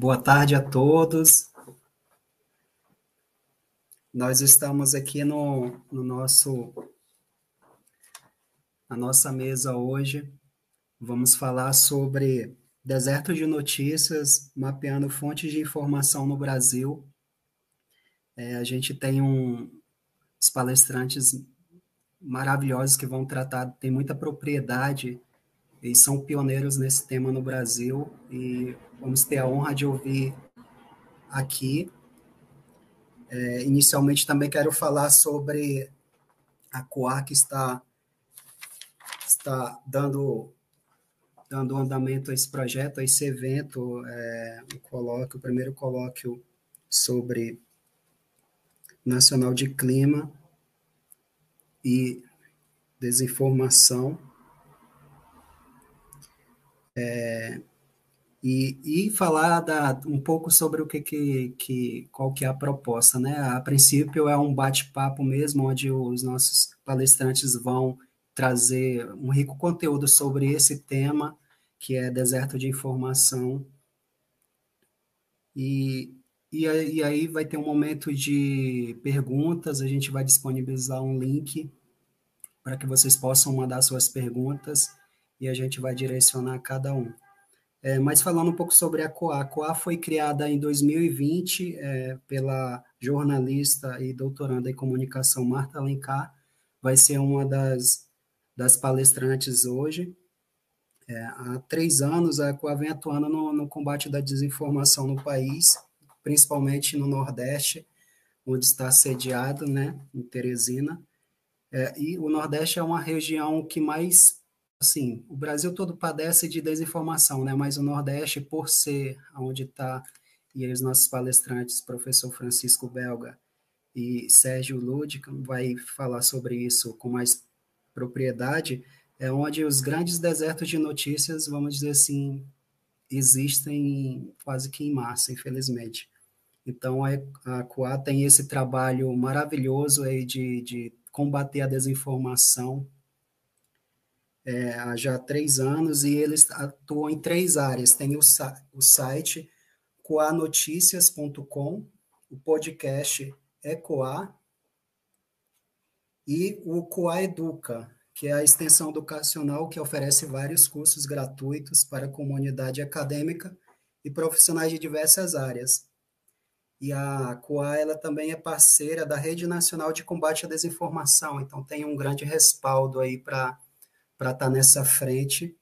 Boa tarde a todos. Nós estamos aqui no, no nosso na nossa mesa hoje. Vamos falar sobre deserto de notícias, mapeando fontes de informação no Brasil. É, a gente tem um, os palestrantes maravilhosos que vão tratar, tem muita propriedade e são pioneiros nesse tema no Brasil e vamos ter a honra de ouvir aqui. É, inicialmente também quero falar sobre a COA que está, está dando, dando andamento a esse projeto, a esse evento, é, o, colóquio, o primeiro colóquio sobre Nacional de Clima e Desinformação é, e, e falar da, um pouco sobre o que, que, que qual que é a proposta, né? A princípio é um bate-papo mesmo, onde os nossos palestrantes vão trazer um rico conteúdo sobre esse tema, que é deserto de informação. E, e, e aí vai ter um momento de perguntas, a gente vai disponibilizar um link para que vocês possam mandar suas perguntas e a gente vai direcionar cada um. É, mas falando um pouco sobre a COA, a COA foi criada em 2020 é, pela jornalista e doutoranda em comunicação Marta Alencar, vai ser uma das, das palestrantes hoje. É, há três anos, a COA vem atuando no, no combate da desinformação no país, principalmente no Nordeste, onde está sediado, né, em Teresina. É, e o Nordeste é uma região que mais assim, o Brasil todo padece de desinformação, né? Mas o Nordeste, por ser onde está, e os nossos palestrantes, professor Francisco Belga e Sérgio Lud, vai falar sobre isso com mais propriedade, é onde os grandes desertos de notícias, vamos dizer assim, existem quase que em massa, infelizmente. Então, a, a CUA tem esse trabalho maravilhoso aí de, de combater a desinformação é, há já três anos e eles atuam em três áreas. Tem o, o site coanoticias.com, o podcast é Coa e o Coa Educa, que é a extensão educacional que oferece vários cursos gratuitos para a comunidade acadêmica e profissionais de diversas áreas. E a COA ela também é parceira da Rede Nacional de Combate à Desinformação, então tem um grande respaldo aí para estar tá nessa frente.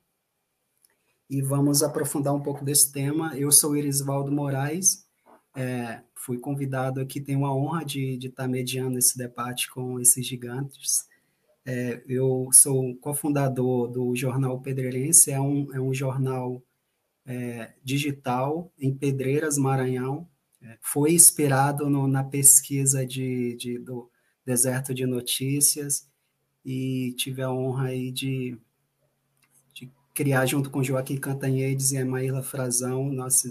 E vamos aprofundar um pouco desse tema. Eu sou Irisvaldo Moraes, é, fui convidado aqui, tenho a honra de, estar tá mediando esse debate com esses gigantes. É, eu sou cofundador do Jornal Pedreirense, é um, é um jornal é, digital em Pedreiras, Maranhão. É, foi inspirado no, na pesquisa de, de, do Deserto de Notícias, e tive a honra aí de, de criar junto com Joaquim Cantanhedes e Maíla Frazão, nossa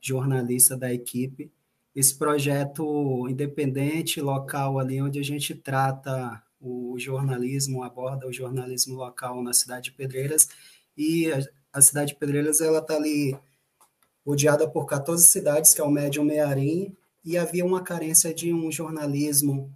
jornalista da equipe, esse projeto independente, local ali, onde a gente trata o jornalismo, aborda o jornalismo local na cidade de Pedreiras, e a, a cidade de Pedreiras, ela está ali rodeada por 14 cidades, que é o Médio Mearim, e havia uma carência de um jornalismo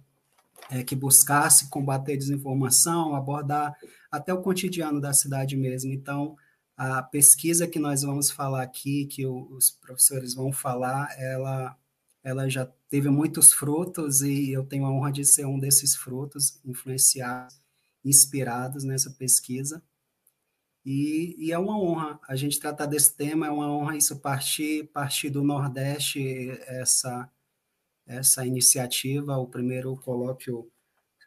é, que buscasse combater desinformação, abordar até o cotidiano da cidade mesmo. Então, a pesquisa que nós vamos falar aqui, que os professores vão falar, ela, ela já teve muitos frutos e eu tenho a honra de ser um desses frutos, influenciados, inspirados nessa pesquisa. E, e, é uma honra a gente tratar desse tema, é uma honra isso partir, partir do Nordeste, essa essa iniciativa, o primeiro colóquio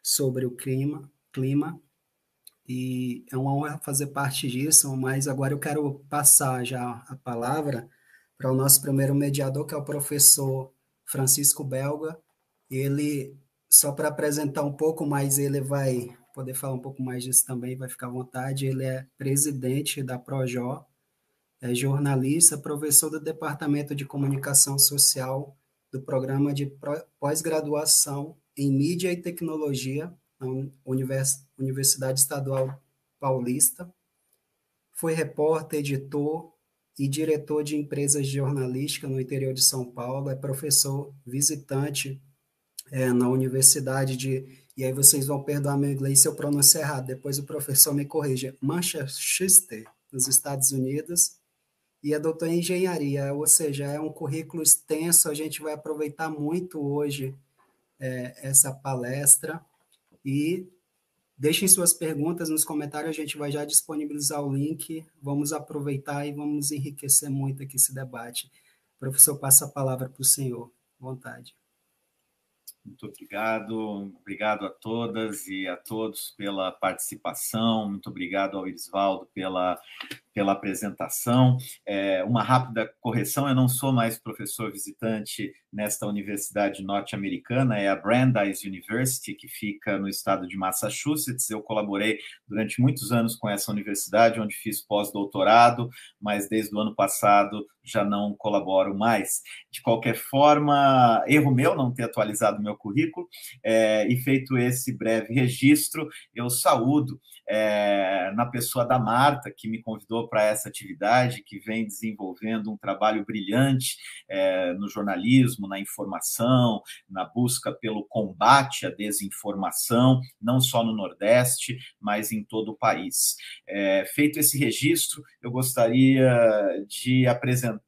sobre o clima, clima, e é uma honra fazer parte disso, mas agora eu quero passar já a palavra para o nosso primeiro mediador, que é o professor Francisco Belga. Ele, só para apresentar um pouco mais, ele vai poder falar um pouco mais disso também, vai ficar à vontade. Ele é presidente da Projó, é jornalista, professor do Departamento de Comunicação Social do Programa de Pós-Graduação em Mídia e Tecnologia na Universidade Estadual Paulista. Foi repórter, editor e diretor de empresas de jornalística no interior de São Paulo. É professor visitante é, na Universidade de. E aí vocês vão perdoar meu inglês se eu pronunciar errado, depois o professor me corrija. Manchester, nos Estados Unidos e é doutor em engenharia, ou seja, é um currículo extenso, a gente vai aproveitar muito hoje é, essa palestra e deixem suas perguntas nos comentários, a gente vai já disponibilizar o link, vamos aproveitar e vamos enriquecer muito aqui esse debate. Professor, passa a palavra para o senhor, vontade. Muito obrigado, obrigado a todas e a todos pela participação, muito obrigado ao Irisvaldo pela pela apresentação. É, uma rápida correção: eu não sou mais professor visitante nesta universidade norte-americana, é a Brandeis University, que fica no estado de Massachusetts. Eu colaborei durante muitos anos com essa universidade, onde fiz pós-doutorado, mas desde o ano passado já não colaboro mais. De qualquer forma, erro meu não ter atualizado meu currículo, é, e feito esse breve registro, eu saúdo é, na pessoa da Marta, que me convidou para essa atividade, que vem desenvolvendo um trabalho brilhante é, no jornalismo, na informação, na busca pelo combate à desinformação, não só no Nordeste, mas em todo o país. Feito esse registro, eu gostaria de apresentar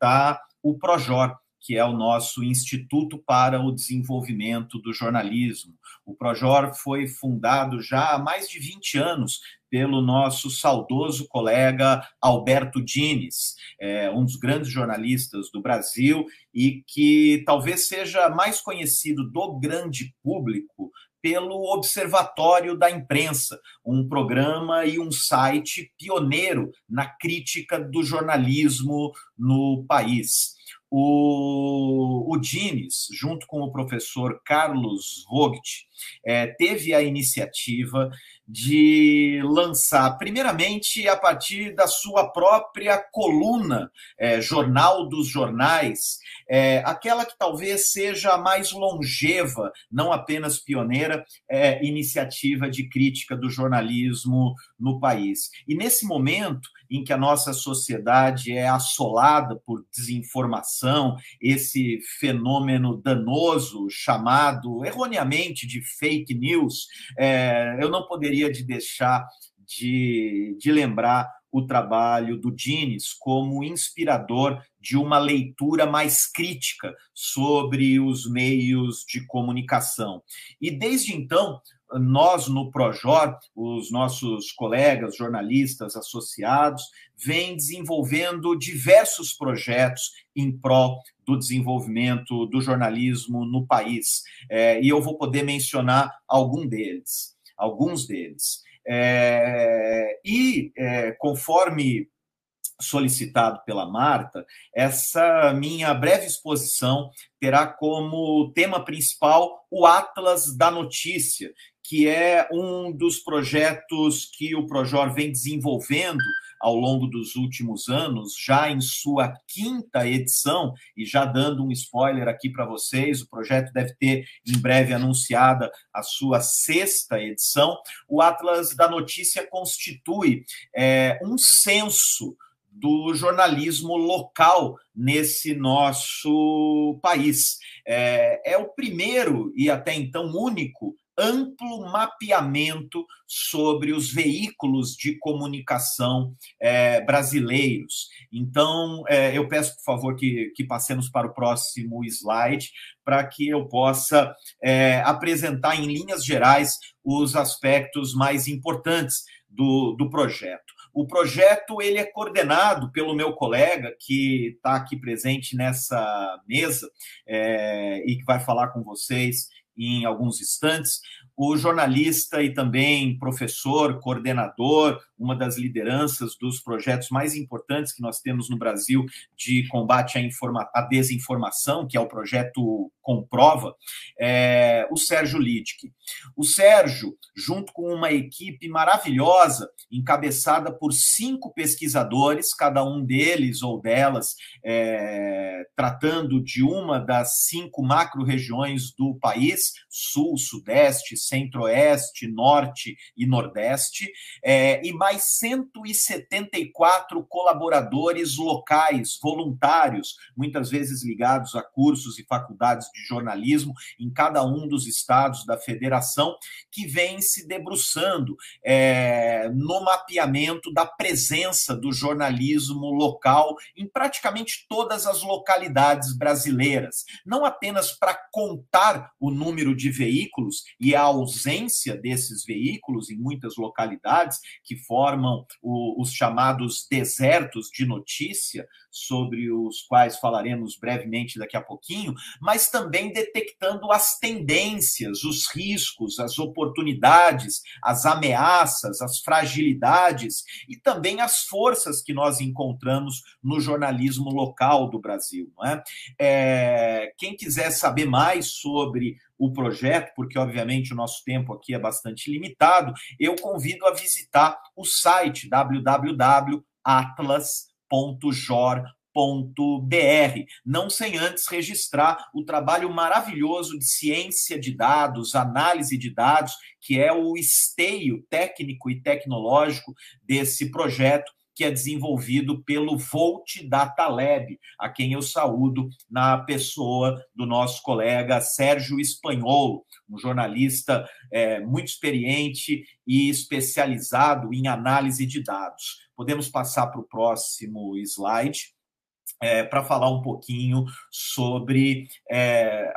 o Projor, que é o nosso Instituto para o Desenvolvimento do Jornalismo. O Projor foi fundado já há mais de 20 anos pelo nosso saudoso colega Alberto Dines, é, um dos grandes jornalistas do Brasil e que talvez seja mais conhecido do grande público pelo Observatório da Imprensa, um programa e um site pioneiro na crítica do jornalismo no país. O, o Dines, junto com o professor Carlos Vogt, é, teve a iniciativa de lançar, primeiramente, a partir da sua própria coluna, é, Jornal dos Jornais, é, aquela que talvez seja a mais longeva, não apenas pioneira, é, iniciativa de crítica do jornalismo no país. E nesse momento em que a nossa sociedade é assolada por desinformação, esse fenômeno danoso chamado erroneamente de fake news, é, eu não poderia de deixar de, de lembrar o trabalho do Dines como inspirador de uma leitura mais crítica sobre os meios de comunicação. E desde então, nós no Projor, os nossos colegas jornalistas associados, vêm desenvolvendo diversos projetos em prol do desenvolvimento do jornalismo no país. É, e eu vou poder mencionar algum deles, alguns deles. É, e é, conforme solicitado pela Marta, essa minha breve exposição terá como tema principal o Atlas da Notícia, que é um dos projetos que o Projor vem desenvolvendo ao longo dos últimos anos, já em sua quinta edição, e já dando um spoiler aqui para vocês, o projeto deve ter em breve anunciada a sua sexta edição. O Atlas da Notícia constitui é, um censo do jornalismo local nesse nosso país. É, é, o primeiro e até então único amplo mapeamento sobre os veículos de comunicação é, brasileiros. Então, é, eu peço, por favor, que, que passemos para o próximo slide, para que eu possa é, apresentar em linhas gerais os aspectos mais importantes do, do projeto. O projeto ele é coordenado pelo meu colega que está aqui presente nessa mesa é, e que vai falar com vocês em alguns instantes, o jornalista e também professor, coordenador, uma das lideranças dos projetos mais importantes que nós temos no Brasil de combate à, informa à desinformação, que é o projeto Comprova, é, o Sérgio Littke. O Sérgio, junto com uma equipe maravilhosa, encabeçada por cinco pesquisadores, cada um deles ou delas é, tratando de uma das cinco macro-regiões do país, sul, sudeste, centro-oeste, norte e nordeste, é, e mais 174 colaboradores locais, voluntários, muitas vezes ligados a cursos e faculdades de jornalismo em cada um dos estados da federação, que vem se debruçando é, no mapeamento da presença do jornalismo local em praticamente todas as localidades brasileiras, não apenas para contar o número de veículos e a ausência desses veículos em muitas localidades que formam o, os chamados desertos de notícia, sobre os quais falaremos brevemente daqui a pouquinho, mas também detectando as tendências, os riscos, as oportunidades, as ameaças, as fragilidades e também as forças que nós encontramos no jornalismo local do Brasil. Não é? É, quem quiser saber mais sobre o projeto, porque obviamente o nosso tempo aqui é bastante limitado, eu convido a visitar o site www.atlas.jor.br não sem antes registrar o trabalho maravilhoso de ciência de dados, análise de dados, que é o esteio técnico e tecnológico desse projeto, que é desenvolvido pelo Volt Data Lab, a quem eu saúdo na pessoa do nosso colega Sérgio Espanhol, um jornalista é, muito experiente e especializado em análise de dados. Podemos passar para o próximo slide. É, para falar um pouquinho sobre é,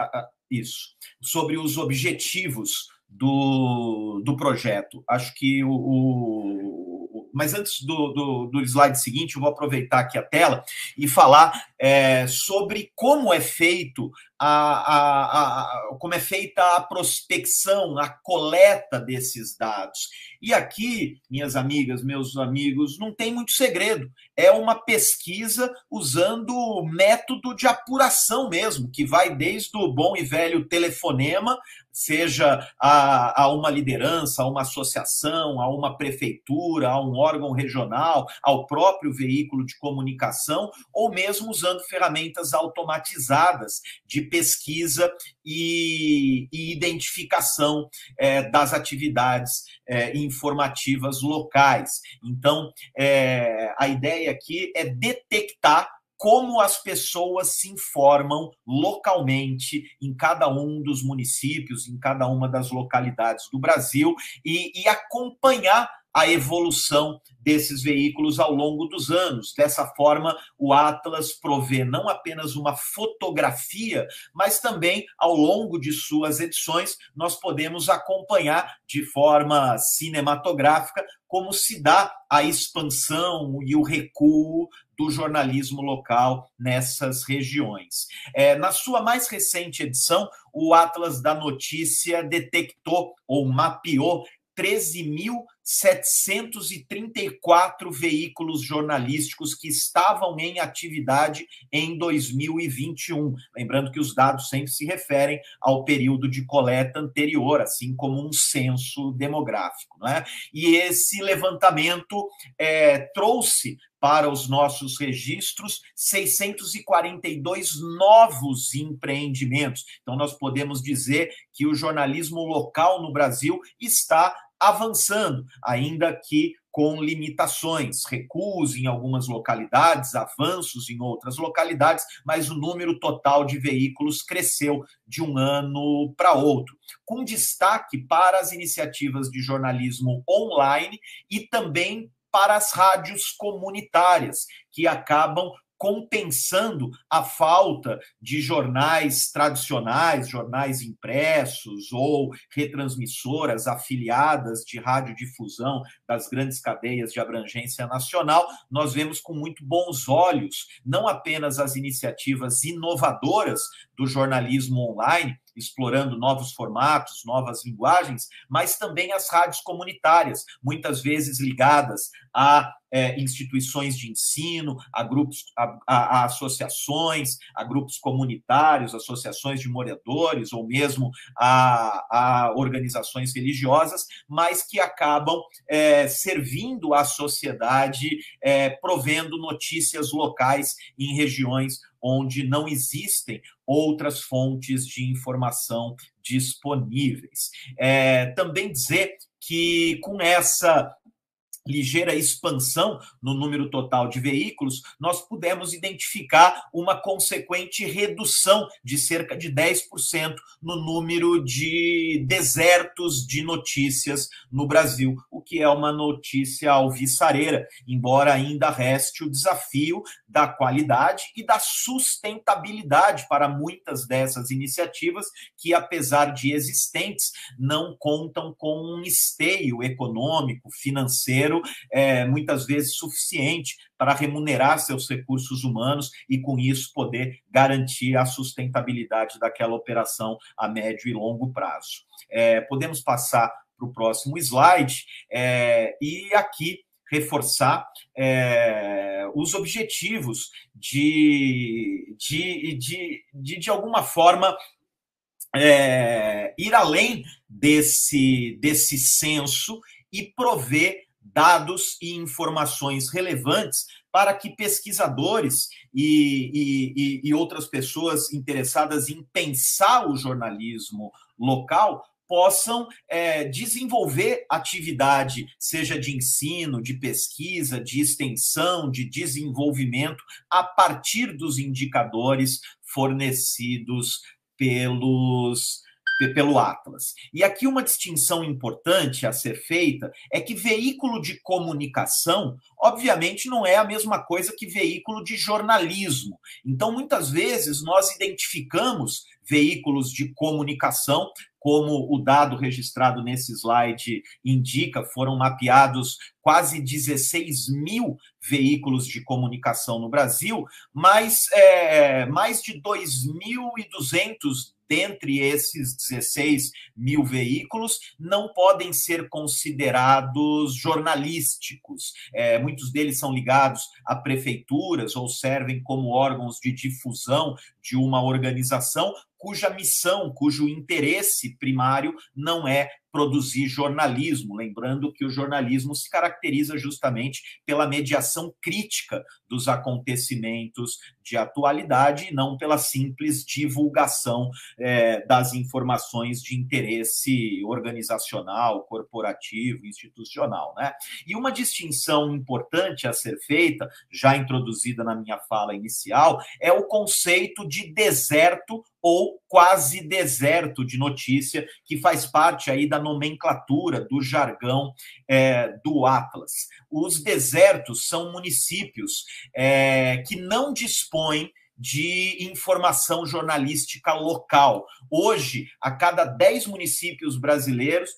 isso, sobre os objetivos do, do projeto. Acho que o, o mas antes do, do, do, slide seguinte, eu vou aproveitar aqui a tela e falar é, sobre como é feito a, a, a, como é feita a prospecção, a coleta desses dados. E aqui, minhas amigas, meus amigos, não tem muito segredo. É uma pesquisa usando o método de apuração mesmo, que vai desde o bom e velho telefonema, seja a, a uma liderança, a uma associação, a uma prefeitura, a um órgão regional, ao próprio veículo de comunicação, ou mesmo usando ferramentas automatizadas de pesquisa e, e identificação é, das atividades é, informativas locais. Então, é, a ideia aqui é detectar como as pessoas se informam localmente em cada um dos municípios, em cada uma das localidades do Brasil e, e acompanhar a evolução desses veículos ao longo dos anos. Dessa forma, o Atlas provê não apenas uma fotografia, mas também, ao longo de suas edições, nós podemos acompanhar de forma cinematográfica como se dá a expansão e o recuo do jornalismo local nessas regiões. É, na sua mais recente edição, o Atlas da Notícia detectou ou mapeou 13.734 veículos jornalísticos que estavam em atividade em 2021. Lembrando que os dados sempre se referem ao período de coleta anterior, assim como um censo demográfico. Não é? E esse levantamento é, trouxe para os nossos registros 642 novos empreendimentos. Então, nós podemos dizer que o jornalismo local no Brasil está avançando, ainda que com limitações, recuos em algumas localidades, avanços em outras localidades, mas o número total de veículos cresceu de um ano para outro, com destaque para as iniciativas de jornalismo online e também para as rádios comunitárias, que acabam compensando a falta de jornais tradicionais, jornais impressos ou retransmissoras afiliadas de radiodifusão das grandes cadeias de abrangência nacional, nós vemos com muito bons olhos não apenas as iniciativas inovadoras do jornalismo online, explorando novos formatos, novas linguagens, mas também as rádios comunitárias, muitas vezes ligadas a é, instituições de ensino, a grupos, a, a, a, associações, a grupos comunitários, associações de moradores ou mesmo a, a organizações religiosas, mas que acabam é, servindo à sociedade, é, provendo notícias locais em regiões onde não existem outras fontes de informação disponíveis. É, também dizer que com essa ligeira expansão no número total de veículos, nós pudemos identificar uma consequente redução de cerca de 10% no número de desertos de notícias no Brasil, o que é uma notícia alvissareira, embora ainda reste o desafio da qualidade e da sustentabilidade para muitas dessas iniciativas que, apesar de existentes, não contam com um esteio econômico, financeiro é, muitas vezes suficiente para remunerar seus recursos humanos e, com isso, poder garantir a sustentabilidade daquela operação a médio e longo prazo. É, podemos passar para o próximo slide é, e aqui reforçar é, os objetivos de, de, de, de, de alguma forma, é, ir além desse, desse censo e prover dados e informações relevantes para que pesquisadores e, e, e, outras pessoas interessadas em pensar o jornalismo local possam é, desenvolver atividade, seja de ensino, de pesquisa, de extensão, de desenvolvimento, a partir dos indicadores fornecidos pelos pelo Atlas. E aqui uma distinção importante a ser feita é que veículo de comunicação, obviamente, não é a mesma coisa que veículo de jornalismo. Então, muitas vezes, nós identificamos veículos de comunicação como o dado registrado nesse slide indica, foram mapeados quase 16 mil veículos de comunicação no Brasil, mas é, mais de 2.200 dentre esses 16 mil veículos não podem ser considerados jornalísticos. É, muitos deles são ligados a prefeituras ou servem como órgãos de difusão de uma organização cuja missão, cujo interesse primário não é produzir jornalismo, lembrando que o jornalismo se caracteriza justamente pela mediação crítica dos acontecimentos de atualidade e não pela simples divulgação é, das informações de interesse organizacional, corporativo, institucional. Né? E uma distinção importante a ser feita, já introduzida na minha fala inicial, é o conceito de deserto ou quase deserto de notícia, que faz parte aí da nomenclatura, do jargão é, do Atlas. Os desertos são municípios é, que não dispõem de informação jornalística local. Hoje, a cada 10 municípios brasileiros,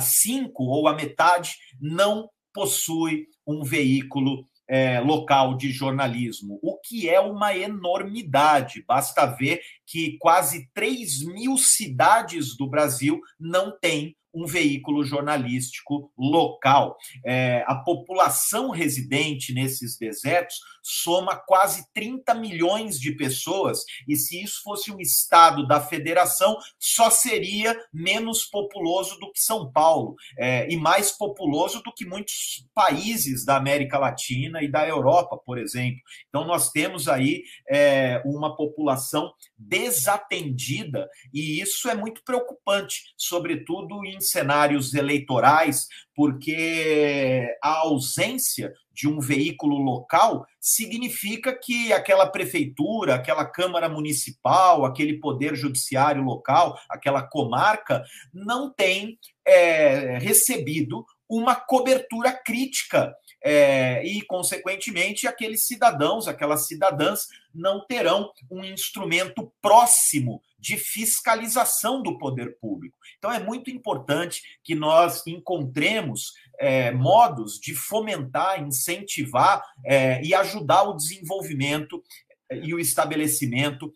cinco ou a metade não possui um veículo é, local de jornalismo, o que é uma enormidade. Basta ver que quase 3 mil cidades do Brasil não têm um veículo jornalístico local. É, a população residente nesses desertos soma quase 30 milhões de pessoas, e se isso fosse um estado da federação, só seria menos populoso do que São Paulo, é, e mais populoso do que muitos países da América Latina e da Europa, por exemplo. Então, nós temos aí é, uma população desatendida, e isso é muito preocupante, sobretudo em cenários eleitorais, porque a ausência de um veículo local significa que aquela prefeitura, aquela Câmara Municipal, aquele Poder Judiciário local, aquela comarca, não tem é, recebido uma cobertura crítica é, e, consequentemente, aqueles cidadãos, aquelas cidadãs não terão um instrumento próximo de fiscalização do poder público. Então, é muito importante que nós encontremos é, modos de fomentar, incentivar é, e ajudar o desenvolvimento e o estabelecimento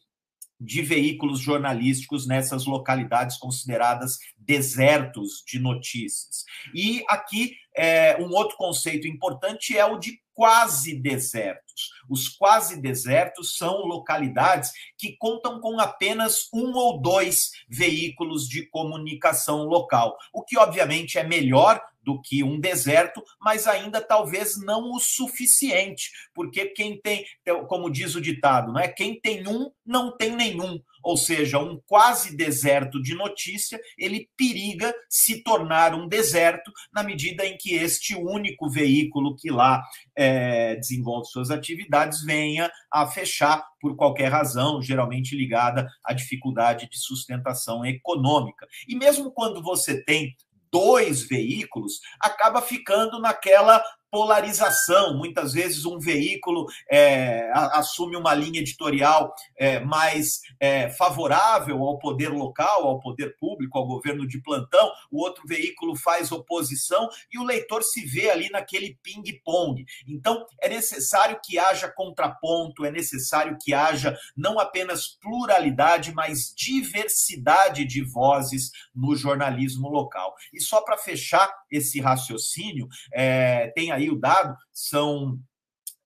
de veículos jornalísticos nessas localidades consideradas desertos de notícias. E aqui é, um outro conceito importante é o de quase desertos. Os quase desertos são localidades que contam com apenas um ou dois veículos de comunicação local, o que obviamente é melhor do que um deserto, mas ainda talvez não o suficiente, porque quem tem, como diz o ditado, não é quem tem um não tem nenhum, ou seja, um quase deserto de notícia, ele periga se tornar um deserto na medida em que este único veículo que lá é, desenvolve suas atividades venha a fechar por qualquer razão, geralmente ligada à dificuldade de sustentação econômica. E mesmo quando você tem dois veículos, acaba ficando naquela polarização. Muitas vezes um veículo é, assume uma linha editorial é, mais é, favorável ao poder local, ao poder público, ao governo de plantão, o outro veículo faz oposição e o leitor se vê ali naquele ping-pong. Então, é necessário que haja contraponto, é necessário que haja não apenas pluralidade, mas diversidade de vozes no jornalismo local. E só para fechar esse raciocínio, é, tem aí o dado, são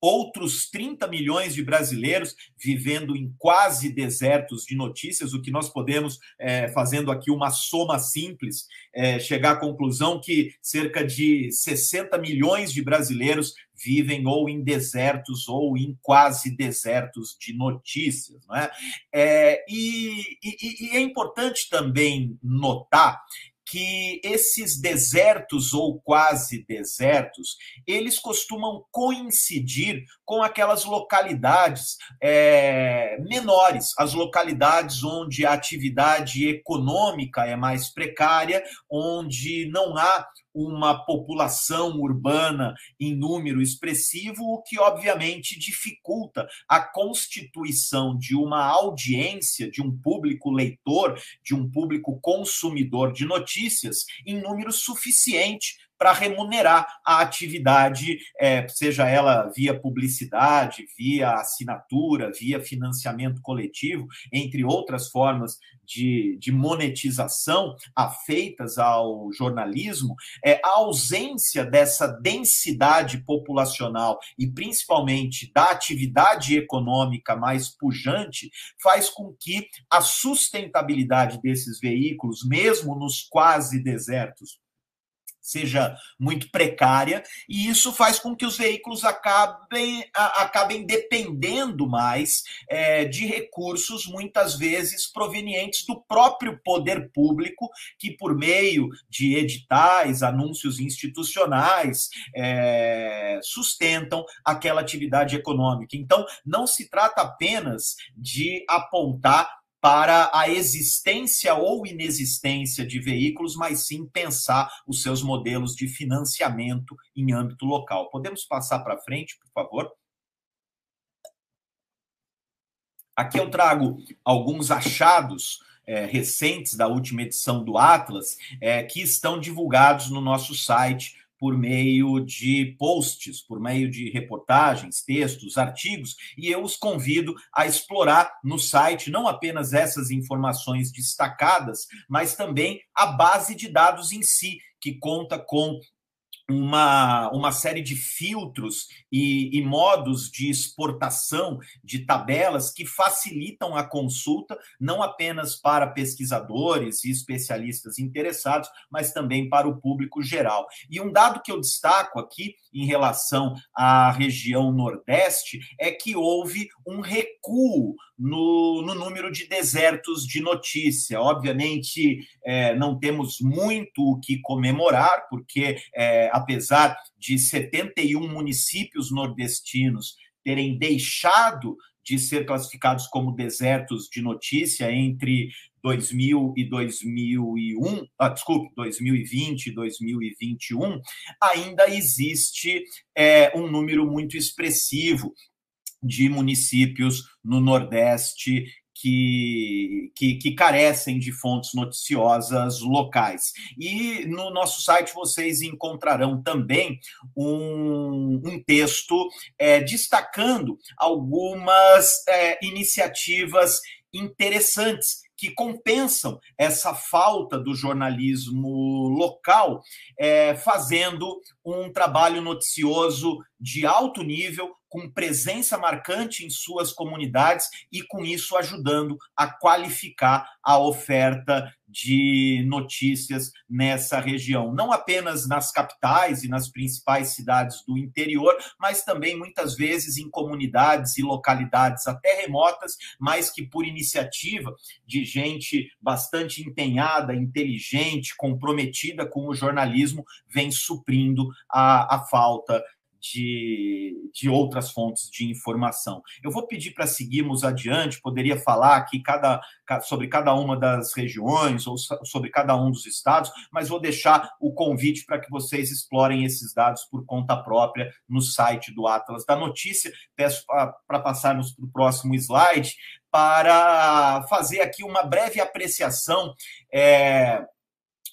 outros 30 milhões de brasileiros vivendo em quase desertos de notícias, o que nós podemos, é, fazendo aqui uma soma simples, é, chegar à conclusão que cerca de 60 milhões de brasileiros vivem ou em desertos ou em quase desertos de notícias. Não é? é e, e, e é importante também notar que esses desertos ou quase desertos, eles costumam coincidir com aquelas localidades é, menores, as localidades onde a atividade econômica é mais precária, onde não há uma população urbana em número expressivo, o que obviamente dificulta a constituição de uma audiência, de um público leitor, de um público consumidor de notícias em número suficiente para remunerar a atividade, é, seja ela via publicidade, via assinatura, via financiamento coletivo, entre outras formas de, de monetização afeitas ao jornalismo, é, a ausência dessa densidade populacional e principalmente da atividade econômica mais pujante faz com que a sustentabilidade desses veículos, mesmo nos quase desertos, seja muito precária, e isso faz com que os veículos acabem, acabem dependendo mais é, de recursos, muitas vezes provenientes do próprio poder público, que por meio de editais, anúncios institucionais, é, sustentam aquela atividade econômica. Então, não se trata apenas de apontar para a existência ou inexistência de veículos, mas sim pensar os seus modelos de financiamento em âmbito local. Podemos passar para frente, por favor? Aqui eu trago alguns achados é, recentes da última edição do Atlas é, que estão divulgados no nosso site por meio de posts, por meio de reportagens, textos, artigos, e eu os convido a explorar no site não apenas essas informações destacadas, mas também a base de dados em si, que conta com uma, uma série de filtros e, e, modos de exportação de tabelas que facilitam a consulta, não apenas para pesquisadores e especialistas interessados, mas também para o público geral. E um dado que eu destaco aqui em relação à região Nordeste é que houve um recuo no, no número de desertos de notícia. Obviamente, é, não temos muito o que comemorar, porque é, apesar de 71 municípios nordestinos terem deixado de ser classificados como desertos de notícia entre 2000 e 2001, ah, desculpe, 2020 e 2021, ainda existe é, um número muito expressivo de municípios no Nordeste que, que, que, carecem de fontes noticiosas locais. E no nosso site vocês encontrarão também um, um texto é, destacando algumas é, iniciativas interessantes que compensam essa falta do jornalismo local, é, fazendo um trabalho noticioso de alto nível, com presença marcante em suas comunidades e, com isso, ajudando a qualificar a oferta de notícias nessa região, não apenas nas capitais e nas principais cidades do interior, mas também muitas vezes em comunidades e localidades até remotas, mas que por iniciativa de gente bastante empenhada, inteligente, comprometida com o jornalismo, vem suprindo a, a falta de, de outras fontes de informação. Eu vou pedir para seguirmos adiante, poderia falar aqui cada, sobre cada uma das regiões ou sobre cada um dos estados, mas vou deixar o convite para que vocês explorem esses dados por conta própria no site do Atlas da Notícia. Peço para passarmos para o próximo slide para fazer aqui uma breve apreciação é,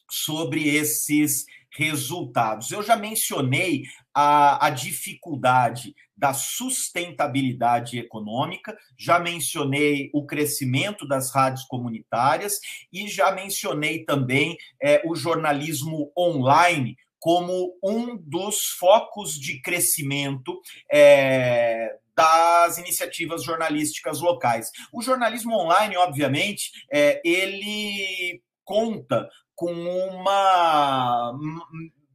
sobre esses resultados. Eu já mencionei a, a dificuldade da sustentabilidade econômica, já mencionei o crescimento das rádios comunitárias e já mencionei também é, o jornalismo online como um dos focos de crescimento é, das iniciativas jornalísticas locais. O jornalismo online, obviamente, é, ele conta com uma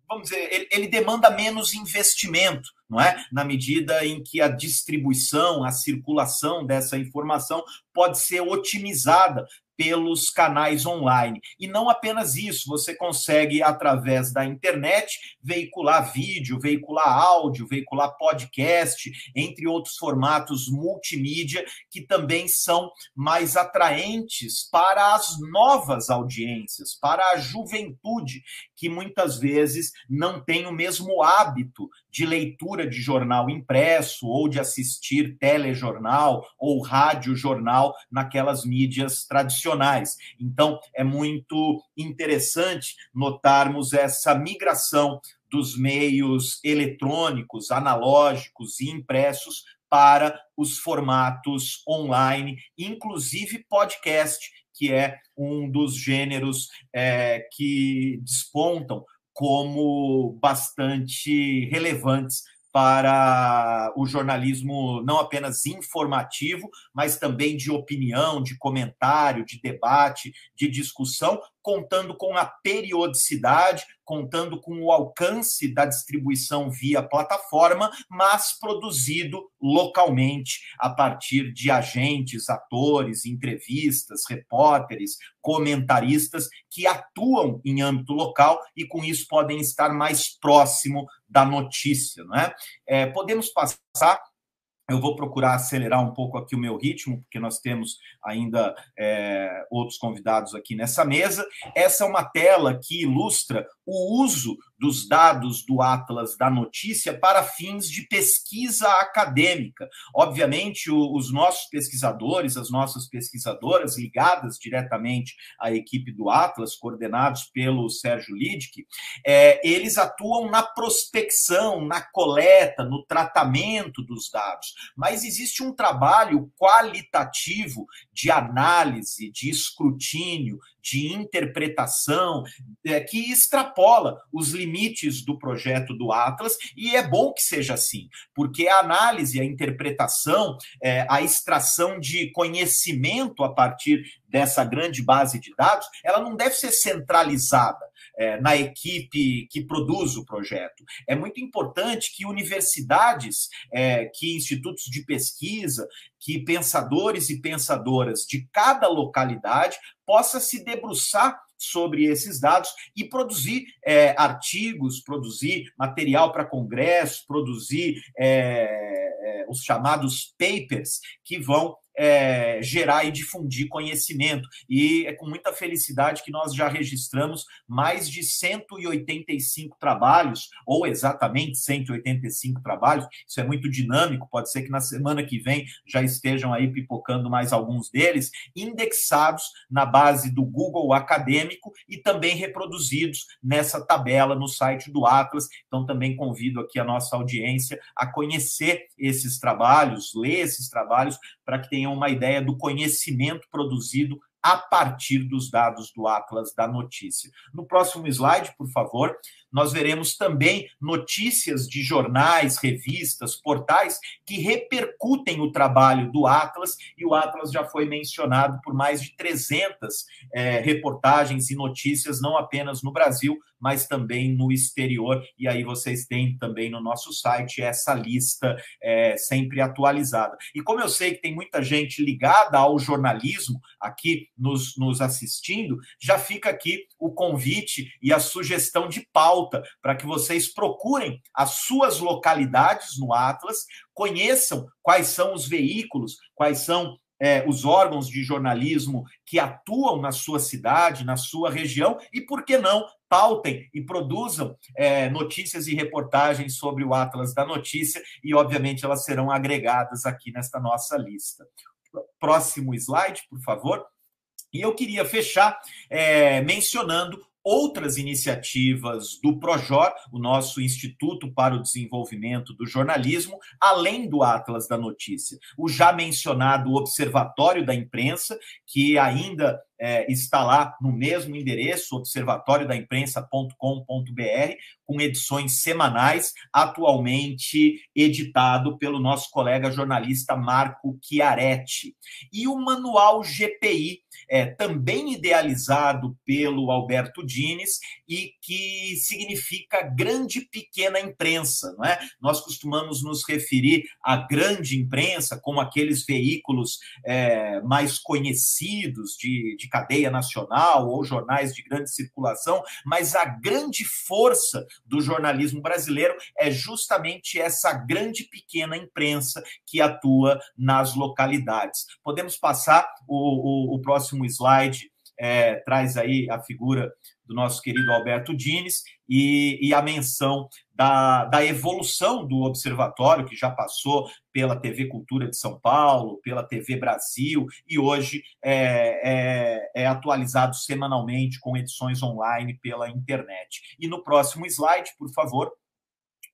vamos dizer, ele, ele, demanda menos investimento, não é? Na medida em que a distribuição, a circulação dessa informação pode ser otimizada pelos canais online. E não apenas isso, você consegue, através da internet, veicular vídeo, veicular áudio, veicular podcast, entre outros formatos multimídia, que também são mais atraentes para as novas audiências, para a juventude, que muitas vezes não tem o mesmo hábito de leitura de jornal impresso ou de assistir telejornal ou rádio jornal naquelas mídias tradicionais. Então, é muito interessante notarmos essa migração dos meios eletrônicos, analógicos e impressos para os formatos online, inclusive podcast, que é um dos gêneros é, que despontam como bastante relevantes para o jornalismo não apenas informativo, mas também de opinião, de comentário, de debate, de discussão, contando com a periodicidade, contando com o alcance da distribuição via plataforma, mas produzido localmente a partir de agentes, atores, entrevistas, repórteres, comentaristas que atuam em âmbito local e com isso podem estar mais próximo da notícia, não é? é podemos passar eu vou procurar acelerar um pouco aqui o meu ritmo, porque nós temos ainda é, outros convidados aqui nessa mesa. Essa é uma tela que ilustra o uso dos dados do Atlas da Notícia para fins de pesquisa acadêmica. Obviamente, o, os nossos pesquisadores, as nossas pesquisadoras ligadas diretamente à equipe do Atlas, coordenados pelo Sérgio Lidke, é, eles atuam na prospecção, na coleta, no tratamento dos dados. Mas existe um trabalho qualitativo de análise, de escrutínio, de interpretação, é, que extrapola os limites do projeto do Atlas, e é bom que seja assim, porque a análise, a interpretação, é, a extração de conhecimento a partir dessa grande base de dados, ela não deve ser centralizada. É, na equipe que produz o projeto. É muito importante que universidades, é, que institutos de pesquisa, que pensadores e pensadoras de cada localidade possa se debruçar sobre esses dados e produzir é, artigos, produzir material para congresso, produzir é, é, os chamados papers que vão é, gerar e difundir conhecimento. E é com muita felicidade que nós já registramos mais de 185 trabalhos, ou exatamente 185 trabalhos. Isso é muito dinâmico, pode ser que na semana que vem já estejam aí pipocando mais alguns deles, indexados na base do Google Acadêmico e também reproduzidos nessa tabela no site do Atlas. Então, também convido aqui a nossa audiência a conhecer esses trabalhos, ler esses trabalhos, para que tenham uma ideia do conhecimento produzido a partir dos dados do Atlas da Notícia. No próximo slide, por favor, nós veremos também notícias de jornais, revistas, portais que repercutem o trabalho do Atlas, e o Atlas já foi mencionado por mais de 300 é, reportagens e notícias, não apenas no Brasil, mas também no exterior. E aí vocês têm também no nosso site essa lista é, sempre atualizada. E como eu sei que tem muita gente ligada ao jornalismo aqui nos, nos assistindo, já fica aqui o convite e a sugestão de pauta para que vocês procurem as suas localidades no Atlas, conheçam quais são os veículos, quais são é, os órgãos de jornalismo que atuam na sua cidade, na sua região, e por que não pautem e produzam é, notícias e reportagens sobre o Atlas da Notícia, e obviamente elas serão agregadas aqui nesta nossa lista. Próximo slide, por favor. E eu queria fechar é, mencionando outras iniciativas do Projor, o nosso Instituto para o Desenvolvimento do Jornalismo, além do Atlas da Notícia. O já mencionado Observatório da Imprensa, que ainda é, está lá no mesmo endereço, observatoriodaImprensa.com.br, com edições semanais, atualmente editado pelo nosso colega jornalista Marco Chiaretti. E o Manual GPI, é, também idealizado pelo Alberto Dines e que significa grande pequena imprensa, não é? Nós costumamos nos referir à grande imprensa como aqueles veículos é, mais conhecidos de, de cadeia nacional ou jornais de grande circulação, mas a grande força do jornalismo brasileiro é justamente essa grande pequena imprensa que atua nas localidades. Podemos passar o, o, o próximo slide, é, traz aí a figura do nosso querido Alberto Dines e, e, a menção da, da evolução do observatório, que já passou pela TV Cultura de São Paulo, pela TV Brasil, e hoje é, é, é atualizado semanalmente com edições online pela internet. E no próximo slide, por favor,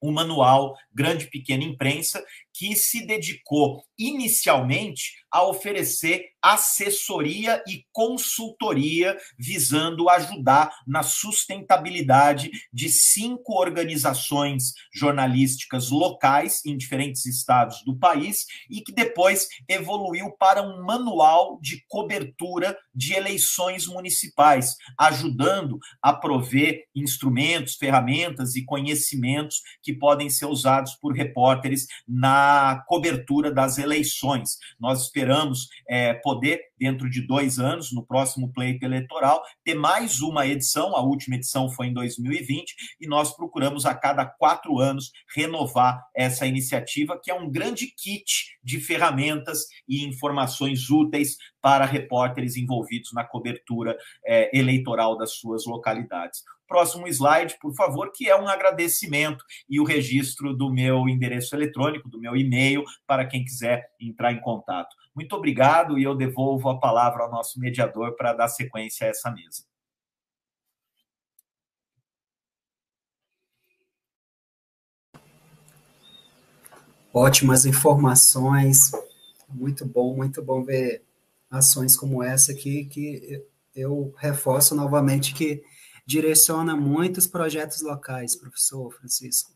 o manual Grande Pequena Imprensa, que se dedicou inicialmente a oferecer assessoria e consultoria visando ajudar na sustentabilidade de cinco organizações jornalísticas locais em diferentes estados do país e que depois evoluiu para um manual de cobertura de eleições municipais, ajudando a prover instrumentos, ferramentas e conhecimentos que podem ser usados por repórteres na cobertura das eleições. Nós esperamos é, poder, dentro de dois anos, no próximo pleito eleitoral, ter mais uma edição. A última edição foi em 2020 e nós procuramos a cada quatro anos renovar essa iniciativa, que é um grande kit de ferramentas e informações úteis para repórteres envolvidos na cobertura é, eleitoral das suas localidades. Próximo slide, por favor, que é um agradecimento e o registro do meu endereço eletrônico, do meu e-mail, para quem quiser entrar em contato. Muito obrigado e eu devolvo a palavra ao nosso mediador para dar sequência a essa mesa. Ótimas informações, muito bom, muito bom ver ações como essa aqui, que eu reforço novamente que direciona muitos projetos locais, professor Francisco.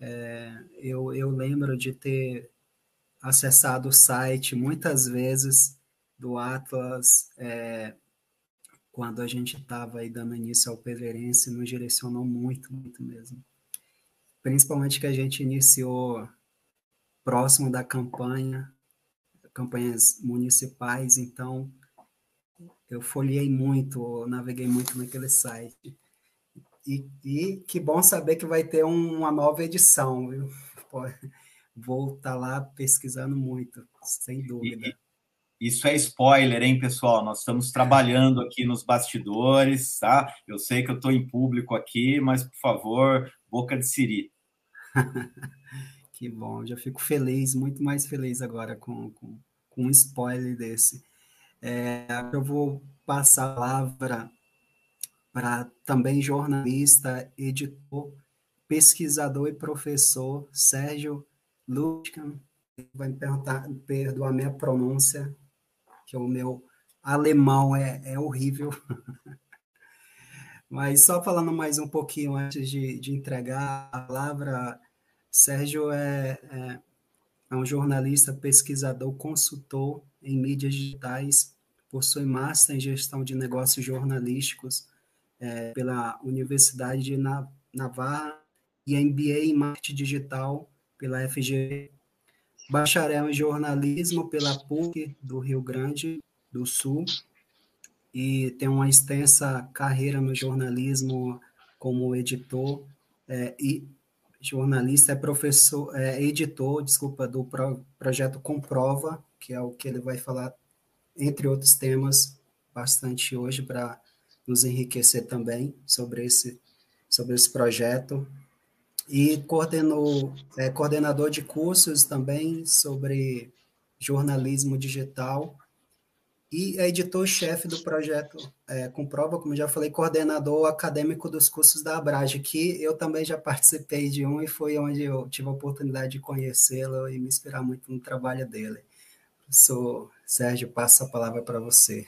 É, eu, eu lembro de ter acessado o site muitas vezes do Atlas, é, quando a gente estava aí dando início ao Peverense, nos direcionou muito, muito mesmo. Principalmente que a gente iniciou próximo da campanha, campanhas municipais, então eu folhei muito, naveguei muito naquele site. E, e que bom saber que vai ter um, uma nova edição, viu? vou estar tá lá pesquisando muito, sem dúvida. Isso é spoiler, hein, pessoal? Nós estamos trabalhando aqui nos bastidores, tá? Eu sei que eu estou em público aqui, mas, por favor, boca de siri. que bom, já fico feliz, muito mais feliz agora com, com, com um spoiler desse. É, eu vou passar a palavra para também jornalista, editor, pesquisador e professor Sérgio Lutkan. vai me perguntar, perdoar a minha pronúncia, que o meu alemão é, é horrível. Mas só falando mais um pouquinho antes de, de entregar a palavra, Sérgio é, é, é um jornalista, pesquisador, consultor em mídias digitais, possui Master em Gestão de Negócios Jornalísticos é, pela Universidade de Navarra e MBA em Marketing Digital pela FG, bacharel em Jornalismo pela PUC do Rio Grande do Sul e tem uma extensa carreira no jornalismo como editor é, e jornalista, é professor, é editor, desculpa, do pro, projeto Comprova, que é o que ele vai falar, entre outros temas, bastante hoje para nos enriquecer também sobre esse, sobre esse projeto. E coordenou, é, coordenador de cursos também sobre jornalismo digital e é editor-chefe do projeto é, Comprova, como já falei, coordenador acadêmico dos cursos da Abrage, que eu também já participei de um e foi onde eu tive a oportunidade de conhecê-lo e me inspirar muito no trabalho dele. Professor Sérgio, passo a palavra para você.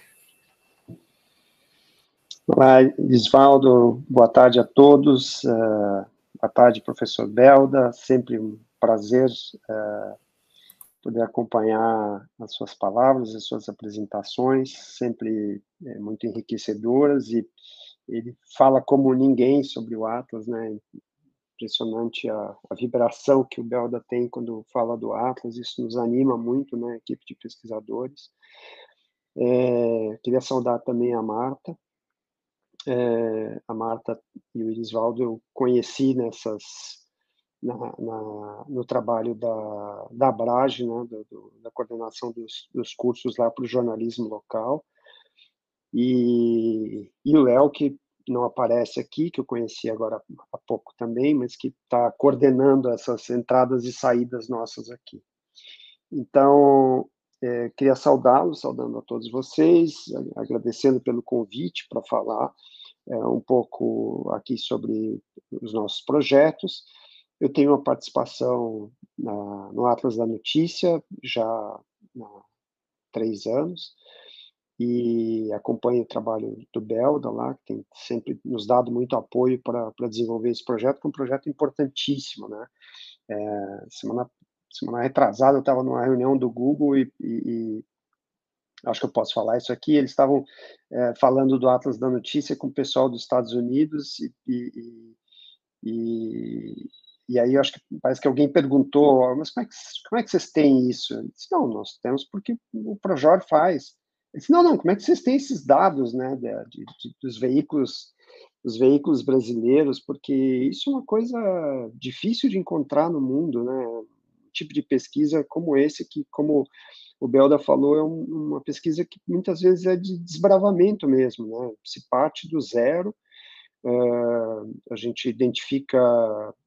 Olá, Isvaldo, boa tarde a todos. Uh, boa tarde, professor Belda, sempre um prazer uh, poder acompanhar as suas palavras, as suas apresentações, sempre é, muito enriquecedoras, e ele fala como ninguém sobre o Atlas, né? Impressionante a, a vibração que o Belda tem quando fala do Atlas, isso nos anima muito, né, equipe de pesquisadores. É, queria saudar também a Marta, é, a Marta e o Irisvaldo eu conheci nessas na, na, no trabalho da, da Abrage, né, do, do, da coordenação dos, dos cursos lá para o jornalismo local. E, e o Léo, que não aparece aqui, que eu conheci agora há pouco também, mas que está coordenando essas entradas e saídas nossas aqui. Então, é, queria saudá-los, saudando a todos vocês, agradecendo pelo convite para falar é, um pouco aqui sobre os nossos projetos. Eu tenho uma participação na, no Atlas da Notícia já há três anos e acompanho o trabalho do Belda lá, que tem sempre nos dado muito apoio para desenvolver esse projeto, que é um projeto importantíssimo, né? É, semana, semana retrasada eu estava numa reunião do Google e, e, e, acho que eu posso falar isso aqui, eles estavam é, falando do Atlas da Notícia com o pessoal dos Estados Unidos e, e, e, e aí acho que parece que alguém perguntou, mas como é que, como é que vocês têm isso? Disse, não, nós temos porque o Projor faz. Disse, não, não, como é que vocês têm esses dados, né, de, de, dos veículos, dos veículos brasileiros? Porque isso é uma coisa difícil de encontrar no mundo, né? Um tipo de pesquisa como esse, que, como o Belda falou, é um, uma pesquisa que muitas vezes é de desbravamento mesmo, né? Se parte do zero Uh, a gente identifica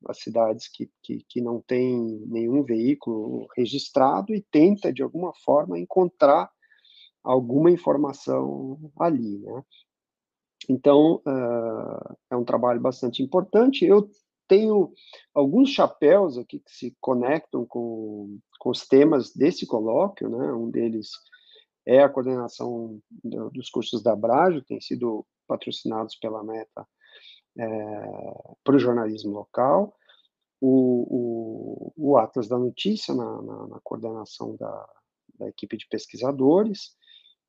as cidades que, que, que, não têm nenhum veículo registrado e tenta, de alguma forma, encontrar alguma informação ali, né? Então, uh, é um trabalho bastante importante. Eu tenho alguns chapéus aqui que se conectam com, com os temas desse colóquio, né? Um deles é a coordenação do, dos cursos da Abrage, tem sido patrocinados pela Meta é, para o jornalismo local, o, o, o, Atlas da Notícia, na, na, na coordenação da, da, equipe de pesquisadores,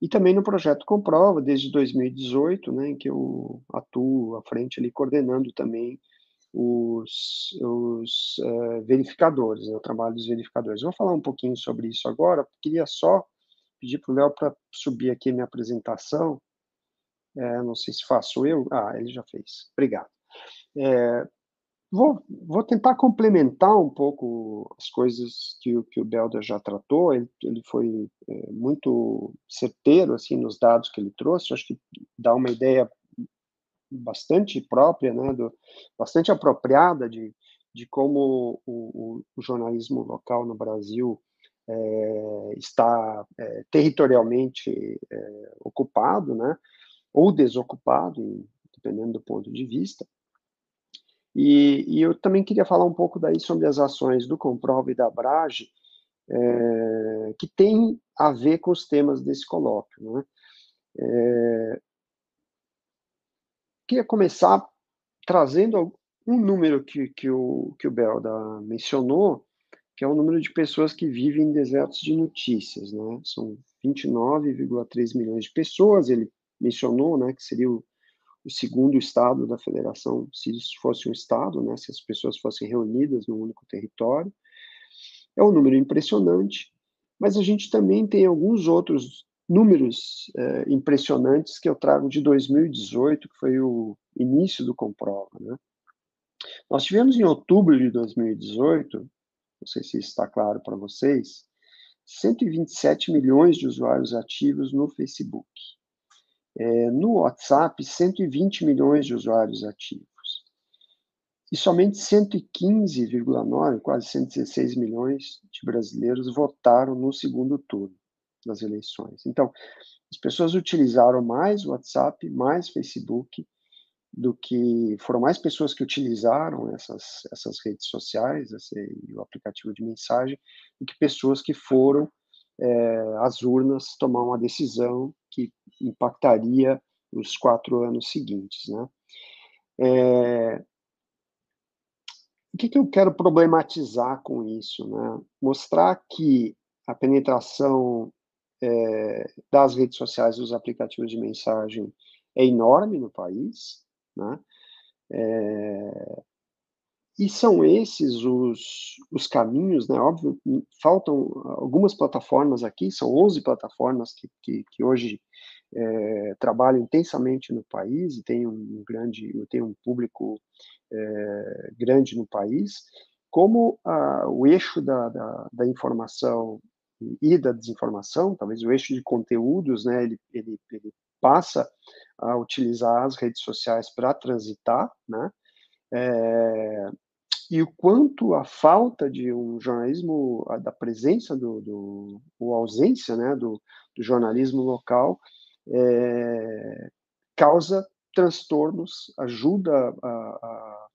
e também no projeto Comprova, desde 2018, né, em que eu atuo à frente ali, coordenando também os, os uh, verificadores, né, o trabalho dos verificadores. vou falar um pouquinho sobre isso agora, queria só pedir para o Léo para subir aqui minha apresentação, é, não sei se faço eu. Ah, ele já fez. Obrigado. É, vou, vou tentar complementar um pouco as coisas que, que o Belda já tratou. Ele, ele foi é, muito certeiro assim nos dados que ele trouxe. Acho que dá uma ideia bastante própria, né, do, bastante apropriada de, de como o, o jornalismo local no Brasil é, está é, territorialmente é, ocupado, né? ou desocupado, dependendo do ponto de vista. E, e, eu também queria falar um pouco daí sobre as ações do Comprova e da Brage, é, que tem a ver com os temas desse colóquio. Né? É, queria começar trazendo um número que, que, o, que o Belda mencionou, que é o número de pessoas que vivem em desertos de notícias. Né? São 29,3 milhões de pessoas, ele mencionou né, que seria o segundo estado da federação, se isso fosse um estado, né, se as pessoas fossem reunidas num único território. É um número impressionante, mas a gente também tem alguns outros números é, impressionantes que eu trago de 2018, que foi o início do Comprova. Né? Nós tivemos em outubro de 2018, não sei se está claro para vocês, 127 milhões de usuários ativos no Facebook. É, no WhatsApp, 120 milhões de usuários ativos. E somente 115,9, quase 116 milhões de brasileiros votaram no segundo turno das eleições. Então, as pessoas utilizaram mais WhatsApp, mais Facebook, do que foram mais pessoas que utilizaram essas, essas redes sociais, esse, o aplicativo de mensagem, do que pessoas que foram é, às urnas tomar uma decisão que impactaria os quatro anos seguintes. Né? É, o que, que eu quero problematizar com isso? Né? Mostrar que a penetração é, das redes sociais, dos aplicativos de mensagem, é enorme no país, né? É, e são esses os, os caminhos, né? Óbvio, faltam algumas plataformas aqui, são 11 plataformas que, que, que hoje é, trabalham intensamente no país e tem um grande, tem um público é, grande no país, como a, o eixo da, da, da, informação e da desinformação, talvez o eixo de conteúdos, né, ele, ele, ele passa a utilizar as redes sociais para transitar, né, é, e o quanto a falta de um jornalismo, da presença do, do ou ausência, né, do, do jornalismo local, é, causa transtornos, ajuda a, a,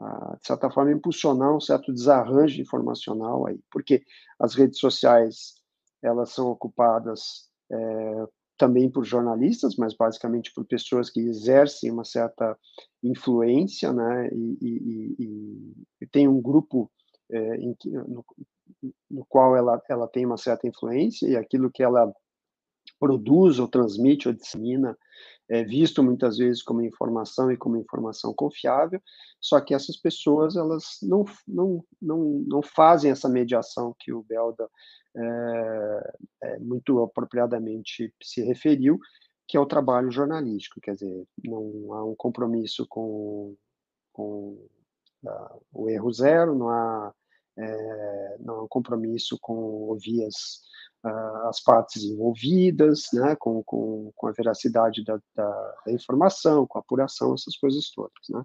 a, de certa forma, impulsionar um certo desarranjo informacional aí, porque as redes sociais, elas são ocupadas é, também por jornalistas, mas basicamente por pessoas que exercem uma certa influência, né, e, e, e, e tem um grupo é, em no, no, qual ela, ela tem uma certa influência, e aquilo que ela produz ou transmite ou dissemina é visto muitas vezes como informação e como informação confiável, só que essas pessoas elas não, não, não, não fazem essa mediação que o Belda é, é, muito apropriadamente se referiu, que é o trabalho jornalístico, quer dizer, não há um compromisso com, com uh, o erro zero, não há, é, um compromisso com ouvir as, uh, as partes envolvidas, né, com, com, com a veracidade da, da, da, informação, com a apuração, essas coisas todas, né.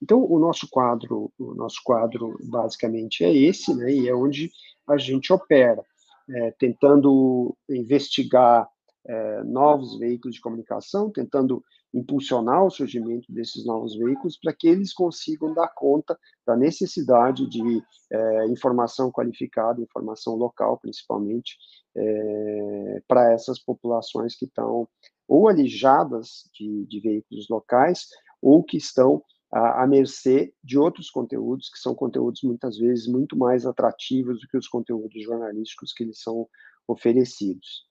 Então, o nosso quadro, o nosso quadro basicamente é esse, né, e é onde a gente opera é, tentando investigar é, novos veículos de comunicação, tentando impulsionar o surgimento desses novos veículos para que eles consigam dar conta da necessidade de é, informação qualificada, informação local, principalmente, é, para essas populações que estão ou alijadas de, de veículos locais ou que estão à, à mercê de outros conteúdos, que são conteúdos muitas vezes muito mais atrativos do que os conteúdos jornalísticos que eles são oferecidos.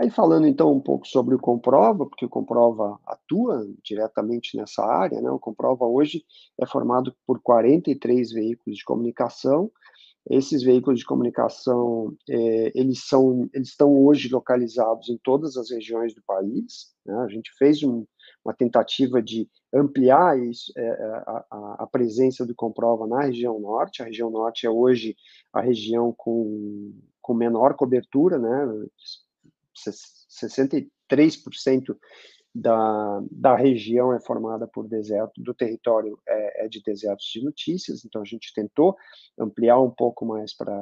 Aí falando então um pouco sobre o Comprova, porque o Comprova atua diretamente nessa área, né? O Comprova hoje é formado por 43 veículos de comunicação. Esses veículos de comunicação, é, eles são, eles estão hoje localizados em todas as regiões do país. Né? A gente fez um, uma tentativa de ampliar isso, é, é a, a, presença do Comprova na região norte. A região norte é hoje a região com, com menor cobertura, né? 63% da, da região é formada por deserto, do território é, é, de desertos de notícias, então a gente tentou ampliar um pouco mais para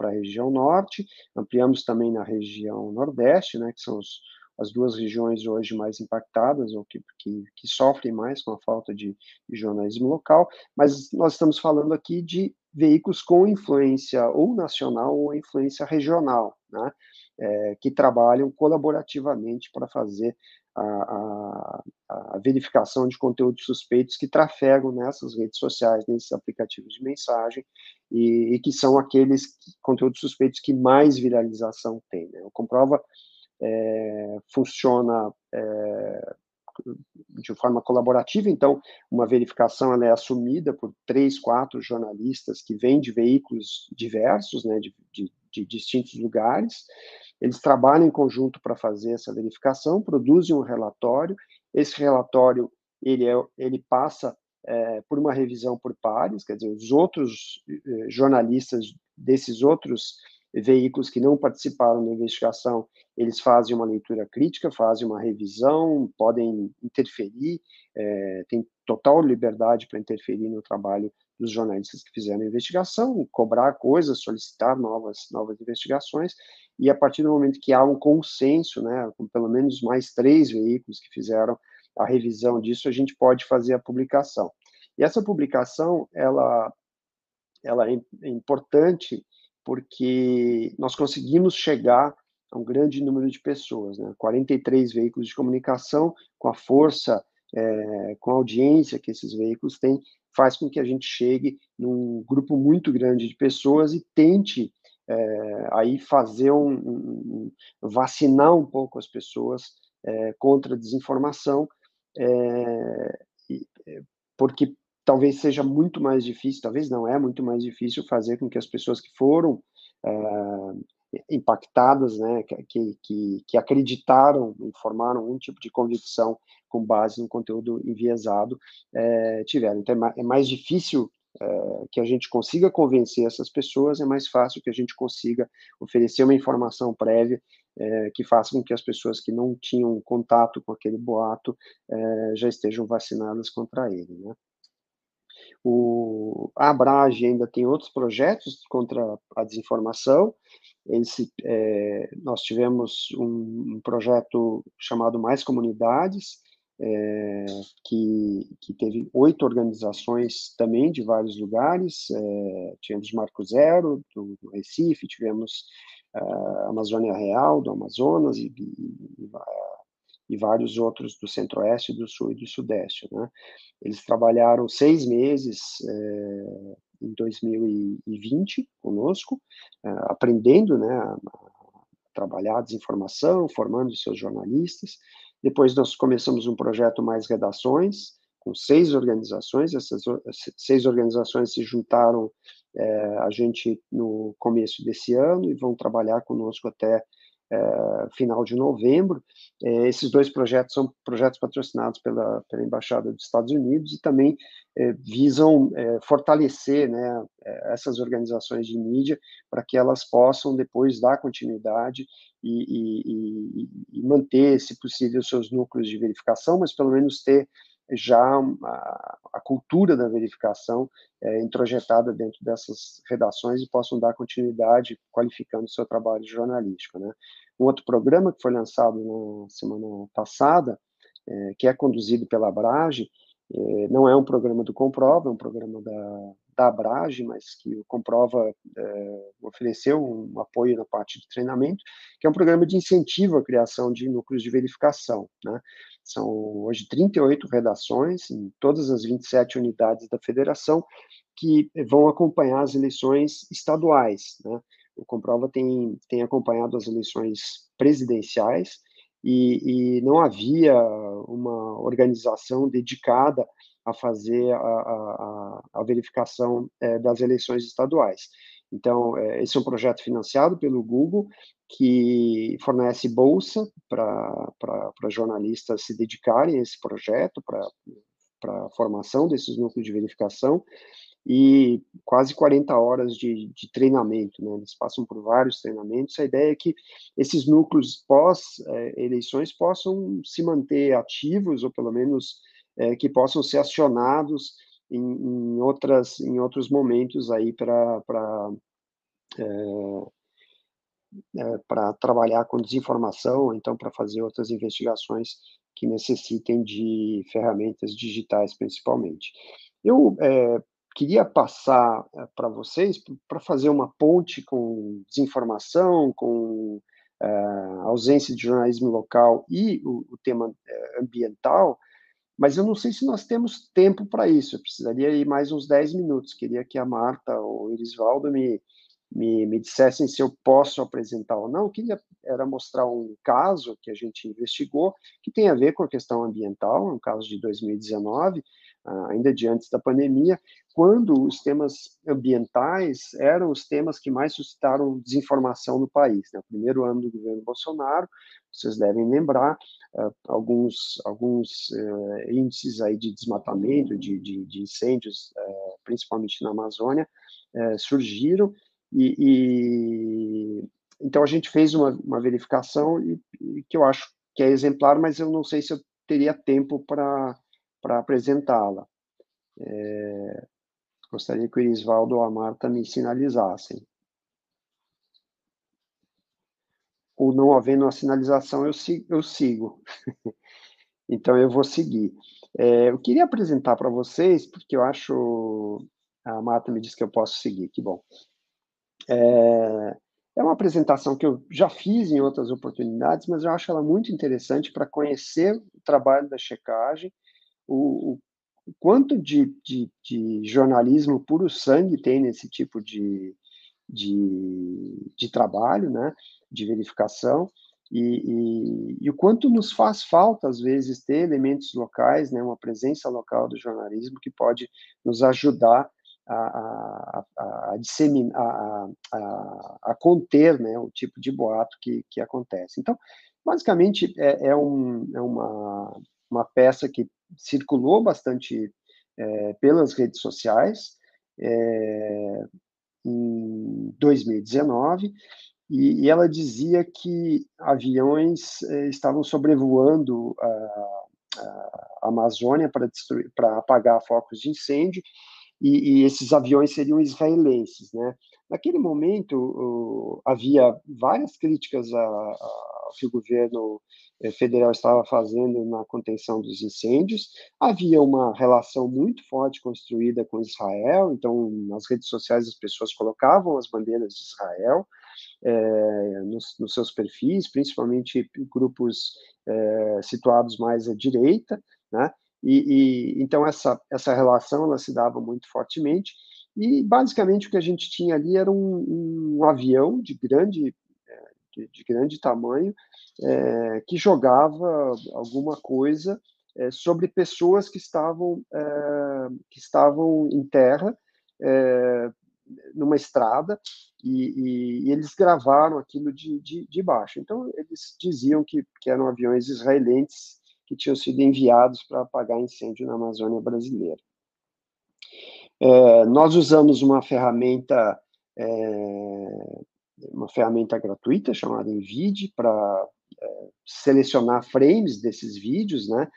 a região norte, ampliamos também na região nordeste, né, que são os, as duas regiões hoje mais impactadas, ou que, que, que sofrem mais com a falta de, de, jornalismo local, mas nós estamos falando aqui de veículos com influência ou nacional ou influência regional, né? É, que trabalham colaborativamente para fazer a, a, a, verificação de conteúdos suspeitos que trafegam nessas redes sociais, nesses aplicativos de mensagem, e, e que são aqueles conteúdos suspeitos que mais viralização tem. Né? O Comprova é, funciona é, de forma colaborativa, então uma verificação é assumida por três, quatro jornalistas que vêm de veículos diversos, né, de, de, de distintos lugares, eles trabalham em conjunto para fazer essa verificação, produzem um relatório, esse relatório ele, é, ele passa é, por uma revisão por pares, quer dizer, os outros eh, jornalistas desses outros veículos que não participaram da investigação, eles fazem uma leitura crítica, fazem uma revisão, podem interferir, é, tem total liberdade para interferir no trabalho dos jornalistas que fizeram a investigação, cobrar coisas, solicitar novas, novas investigações, e a partir do momento que há um consenso, né, com pelo menos mais três veículos que fizeram a revisão disso, a gente pode fazer a publicação. E essa publicação, ela, ela é importante porque nós conseguimos chegar a um grande número de pessoas, né? 43 veículos de comunicação, com a força, é, com a audiência que esses veículos têm, faz com que a gente chegue num grupo muito grande de pessoas e tente é, aí fazer um, um, vacinar um pouco as pessoas é, contra a desinformação, é, porque talvez seja muito mais difícil, talvez não é muito mais difícil fazer com que as pessoas que foram é, impactadas, né, que, que, que acreditaram formaram um tipo de convicção com base no conteúdo enviesado, é, tiveram. Então, é, é mais difícil é, que a gente consiga convencer essas pessoas, é mais fácil que a gente consiga oferecer uma informação prévia é, que faça com que as pessoas que não tinham contato com aquele boato já estejam vacinadas contra ele, né? O, a Abrage ainda tem outros projetos contra a desinformação. Esse, é, nós tivemos um, um, projeto chamado Mais Comunidades, é, que, que teve oito organizações também de vários lugares. É, tivemos Marco Zero, do, do Recife, tivemos é, Amazônia Real, do Amazonas, e, e, e vários outros do Centro-Oeste, do Sul e do Sudeste. Né? Eles trabalharam seis meses é, em 2020 conosco, é, aprendendo né, a, a trabalhar a desinformação, formando seus jornalistas. Depois nós começamos um projeto Mais Redações, com seis organizações. Essas seis organizações se juntaram é, a gente no começo desse ano e vão trabalhar conosco até final de novembro. É, esses dois projetos são projetos patrocinados pela, pela Embaixada dos Estados Unidos e também é, visam fortalecer né, essas organizações de mídia para que elas possam depois dar continuidade e, e, e manter, se possível, seus núcleos de verificação, mas pelo menos ter já a, a, cultura da verificação é, introjetada dentro dessas redações e possam dar continuidade qualificando o seu trabalho jornalístico. Né? Um outro programa que foi lançado na semana passada, é, que é conduzido pela Abrage, é, não é um programa do Comprova, é um programa da, da Abrage, mas que o Comprova é, ofereceu um apoio na parte de treinamento, que é um programa de incentivo à criação de núcleos de verificação. Né? São hoje 38 redações em todas as 27 unidades da federação que vão acompanhar as eleições estaduais. Né? O Comprova tem, tem acompanhado as eleições presidenciais e, e não havia uma organização dedicada a fazer a, a, a verificação é, das eleições estaduais. Então, é, esse é um projeto financiado pelo Google, que fornece bolsa para jornalistas se dedicarem a esse projeto, para a formação desses núcleos de verificação, e quase 40 horas de, de treinamento, né? eles passam por vários treinamentos. A ideia é que esses núcleos pós-eleições é, possam se manter ativos, ou pelo menos é, que possam ser acionados em, em, outras, em outros momentos aí para é, é, para trabalhar com desinformação, então para fazer outras investigações que necessitem de ferramentas digitais, principalmente. Eu é, queria passar uh, para vocês para fazer uma ponte com desinformação, com uh, ausência de jornalismo local e o, o tema ambiental, mas eu não sei se nós temos tempo para isso. Eu precisaria ir mais uns 10 minutos. Queria que a Marta ou o Irisvaldo me, me, me dissessem se eu posso apresentar ou não. Eu queria era mostrar um caso que a gente investigou que tem a ver com a questão ambiental, um caso de 2019, ah, ainda de antes da pandemia, quando os temas ambientais eram os temas que mais suscitaram desinformação no país. Né? O primeiro ano do governo Bolsonaro, vocês devem lembrar, uh, alguns, alguns uh, índices aí de desmatamento, de, de, de incêndios, uh, principalmente na Amazônia, surgiram, e, e, então a gente fez uma, uma verificação e, e que eu acho que é exemplar, mas eu não sei se eu teria tempo para para apresentá-la. É, gostaria que o Irisvaldo ou a Marta me sinalizassem. Ou não havendo a sinalização, eu, eu sigo. então, eu vou seguir. É, eu queria apresentar para vocês, porque eu acho. A Marta me disse que eu posso seguir, que bom. É, é uma apresentação que eu já fiz em outras oportunidades, mas eu acho ela muito interessante para conhecer o trabalho da checagem o, o quanto de, de, de, jornalismo puro sangue tem nesse tipo de, de, de trabalho, né, de verificação, e, e, e, o quanto nos faz falta, às vezes, ter elementos locais, né, uma presença local do jornalismo que pode nos ajudar a, a, a, disseminar, a, a, a, conter né, o tipo de boato que, que acontece. Então, basicamente, é, é, um, é uma, uma peça que circulou bastante é, pelas redes sociais é, em 2019 e, e, ela dizia que aviões é, estavam sobrevoando a, a Amazônia para destruir, para apagar focos de incêndio e, e, esses aviões seriam israelenses, né? Naquele momento havia várias críticas ao que o governo eh, federal estava fazendo na contenção dos incêndios. Havia uma relação muito forte construída com Israel, então nas redes sociais as pessoas colocavam as bandeiras de Israel é, nos, nos, seus perfis, principalmente grupos é, situados mais à direita, né? E, e, então essa essa relação ela se dava muito fortemente e basicamente o que a gente tinha ali era um, um avião de grande de, de grande tamanho, é, que jogava alguma coisa é, sobre pessoas que estavam, é, que estavam em terra, numa estrada, e, e, e, eles gravaram aquilo de, de, de baixo. Então, eles diziam que, que eram aviões israelenses que tinham sido enviados para apagar incêndio na Amazônia brasileira. É, nós usamos uma ferramenta é, uma ferramenta gratuita chamada Envid para é, selecionar frames desses vídeos, né?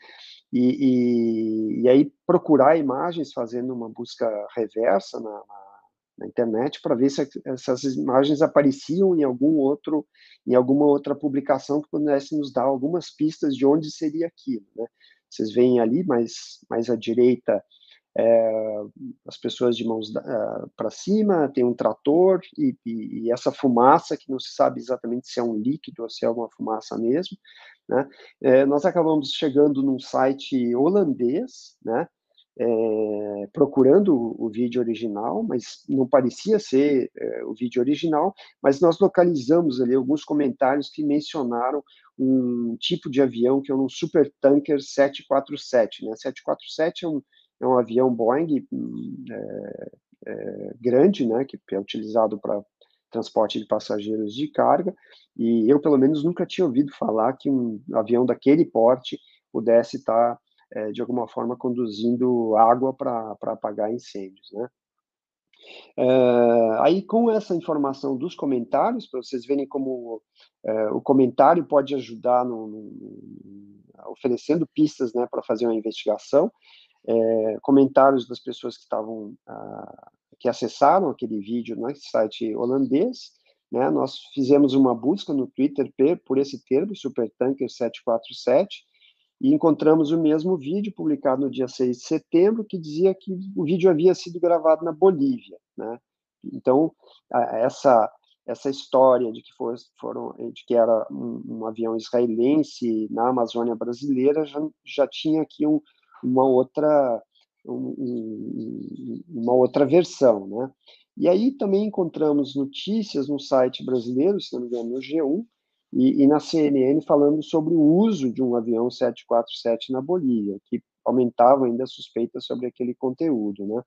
E, e, e, aí procurar imagens fazendo uma busca reversa na, na, na internet para ver se essas imagens apareciam em algum outro, em alguma outra publicação que pudesse nos dar algumas pistas de onde seria aquilo, né? Vocês veem ali, mais, mais à direita, é, as pessoas de mãos uh, para cima, tem um trator e, e, e, essa fumaça que não se sabe exatamente se é um líquido ou se é uma fumaça mesmo, né? É, nós acabamos chegando num site holandês, né? É, procurando o, vídeo original, mas não parecia ser é, o vídeo original, mas nós localizamos ali alguns comentários que mencionaram um tipo de avião que é um Super Tanker 747, né? 747 é um é um avião Boeing é, é, grande, né, que é utilizado para transporte de passageiros de carga, e eu, pelo menos, nunca tinha ouvido falar que um avião daquele porte pudesse estar, é, de alguma forma, conduzindo água para apagar incêndios, né. É, aí, com essa informação dos comentários, para vocês verem como é, o comentário pode ajudar no, no, oferecendo pistas né, para fazer uma investigação, é, comentários das pessoas que estavam ah, que acessaram aquele vídeo no site holandês, né? Nós fizemos uma busca no Twitter por esse termo, Supertanker 747, e encontramos o mesmo vídeo publicado no dia 6 de setembro, que dizia que o vídeo havia sido gravado na Bolívia. Né? Então, essa essa história de que for, foram de que era um, um, avião israelense na Amazônia brasileira já, já tinha aqui um, uma outra um, uma outra versão, né? E aí também encontramos notícias no site brasileiro, se não me engano, no G1, e, e, na CNN falando sobre o uso de um avião 747 na Bolívia, que aumentava ainda a suspeita sobre aquele conteúdo, né?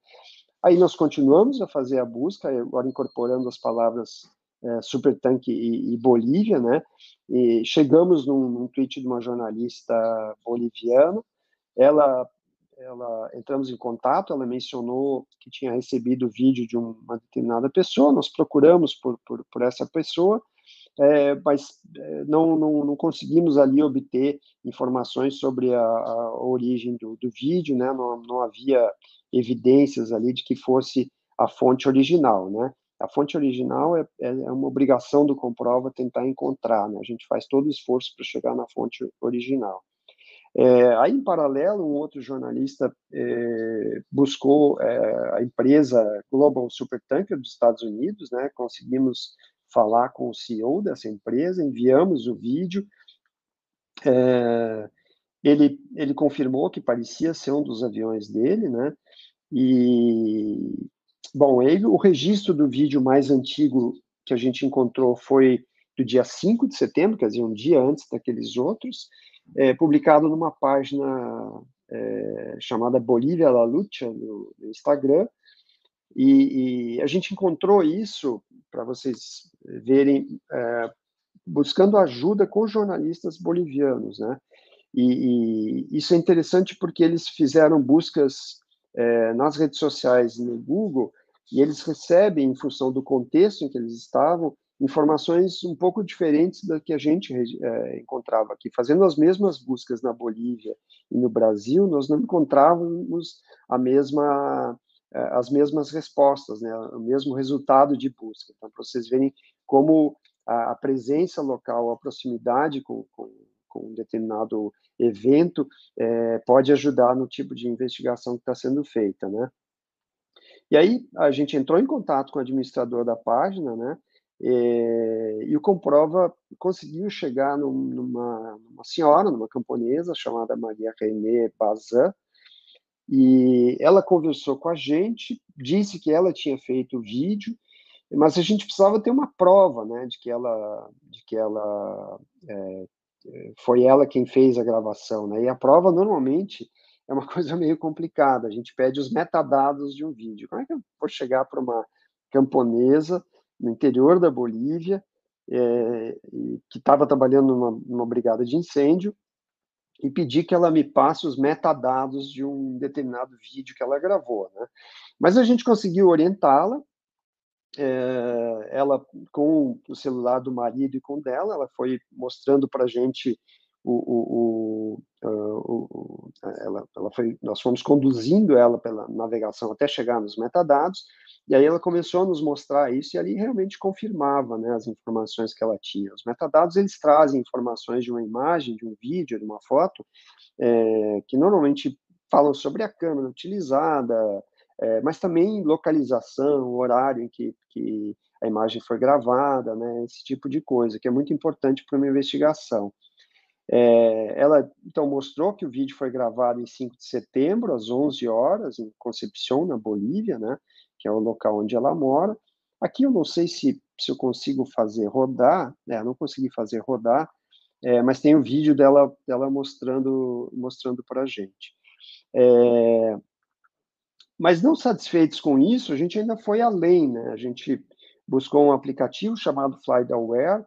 Aí nós continuamos a fazer a busca, agora incorporando as palavras é, Supertanque e, e, Bolívia, né? E chegamos num, num tweet de uma jornalista boliviana, ela ela entramos em contato, ela mencionou que tinha recebido o vídeo de uma determinada pessoa, nós procuramos por, por, por essa pessoa, é, mas é, não, não, não, conseguimos ali obter informações sobre a, a origem do, do, vídeo, né? Não, não, havia evidências ali de que fosse a fonte original, né? A fonte original é, é, é uma obrigação do Comprova tentar encontrar, né? A gente faz todo o esforço para chegar na fonte original. É, aí, em paralelo, um outro jornalista é, buscou é, a empresa Global Supertanker dos Estados Unidos, né? Conseguimos falar com o CEO dessa empresa, enviamos o vídeo. É, ele, ele confirmou que parecia ser um dos aviões dele, né? E, bom, ele, o registro do vídeo mais antigo que a gente encontrou foi do dia 5 de setembro, quer dizer, um dia antes daqueles outros, é, publicado numa página é, chamada Bolívia La Lucha, no, no Instagram, e, e, a gente encontrou isso, para vocês verem, é, buscando ajuda com jornalistas bolivianos, né? E, e, isso é interessante porque eles fizeram buscas é, nas redes sociais no Google e eles recebem, em função do contexto em que eles estavam, informações um pouco diferentes da que a gente é, encontrava aqui. Fazendo as mesmas buscas na Bolívia e no Brasil, nós não encontrávamos a mesma, é, as mesmas respostas, né, o mesmo resultado de busca. Então, para vocês verem como a, a presença local, a proximidade com, com, com um determinado evento é, pode ajudar no tipo de investigação que está sendo feita, né? E aí a gente entrou em contato com o administrador da página, né? É, e o Comprova conseguiu chegar num, numa, numa, senhora, numa camponesa chamada Maria René Bazin, e ela conversou com a gente, disse que ela tinha feito o vídeo, mas a gente precisava ter uma prova, né, de que ela, de que ela é, foi ela quem fez a gravação, né? E a prova normalmente é uma coisa meio complicada. A gente pede os metadados de um vídeo. Como é que eu vou chegar para uma camponesa no interior da Bolívia, é, que estava trabalhando numa, numa brigada de incêndio, e pedir que ela me passe os metadados de um determinado vídeo que ela gravou, né? Mas a gente conseguiu orientá-la, é, ela com o celular do marido e com dela, ela foi mostrando para a gente o, o, o, o, ela, ela foi, nós fomos conduzindo ela pela navegação até chegar nos metadados, e aí ela começou a nos mostrar isso e ali realmente confirmava né, as informações que ela tinha. Os metadados eles trazem informações de uma imagem, de um vídeo, de uma foto, é, que normalmente falam sobre a câmera utilizada, é, mas também localização, horário em que, que a imagem foi gravada, né, esse tipo de coisa, que é muito importante para uma investigação. É, ela, então, mostrou que o vídeo foi gravado em 5 de setembro, às 11 horas, em Concepción, na Bolívia, né, que é o local onde ela mora. Aqui eu não sei se, se eu consigo fazer rodar, né, não consegui fazer rodar, é, mas tem o um vídeo dela, dela mostrando mostrando para a gente. É, mas não satisfeitos com isso, a gente ainda foi além, né? A gente buscou um aplicativo chamado FlightAware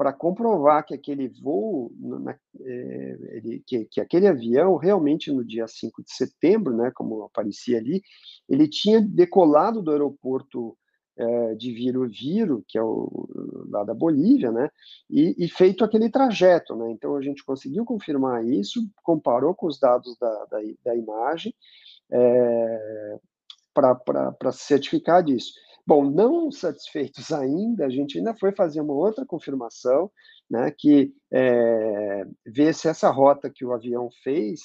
para comprovar que aquele voo, na, é, ele, que, que, aquele avião realmente no dia 5 de setembro, né, como aparecia ali, ele tinha decolado do aeroporto é, de Viro Viro, que é o, lá da Bolívia, né, e, e, feito aquele trajeto, né, então a gente conseguiu confirmar isso, comparou com os dados da, da, da imagem, é, para certificar disso. Bom, não satisfeitos ainda, a gente ainda foi fazer uma outra confirmação, né, que é, ver se essa rota que o avião fez,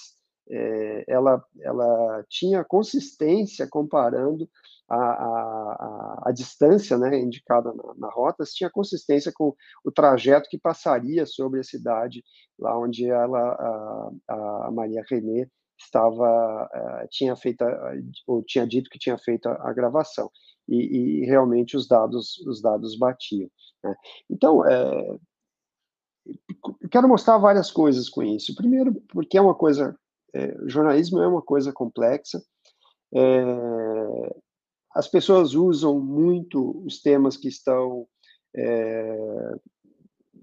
é, ela, ela tinha consistência comparando a, a, a, distância né, indicada na, na, rota, se tinha consistência com o trajeto que passaria sobre a cidade, lá onde ela, a, a Maria René estava, uh, tinha feito, ou tinha dito que tinha feito a gravação. E, e, realmente os dados, os dados batiam. Né? Então, é, quero mostrar várias coisas com isso. Primeiro, porque é uma coisa, é, jornalismo é uma coisa complexa. É, as pessoas usam muito os temas que estão é,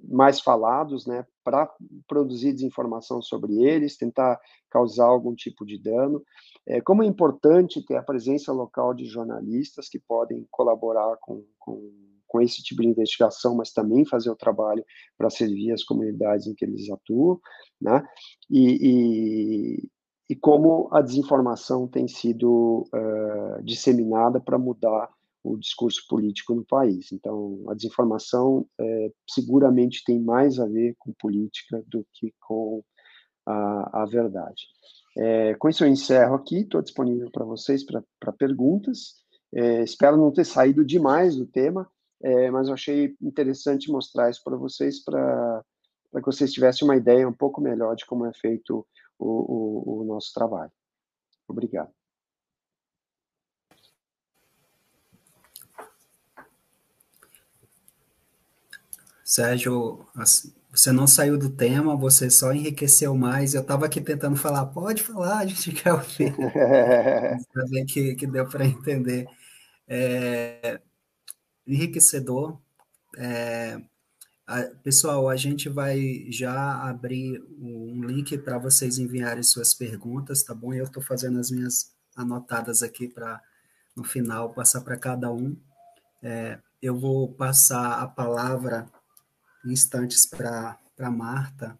mais falados, né, para produzir desinformação sobre eles, tentar causar algum tipo de dano. É, como é importante ter a presença local de jornalistas que podem colaborar com, com, com esse tipo de investigação, mas também fazer o trabalho para servir as comunidades em que eles atuam, né? E, e, e como a desinformação tem sido uh, disseminada para mudar o discurso político no país. Então, a desinformação é, seguramente tem mais a ver com política do que com a, a verdade. É, com isso eu encerro aqui, estou disponível para vocês para perguntas. É, espero não ter saído demais do tema, é, mas eu achei interessante mostrar isso para vocês, para que vocês tivessem uma ideia um pouco melhor de como é feito o, o, o nosso trabalho. Obrigado. Sérgio, você não saiu do tema, você só enriqueceu mais. Eu estava aqui tentando falar, pode falar, a gente quer ouvir. Ainda bem que, que deu para entender. É, enriquecedor. É, a, pessoal, a gente vai já abrir um link para vocês enviarem suas perguntas, tá bom? Eu estou fazendo as minhas anotadas aqui para, no final, passar para cada um. É, eu vou passar a palavra instantes para Marta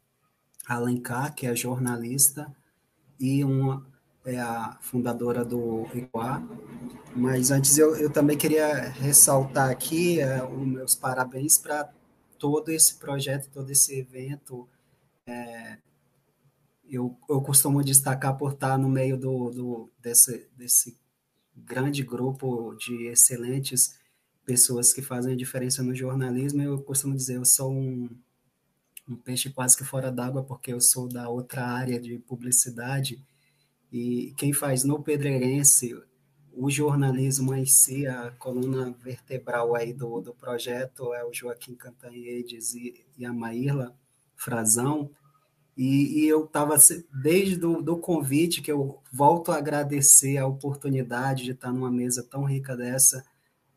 Alencar, que é jornalista e uma é a fundadora do ICOA. Mas antes eu, eu também queria ressaltar aqui é, os meus parabéns para todo esse projeto, todo esse evento. É, eu, eu costumo destacar por estar no meio do, do, desse, desse grande grupo de excelentes pessoas que fazem a diferença no jornalismo. Eu costumo dizer, eu sou um, um peixe quase que fora d'água, porque eu sou da outra área de publicidade. E quem faz no Pedreirense o jornalismo em si, a coluna vertebral aí do, do projeto é o Joaquim Cantanhedes e, e a Maíla Frazão. E, e eu estava, desde do, do convite, que eu volto a agradecer a oportunidade de estar numa mesa tão rica dessa,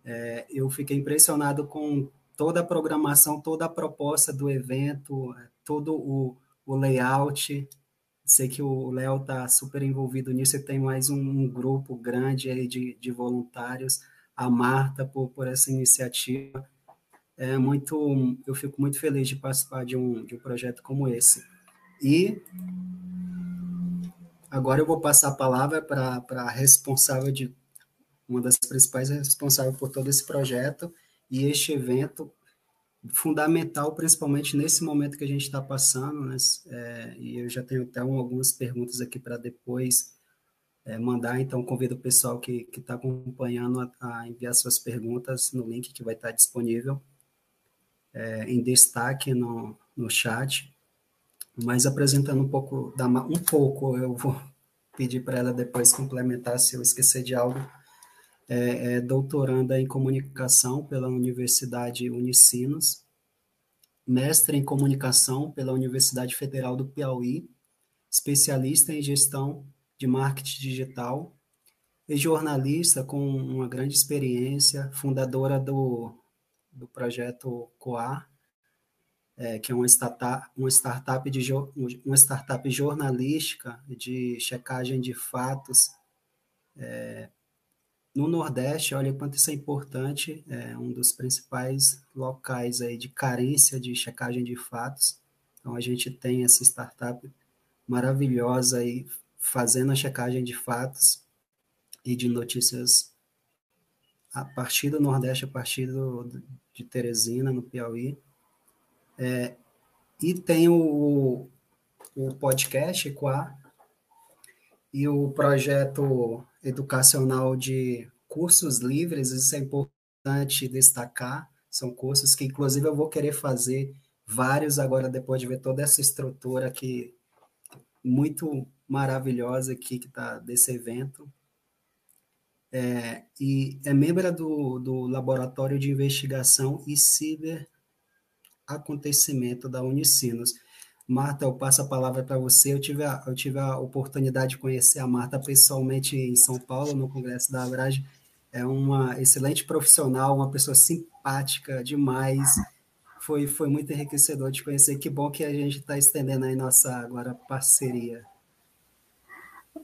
é, eu fiquei impressionado com toda a programação, toda a proposta do evento, é, todo o, o layout. Sei que o Léo está super envolvido nisso e tem mais um, um grupo grande aí de, de voluntários. A Marta por, por essa iniciativa. É muito, eu fico muito feliz de participar de um, de um projeto como esse. E agora eu vou passar a palavra para a responsável de uma das principais responsáveis por todo esse projeto e este evento fundamental, principalmente nesse momento que a gente está passando, né? É, e eu já tenho até algumas perguntas aqui para depois é, mandar, então convido o pessoal que está acompanhando a, a, enviar suas perguntas no link que vai estar disponível é, em destaque no, no chat, mas apresentando um pouco, da, um pouco, eu vou pedir para ela depois complementar se eu esquecer de algo, é, é doutoranda em comunicação pela Universidade Unicinos, mestre em comunicação pela Universidade Federal do Piauí, especialista em gestão de marketing digital e jornalista com uma grande experiência, fundadora do, do projeto COAR, é, que é uma startup, uma, startup de, uma startup jornalística de checagem de fatos é, no Nordeste, olha quanto isso é importante, é um dos principais locais aí de carência de checagem de fatos. Então, a gente tem essa startup maravilhosa aí fazendo a checagem de fatos e de notícias a partir do Nordeste, a partir do, de Teresina, no Piauí. É, e tem o, o podcast Equar e o projeto educacional de cursos livres, isso é importante destacar, são cursos que, inclusive, eu vou querer fazer vários agora, depois de ver toda essa estrutura aqui, muito maravilhosa aqui que está desse evento é, e é membro do, do Laboratório de Investigação e Ciber Acontecimento da Unicinos. Marta, eu passo a palavra para você. Eu tive, a, eu tive a oportunidade de conhecer a Marta pessoalmente em São Paulo, no Congresso da Abrage. É uma excelente profissional, uma pessoa simpática demais. Foi, foi muito enriquecedor de conhecer. Que bom que a gente está estendendo aí nossa agora parceria.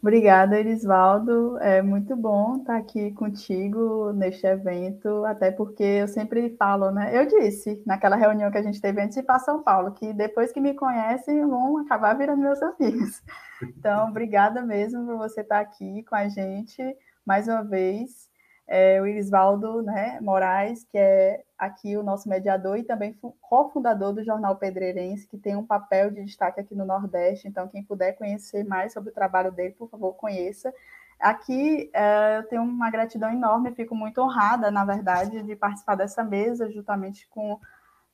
Obrigada, Erisvaldo. É muito bom estar aqui contigo neste evento, até porque eu sempre falo, né? Eu disse naquela reunião que a gente teve antes de ir para São Paulo, que depois que me conhecem vão acabar virando meus amigos. Então, obrigada mesmo por você estar aqui com a gente mais uma vez é, o Irisvaldo né, Moraes, que é aqui o nosso mediador e também cofundador do Jornal Pedreirense, que tem um papel de destaque aqui no Nordeste. Então, quem puder conhecer mais sobre o trabalho dele, por favor, conheça. Aqui é, eu tenho uma gratidão enorme, fico muito honrada, na verdade, de participar dessa mesa, juntamente com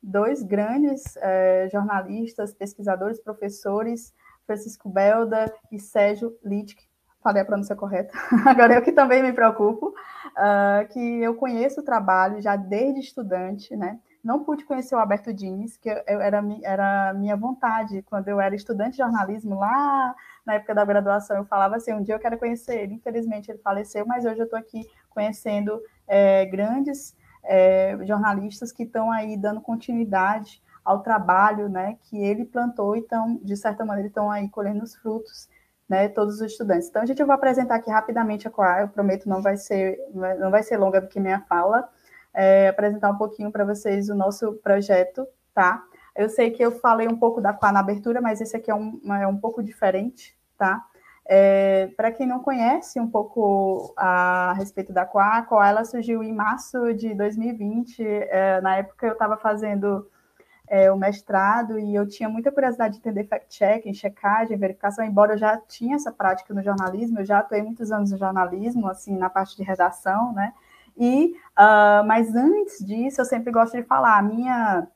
dois grandes é, jornalistas, pesquisadores, professores, Francisco Belda e Sérgio Littke, falei a pronúncia correta, agora eu que também me preocupo, uh, que eu conheço o trabalho já desde estudante, né? Não pude conhecer o Alberto Diniz, que eu, era, era minha vontade, quando eu era estudante de jornalismo, lá na época da graduação, eu falava assim, um dia eu quero conhecer ele, infelizmente ele faleceu, mas hoje eu estou aqui conhecendo é, grandes é, jornalistas que estão aí dando continuidade ao trabalho né, que ele plantou e estão, de certa maneira, estão aí colhendo os frutos né, todos os estudantes. Então, a gente vai apresentar aqui rapidamente a Coa, eu prometo não vai ser, não vai ser longa do que minha fala, é, apresentar um pouquinho para vocês o nosso projeto, tá? Eu sei que eu falei um pouco da Coa na abertura, mas esse aqui é um, é um pouco diferente, tá? É, para quem não conhece um pouco a, a respeito da Coa, a Coa ela surgiu em março de 2020, é, na época eu estava fazendo é, o mestrado e eu tinha muita curiosidade de entender fact-checking, checagem, verificação, embora eu já tinha essa prática no jornalismo, eu já atuei muitos anos no jornalismo, assim, na parte de redação, né? E, uh, mas antes disso, eu sempre gosto de falar, a minha,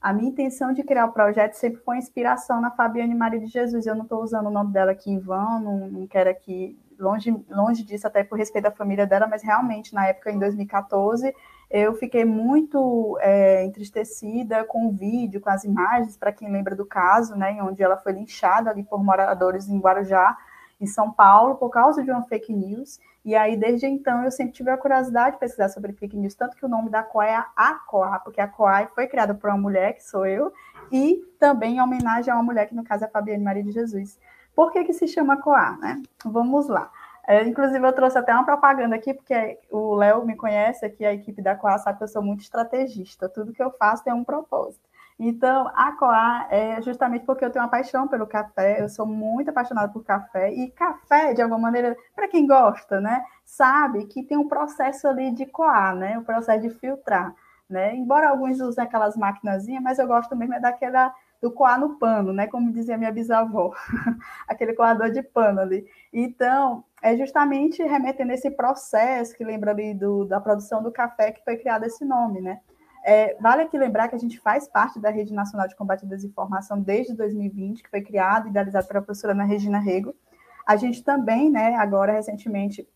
a minha intenção de criar o projeto sempre foi inspiração na Fabiane Maria de Jesus, eu não estou usando o nome dela aqui em vão, não, não quero aqui, longe, longe disso, até por respeito à família dela, mas realmente, na época, em 2014, eu fiquei muito é, entristecida com o vídeo, com as imagens, para quem lembra do caso, né, onde ela foi linchada ali por moradores em Guarujá, em São Paulo, por causa de uma fake news. E aí, desde então, eu sempre tive a curiosidade de pesquisar sobre fake news, tanto que o nome da COA é a COA, porque a COA foi criada por uma mulher, que sou eu, e também em homenagem a uma mulher, que no caso é a Fabiane Maria de Jesus. Por que, que se chama COA? Né? Vamos lá. É, inclusive, eu trouxe até uma propaganda aqui, porque o Léo me conhece aqui, a equipe da Coa sabe que eu sou muito estrategista. Tudo que eu faço tem um propósito. Então, a Coa é justamente porque eu tenho uma paixão pelo café, eu sou muito apaixonada por café, e café, de alguma maneira, para quem gosta, né, sabe que tem um processo ali de coar, né, o um processo de filtrar, né, embora alguns usem aquelas maquinazinhas, mas eu gosto mesmo é daquela do coar no pano, né? Como dizia minha bisavó, aquele coador de pano ali. Então, é justamente remetendo esse processo que lembra ali do, da produção do café que foi criado esse nome, né? É, vale aqui lembrar que a gente faz parte da Rede Nacional de Combate à Desinformação desde 2020, que foi criada e idealizada pela professora Ana Regina Rego. A gente também, né, agora recentemente,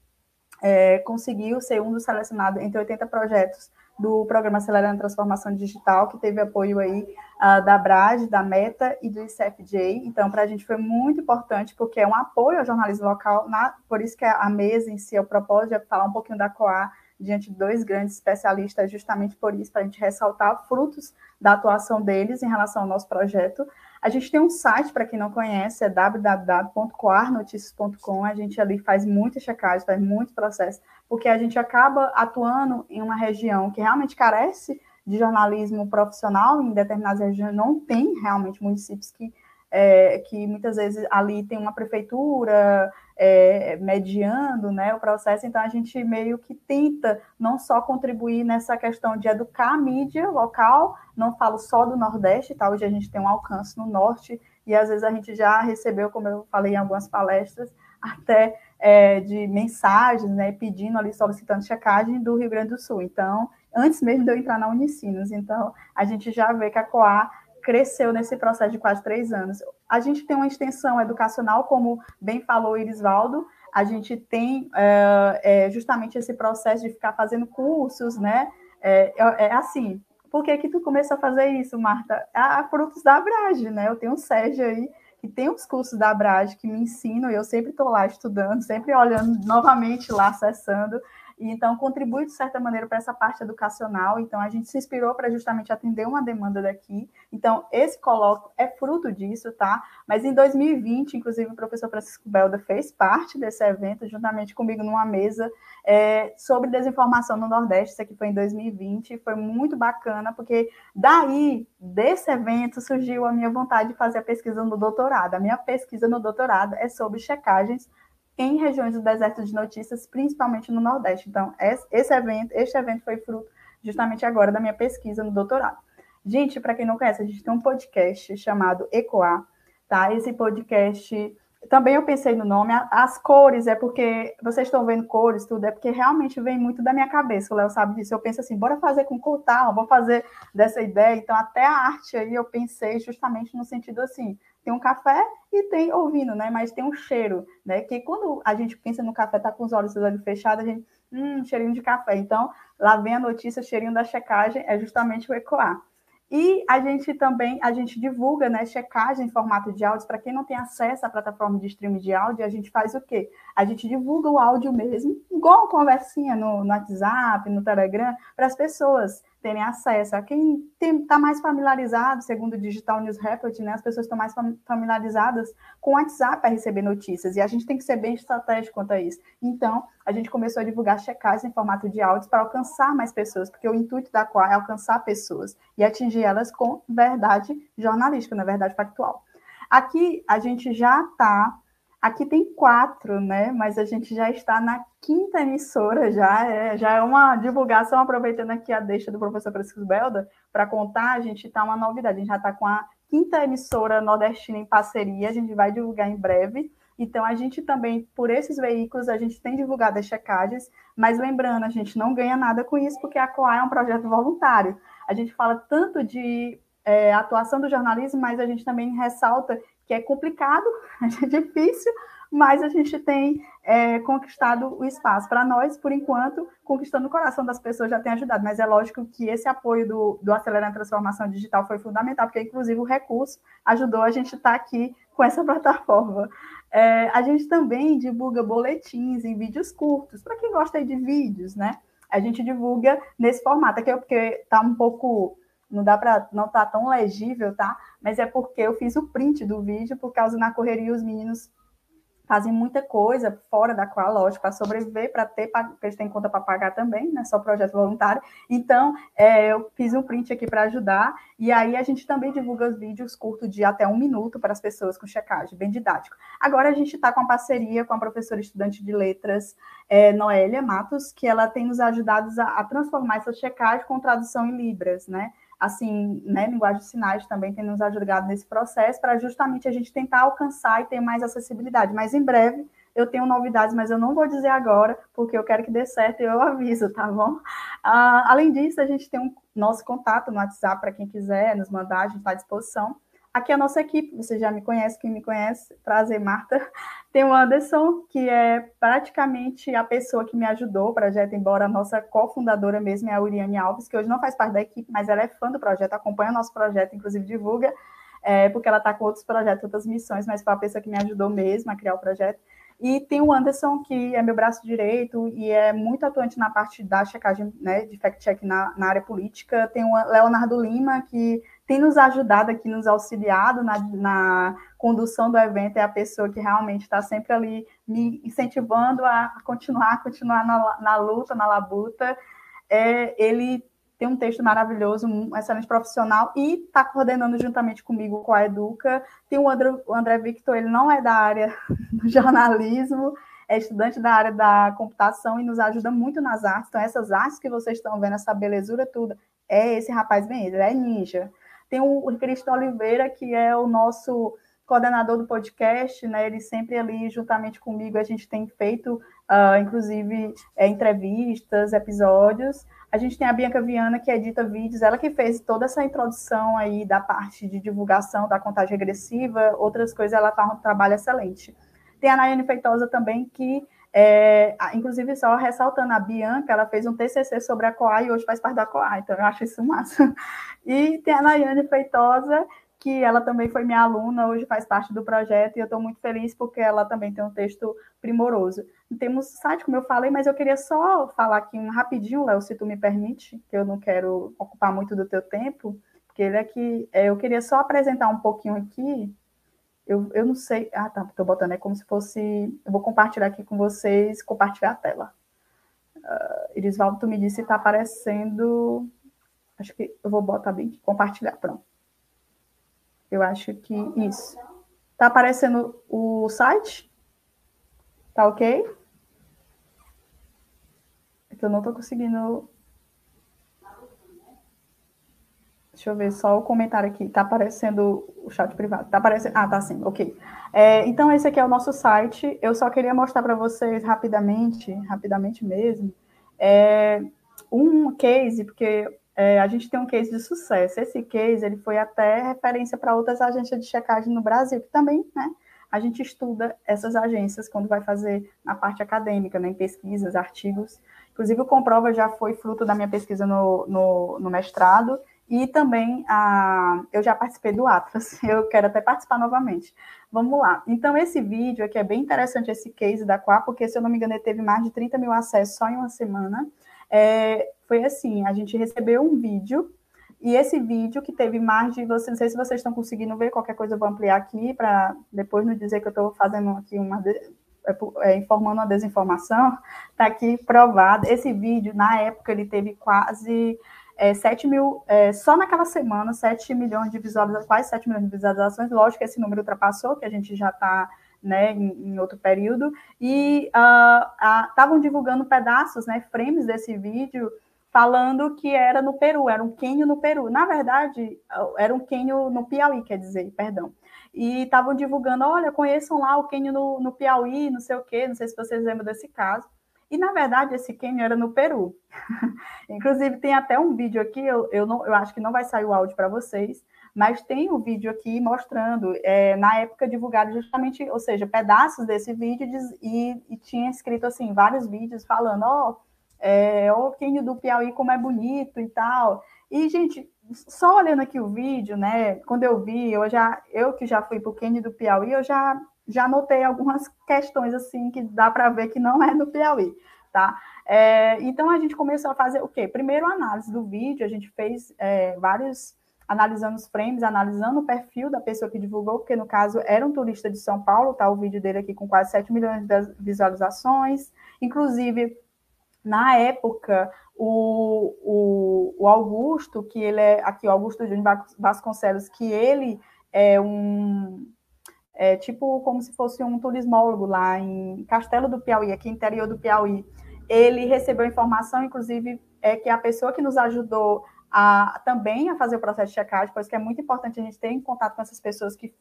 é, conseguiu ser um dos selecionados entre 80 projetos do programa Acelerando a Transformação Digital, que teve apoio aí uh, da BRAD, da Meta e do ICFJ. Então, para a gente foi muito importante, porque é um apoio ao jornalismo local, na, por isso que a mesa em si, o propósito é falar um pouquinho da COA diante de dois grandes especialistas, justamente por isso, para a gente ressaltar frutos da atuação deles em relação ao nosso projeto. A gente tem um site, para quem não conhece, é www.coarnoticias.com. A gente ali faz muita checagem, faz muito processo porque a gente acaba atuando em uma região que realmente carece de jornalismo profissional, em determinadas regiões não tem realmente municípios que, é, que muitas vezes ali tem uma prefeitura, é, mediando né, o processo, então a gente meio que tenta não só contribuir nessa questão de educar a mídia local, não falo só do Nordeste, tá? hoje a gente tem um alcance no Norte, e às vezes a gente já recebeu, como eu falei em algumas palestras, até é, de mensagens, né, pedindo ali, solicitando checagem do Rio Grande do Sul. Então, antes mesmo de eu entrar na Unicinos, então a gente já vê que a COA cresceu nesse processo de quase três anos. A gente tem uma extensão educacional, como bem falou o Irisvaldo, a gente tem é, justamente esse processo de ficar fazendo cursos, né? É, é, é assim, por que que tu começou a fazer isso, Marta? A, a frutos da Abrage, né? Eu tenho um Sérgio aí, que tem os cursos da Abrage que me ensinam, e eu sempre estou lá estudando, sempre olhando novamente lá, acessando, e então contribui de certa maneira para essa parte educacional. Então a gente se inspirou para justamente atender uma demanda daqui. Então esse colóquio é fruto disso, tá? Mas em 2020, inclusive o professor Francisco Belda fez parte desse evento juntamente comigo numa mesa é, sobre desinformação no Nordeste. Isso aqui foi em 2020, foi muito bacana porque daí desse evento surgiu a minha vontade de fazer a pesquisa no doutorado. A minha pesquisa no doutorado é sobre checagens em regiões do deserto de notícias, principalmente no Nordeste. Então, esse evento, este evento foi fruto justamente agora da minha pesquisa no doutorado. Gente, para quem não conhece, a gente tem um podcast chamado Ecoar, tá? Esse podcast também eu pensei no nome, as cores, é porque vocês estão vendo cores, tudo, é porque realmente vem muito da minha cabeça, o Léo sabe disso. Eu penso assim, bora fazer com cor tal, vou fazer dessa ideia. Então, até a arte aí eu pensei justamente no sentido assim, tem um café e tem ouvindo, né? Mas tem um cheiro, né? Que quando a gente pensa no café, tá com os olhos, olhos fechados, a gente, hum, cheirinho de café. Então, lá vem a notícia, cheirinho da checagem, é justamente o ecoar. E a gente também, a gente divulga, né, checagem em formato de áudio, para quem não tem acesso à plataforma de streaming de áudio, a gente faz o quê? A gente divulga o áudio mesmo, igual conversinha no, no WhatsApp, no Telegram, para as pessoas terem acesso. A quem está mais familiarizado, segundo o Digital News Report, né, as pessoas estão mais familiarizadas com o WhatsApp para receber notícias, e a gente tem que ser bem estratégico quanto a isso. Então, a gente começou a divulgar checagens em formato de áudios para alcançar mais pessoas, porque o intuito da qual é alcançar pessoas e atingir elas com verdade jornalística, na verdade factual. Aqui a gente já está Aqui tem quatro, né? Mas a gente já está na quinta emissora, já é, já é uma divulgação, aproveitando aqui a deixa do professor Francisco Belda, para contar, a gente está uma novidade, a gente já está com a quinta emissora nordestina em parceria, a gente vai divulgar em breve. Então, a gente também, por esses veículos, a gente tem divulgado as checagens, mas lembrando, a gente não ganha nada com isso, porque a COA é um projeto voluntário. A gente fala tanto de é, atuação do jornalismo, mas a gente também ressalta que é complicado, é difícil, mas a gente tem é, conquistado o espaço. Para nós, por enquanto, conquistando o coração das pessoas já tem ajudado, mas é lógico que esse apoio do, do Acelerando a Transformação Digital foi fundamental, porque, inclusive, o recurso ajudou a gente estar tá aqui com essa plataforma. É, a gente também divulga boletins em vídeos curtos, para quem gosta de vídeos, né? A gente divulga nesse formato, aqui é porque está um pouco não dá para não tá tão legível, tá? Mas é porque eu fiz o print do vídeo por causa na correria os meninos fazem muita coisa fora da qual, lógico, para sobreviver, para ter, porque eles têm conta para pagar também, né? Só projeto voluntário. Então, é, eu fiz um print aqui para ajudar, e aí a gente também divulga os vídeos curtos de até um minuto para as pessoas com checagem, bem didático. Agora a gente está com uma parceria com a professora estudante de letras, é, Noélia Matos, que ela tem nos ajudado a, a transformar essa checagem com tradução em Libras, né? Assim, né, linguagem de sinais também tem nos ajudado nesse processo para justamente a gente tentar alcançar e ter mais acessibilidade. Mas em breve eu tenho novidades, mas eu não vou dizer agora, porque eu quero que dê certo e eu aviso, tá bom? Ah, além disso, a gente tem um nosso contato no WhatsApp para quem quiser nos mandar, a gente está à disposição. Aqui é a nossa equipe, você já me conhece, quem me conhece, prazer, Marta. Tem o Anderson, que é praticamente a pessoa que me ajudou o projeto, embora a nossa cofundadora mesmo é a Uriane Alves, que hoje não faz parte da equipe, mas ela é fã do projeto, acompanha o nosso projeto, inclusive divulga, é, porque ela está com outros projetos, outras missões, mas foi a pessoa que me ajudou mesmo a criar o projeto. E tem o Anderson, que é meu braço direito e é muito atuante na parte da checagem né, de fact-check na, na área política. Tem o Leonardo Lima, que tem nos ajudado aqui, nos auxiliado na, na condução do evento, é a pessoa que realmente está sempre ali me incentivando a continuar, continuar na, na luta, na labuta. É, ele tem um texto maravilhoso, um excelente profissional, e está coordenando juntamente comigo com a Educa. Tem o André, o André Victor, ele não é da área do jornalismo, é estudante da área da computação e nos ajuda muito nas artes. Então, essas artes que vocês estão vendo, essa belezura toda, é esse rapaz bem, ele é ninja. Tem o Cristo Oliveira, que é o nosso coordenador do podcast, né? Ele sempre ali, juntamente comigo, a gente tem feito, uh, inclusive, é, entrevistas, episódios. A gente tem a Bianca Viana, que edita vídeos, ela que fez toda essa introdução aí da parte de divulgação da contagem regressiva, outras coisas, ela tá um trabalho excelente. Tem a Nayane Feitosa também, que, é, inclusive, só ressaltando, a Bianca, ela fez um TCC sobre a COA e hoje faz parte da COA, então eu acho isso massa. E tem a Nayane Feitosa, que ela também foi minha aluna, hoje faz parte do projeto, e eu estou muito feliz porque ela também tem um texto primoroso. Temos site, como eu falei, mas eu queria só falar aqui um rapidinho, Léo, se tu me permite, que eu não quero ocupar muito do teu tempo, porque ele aqui, é, eu queria só apresentar um pouquinho aqui, eu, eu não sei, ah tá, estou botando, é como se fosse, eu vou compartilhar aqui com vocês, compartilhar a tela. Uh, Irisvaldo, tu me disse está aparecendo, acho que eu vou botar bem, compartilhar, pronto. Eu acho que isso. Tá aparecendo o site? Tá ok? É que eu não tô conseguindo. Deixa eu ver só o comentário aqui. Tá aparecendo o chat privado. Tá aparecendo. Ah, tá sim, ok. É, então, esse aqui é o nosso site. Eu só queria mostrar para vocês rapidamente, rapidamente mesmo, é, um case, porque é, a gente tem um case de sucesso. Esse case ele foi até referência para outras agências de checagem no Brasil, que também, né? A gente estuda essas agências quando vai fazer na parte acadêmica, né, em pesquisas, artigos. Inclusive, o Comprova já foi fruto da minha pesquisa no, no, no mestrado e também a, eu já participei do Atlas, eu quero até participar novamente. Vamos lá. Então, esse vídeo aqui é bem interessante, esse case da Qua, porque, se eu não me engano, ele teve mais de 30 mil acessos só em uma semana. É, foi assim: a gente recebeu um vídeo, e esse vídeo que teve mais de. Não sei se vocês estão conseguindo ver, qualquer coisa eu vou ampliar aqui, para depois não dizer que eu estou fazendo aqui uma. É, é, informando uma desinformação, está aqui provado. Esse vídeo, na época, ele teve quase é, 7 mil, é, só naquela semana, 7 milhões de visualizações, quase 7 milhões de visualizações. Lógico que esse número ultrapassou, que a gente já está né, em, em, outro período, e estavam uh, uh, divulgando pedaços, né, frames desse vídeo, falando que era no Peru, era um quênio no Peru. Na verdade, era um quênio no Piauí, quer dizer, perdão. E estavam divulgando, olha, conheçam lá o quênio no, no Piauí, não sei o quê, não sei se vocês lembram desse caso. E, na verdade, esse quênio era no Peru. Inclusive, tem até um vídeo aqui, eu, eu, não, eu acho que não vai sair o áudio para vocês, mas tem o um vídeo aqui mostrando, é, na época divulgado justamente, ou seja, pedaços desse vídeo e, e tinha escrito assim, vários vídeos falando, ó, oh, é, o Quênio do Piauí como é bonito e tal. E, gente, só olhando aqui o vídeo, né, quando eu vi, eu já, eu que já fui para o Quênio do Piauí, eu já, já notei algumas questões, assim, que dá para ver que não é no Piauí, tá? É, então, a gente começou a fazer o quê? Primeiro, análise do vídeo, a gente fez é, vários analisando os frames, analisando o perfil da pessoa que divulgou, porque no caso era um turista de São Paulo, tá o vídeo dele aqui com quase 7 milhões de visualizações. Inclusive, na época, o, o, o Augusto, que ele é aqui, o Augusto Júnior Vasconcelos, que ele é um é tipo como se fosse um turismólogo lá em Castelo do Piauí, aqui interior do Piauí. Ele recebeu informação, inclusive, é que a pessoa que nos ajudou a, também a fazer o processo de checagem, pois que é muito importante a gente ter em contato com essas pessoas que,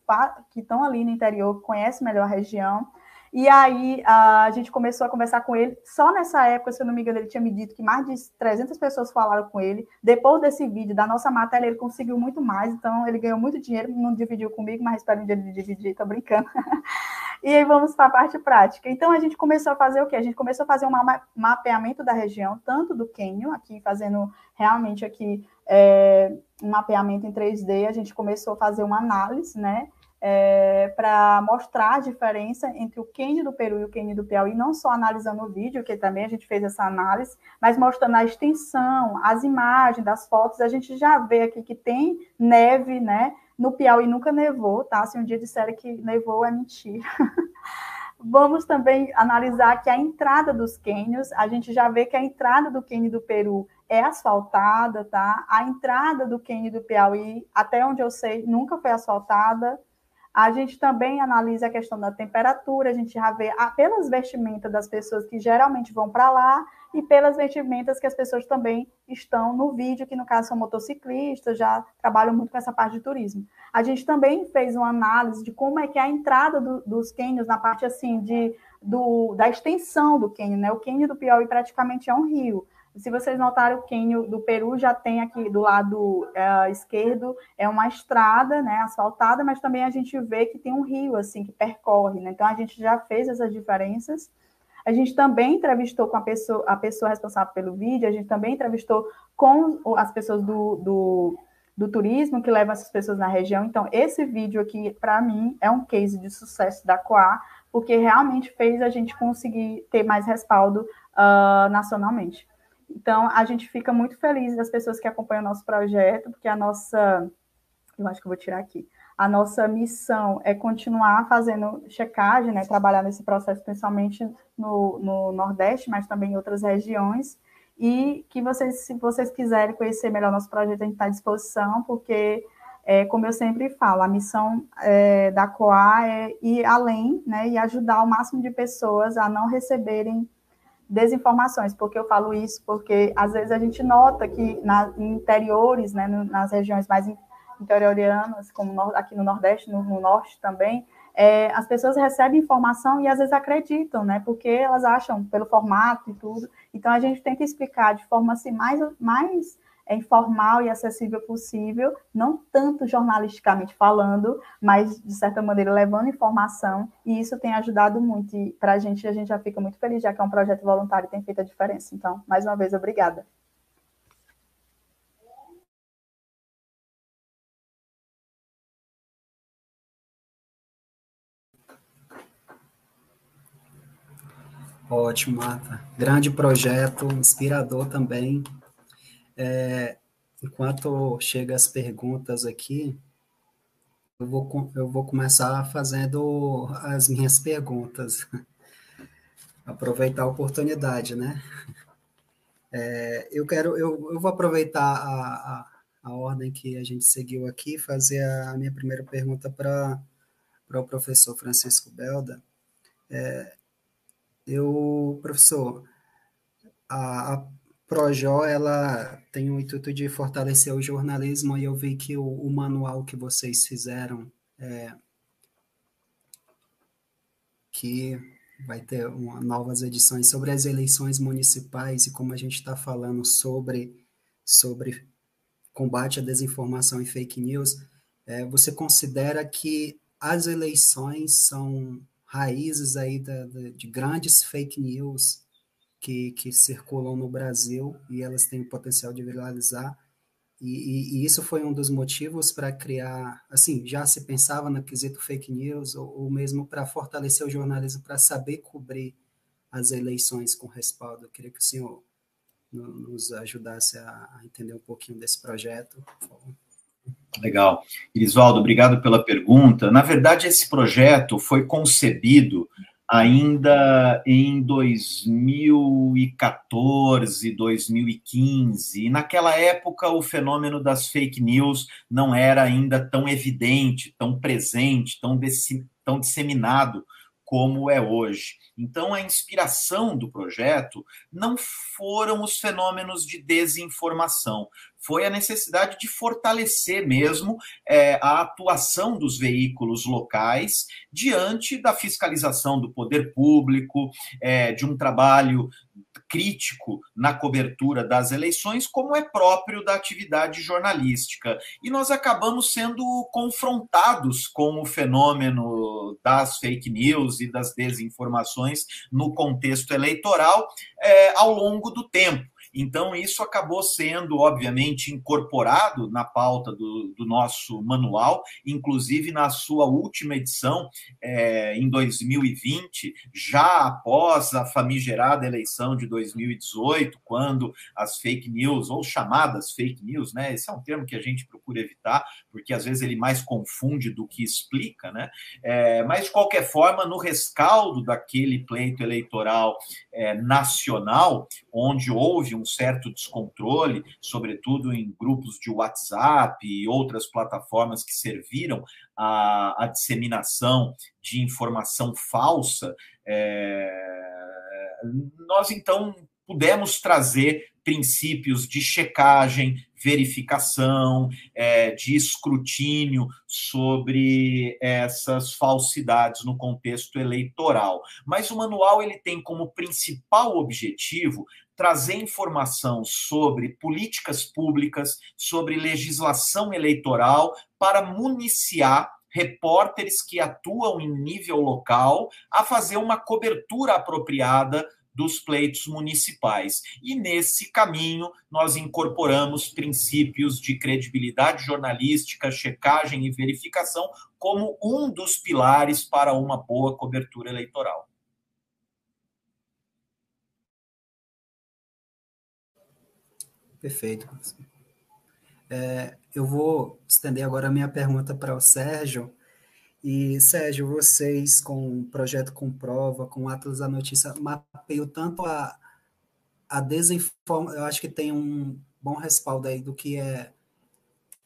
que estão ali no interior, conhecem melhor a região. E aí a gente começou a conversar com ele. Só nessa época, se eu não me engano, ele tinha me dito que mais de 300 pessoas falaram com ele. Depois desse vídeo, da nossa matéria, ele conseguiu muito mais. Então, ele ganhou muito dinheiro. Não dividiu comigo, mas espero um dia ele dividir. Tô brincando. e aí vamos para a parte prática. Então, a gente começou a fazer o quê? A gente começou a fazer um mapeamento da região, tanto do Quênio, aqui fazendo realmente aqui é, um mapeamento em 3D. A gente começou a fazer uma análise, né? É, para mostrar a diferença entre o Kenny do Peru e o Kenny do Piauí, não só analisando o vídeo, que também a gente fez essa análise, mas mostrando a extensão, as imagens das fotos, a gente já vê aqui que tem neve, né? No Piauí nunca nevou, tá? Se um dia disserem que nevou, é mentira. vamos também analisar que a entrada dos cânions, a gente já vê que a entrada do cânion do Peru é asfaltada, tá? A entrada do cânion do Piauí, até onde eu sei, nunca foi asfaltada. A gente também analisa a questão da temperatura, a gente já vê pelas vestimentas das pessoas que geralmente vão para lá e pelas vestimentas que as pessoas também estão no vídeo, que no caso são motociclistas, já trabalham muito com essa parte de turismo. A gente também fez uma análise de como é que é a entrada do, dos cânions na parte assim de do, da extensão do cânion, né? O cânion do Piauí praticamente é um rio. Se vocês notarem, o cânion do Peru já tem aqui do lado é, esquerdo é uma estrada, né, asfaltada, mas também a gente vê que tem um rio assim que percorre, né? Então a gente já fez essas diferenças. A gente também entrevistou com a pessoa, a pessoa responsável pelo vídeo, a gente também entrevistou com as pessoas do, do, do turismo que levam essas pessoas na região. Então, esse vídeo aqui, para mim, é um case de sucesso da Coa, porque realmente fez a gente conseguir ter mais respaldo uh, nacionalmente. Então, a gente fica muito feliz das pessoas que acompanham o nosso projeto, porque a nossa. Eu acho que eu vou tirar aqui a nossa missão é continuar fazendo checagem, né, trabalhar nesse processo, principalmente no, no Nordeste, mas também em outras regiões, e que vocês, se vocês quiserem conhecer melhor nosso projeto, a gente está à disposição, porque, é, como eu sempre falo, a missão é, da COA é ir além, né, e ajudar o máximo de pessoas a não receberem desinformações, porque eu falo isso porque às vezes a gente nota que na, em interiores, né, nas regiões mais interiorianas, como aqui no Nordeste, no, no Norte também, é, as pessoas recebem informação e às vezes acreditam, né? Porque elas acham pelo formato e tudo. Então a gente tenta explicar de forma assim mais, mais informal e acessível possível, não tanto jornalisticamente falando, mas de certa maneira levando informação, e isso tem ajudado muito. E para a gente, a gente já fica muito feliz, já que é um projeto voluntário e tem feito a diferença. Então, mais uma vez, obrigada. Ótimo, Marta. Grande projeto, inspirador também. É, enquanto chegam as perguntas aqui, eu vou, eu vou começar fazendo as minhas perguntas. Aproveitar a oportunidade, né? É, eu quero, eu, eu vou aproveitar a, a, a, ordem que a gente seguiu aqui, fazer a, minha primeira pergunta para o professor Francisco Belda. É, eu, professor, a, a Projo, ela tem o intuito de fortalecer o jornalismo e eu vi que o, o manual que vocês fizeram, é, que vai ter uma, novas edições sobre as eleições municipais e como a gente está falando sobre, sobre combate à desinformação e fake news, é, você considera que as eleições são raízes aí da, da, de grandes fake news que, que circulam no Brasil e elas têm o potencial de viralizar. E, e, e isso foi um dos motivos para criar, assim, já se pensava no quesito fake news, ou, ou mesmo para fortalecer o jornalismo, para saber cobrir as eleições com respaldo. Eu queria que o senhor nos ajudasse a entender um pouquinho desse projeto. Legal. Irisvaldo, obrigado pela pergunta. Na verdade, esse projeto foi concebido ainda em 2014, 2015. E naquela época, o fenômeno das fake news não era ainda tão evidente, tão presente, tão, tão disseminado como é hoje. Então, a inspiração do projeto não foram os fenômenos de desinformação, foi a necessidade de fortalecer mesmo é, a atuação dos veículos locais diante da fiscalização do poder público, é, de um trabalho crítico na cobertura das eleições, como é próprio da atividade jornalística. E nós acabamos sendo confrontados com o fenômeno das fake news e das desinformações no contexto eleitoral é, ao longo do tempo. Então, isso acabou sendo, obviamente, incorporado na pauta do, do nosso manual, inclusive na sua última edição, é, em 2020, já após a famigerada eleição de 2018, quando as fake news, ou chamadas fake news, né? Esse é um termo que a gente procura evitar, porque às vezes ele mais confunde do que explica, né? É, mas, de qualquer forma, no rescaldo daquele pleito eleitoral é, nacional, onde houve um certo descontrole, sobretudo em grupos de WhatsApp e outras plataformas que serviram à, à disseminação de informação falsa, é, nós então pudemos trazer princípios de checagem, verificação, é, de escrutínio sobre essas falsidades no contexto eleitoral. Mas o manual ele tem como principal objetivo trazer informação sobre políticas públicas, sobre legislação eleitoral, para municiar repórteres que atuam em nível local a fazer uma cobertura apropriada dos pleitos municipais. E nesse caminho, nós incorporamos princípios de credibilidade jornalística, checagem e verificação como um dos pilares para uma boa cobertura eleitoral. Perfeito. É, eu vou estender agora a minha pergunta para o Sérgio. E, Sérgio, vocês com o projeto Comprova, com o Atlas da Notícia, mapeiam tanto a, a desinformação, eu acho que tem um bom respaldo aí do que é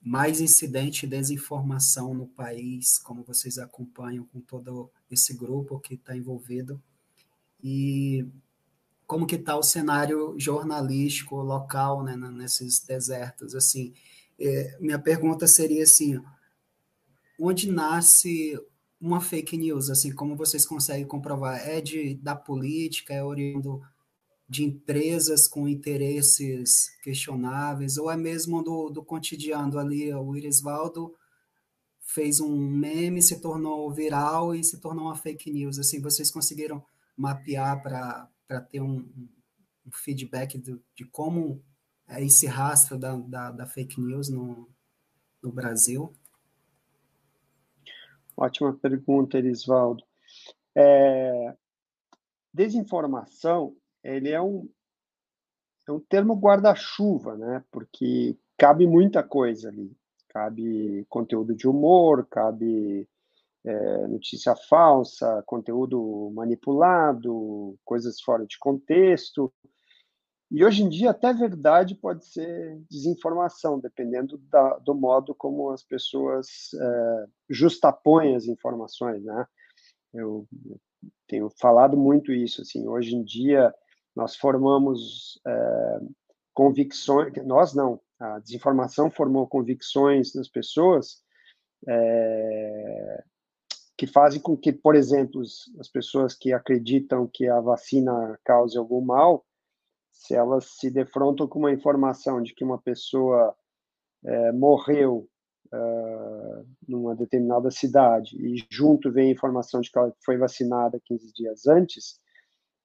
mais incidente de desinformação no país, como vocês acompanham com todo esse grupo que está envolvido, e como que está o cenário jornalístico local né, nesses desertos, assim, é, minha pergunta seria assim, onde nasce uma fake news, assim, como vocês conseguem comprovar? É de, da política, é oriundo de empresas com interesses questionáveis, ou é mesmo do, do cotidiano ali, o Irisvaldo fez um meme, se tornou viral e se tornou uma fake news, assim, vocês conseguiram mapear para ter um, um feedback do, de como é esse rastro da, da, da fake news no, no Brasil? Ótima pergunta, Erisvaldo. É, desinformação, ele é um, é um termo guarda-chuva, né? Porque cabe muita coisa ali. Cabe conteúdo de humor, cabe é, notícia falsa, conteúdo manipulado, coisas fora de contexto. E hoje em dia, até verdade pode ser desinformação, dependendo da, do modo como as pessoas é, justapõem as informações, né? Eu tenho falado muito isso, assim, hoje em dia nós formamos é, convicções, nós não, a desinformação formou convicções nas pessoas é, que fazem com que, por exemplo, as pessoas que acreditam que a vacina cause algum mal, se elas se defrontam com uma informação de que uma pessoa é, morreu uh, numa determinada cidade e junto vem a informação de que ela foi vacinada 15 dias antes,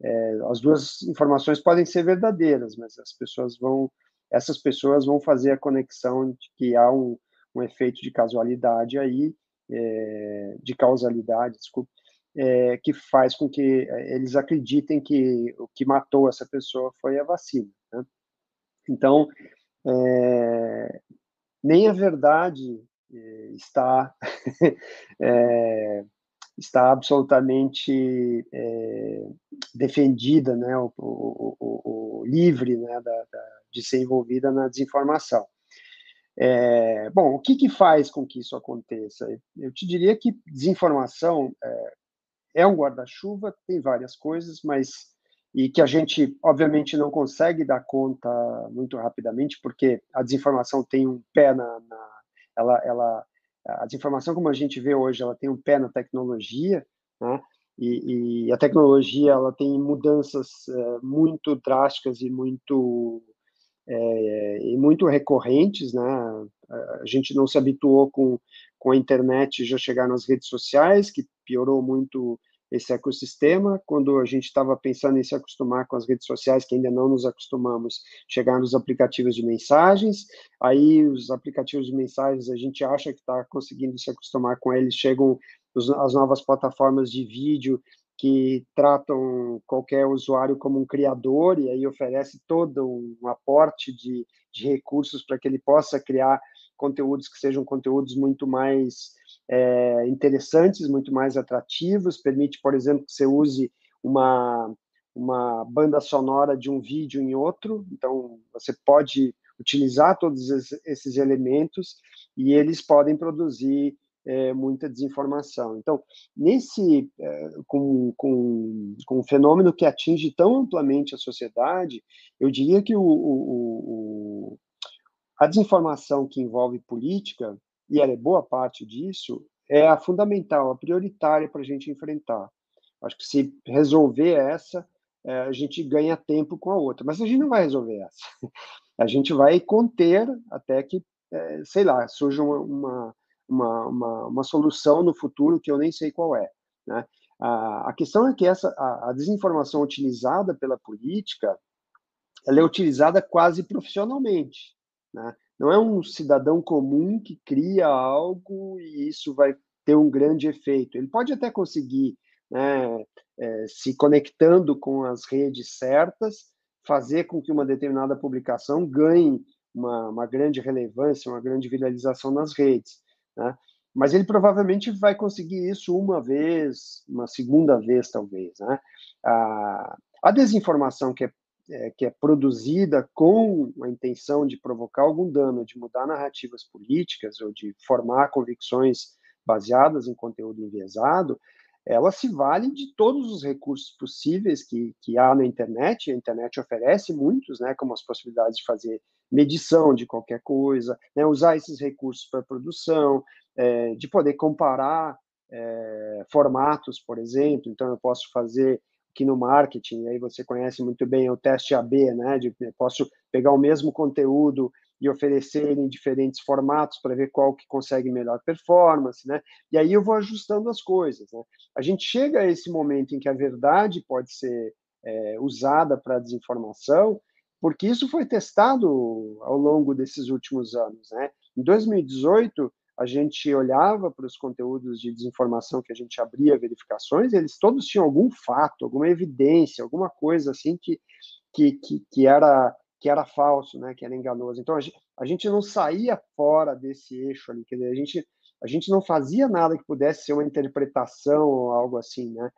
é, as duas informações podem ser verdadeiras, mas as pessoas vão, essas pessoas vão fazer a conexão de que há um, um efeito de casualidade aí, é, de causalidade, desculpe, é, que faz com que é, eles acreditem que o que matou essa pessoa foi a vacina. Né? Então, é, nem a verdade é, está é, está absolutamente é, defendida, né, o livre né, da, da, de ser envolvida na desinformação. É, bom, o que, que faz com que isso aconteça? Eu te diria que desinformação é, é um guarda-chuva, tem várias coisas, mas e que a gente obviamente não consegue dar conta muito rapidamente, porque a desinformação tem um pé na, na ela, ela, a desinformação como a gente vê hoje, ela tem um pé na tecnologia, né? E, e a tecnologia ela tem mudanças é, muito drásticas e muito é, e muito recorrentes, né? A gente não se habituou com, com a internet já chegar nas redes sociais, que piorou muito esse ecossistema. Quando a gente estava pensando em se acostumar com as redes sociais, que ainda não nos acostumamos, chegar nos aplicativos de mensagens. Aí, os aplicativos de mensagens, a gente acha que está conseguindo se acostumar com eles, chegam as novas plataformas de vídeo que tratam qualquer usuário como um criador e aí oferece todo um aporte de, de recursos para que ele possa criar conteúdos que sejam conteúdos muito mais é, interessantes, muito mais atrativos, permite, por exemplo, que você use uma, uma banda sonora de um vídeo em outro, então você pode utilizar todos esses elementos e eles podem produzir é, muita desinformação. Então, nesse, é, com, com, com um fenômeno que atinge tão amplamente a sociedade, eu diria que o, o, o a desinformação que envolve política, e ela é boa parte disso, é a fundamental, a prioritária para a gente enfrentar. Acho que se resolver essa, é, a gente ganha tempo com a outra. Mas a gente não vai resolver essa. A gente vai conter até que, é, sei lá, surja uma, uma, uma, uma, solução no futuro que eu nem sei qual é. Né? A, a questão é que essa, a, a desinformação utilizada pela política ela é utilizada quase profissionalmente. Né? Não é um cidadão comum que cria algo e isso vai ter um grande efeito. Ele pode até conseguir, né, é, se conectando com as redes certas, fazer com que uma determinada publicação ganhe uma, uma grande relevância, uma grande viralização nas redes. Né? Mas ele provavelmente vai conseguir isso uma vez, uma segunda vez, talvez. Né? A, a desinformação que é é, que é produzida com a intenção de provocar algum dano, de mudar narrativas políticas ou de formar convicções baseadas em conteúdo enviesado, ela se vale de todos os recursos possíveis que, que há na internet. A internet oferece muitos, né, como as possibilidades de fazer medição de qualquer coisa, né, usar esses recursos para produção, é, de poder comparar é, formatos, por exemplo. Então, eu posso fazer que no marketing, aí você conhece muito bem o teste AB, né? De, posso pegar o mesmo conteúdo e oferecer em diferentes formatos para ver qual que consegue melhor performance, né? E aí eu vou ajustando as coisas, né? A gente chega a esse momento em que a verdade pode ser é, usada para desinformação, porque isso foi testado ao longo desses últimos anos, né? Em 2018 a gente olhava para os conteúdos de desinformação que a gente abria verificações, eles todos tinham algum fato, alguma evidência, alguma coisa assim que, que, que, que era que era falso, né, que era enganoso. Então a gente, a gente não saía fora desse eixo ali, quer dizer, a gente a gente não fazia nada que pudesse ser uma interpretação ou algo assim, né?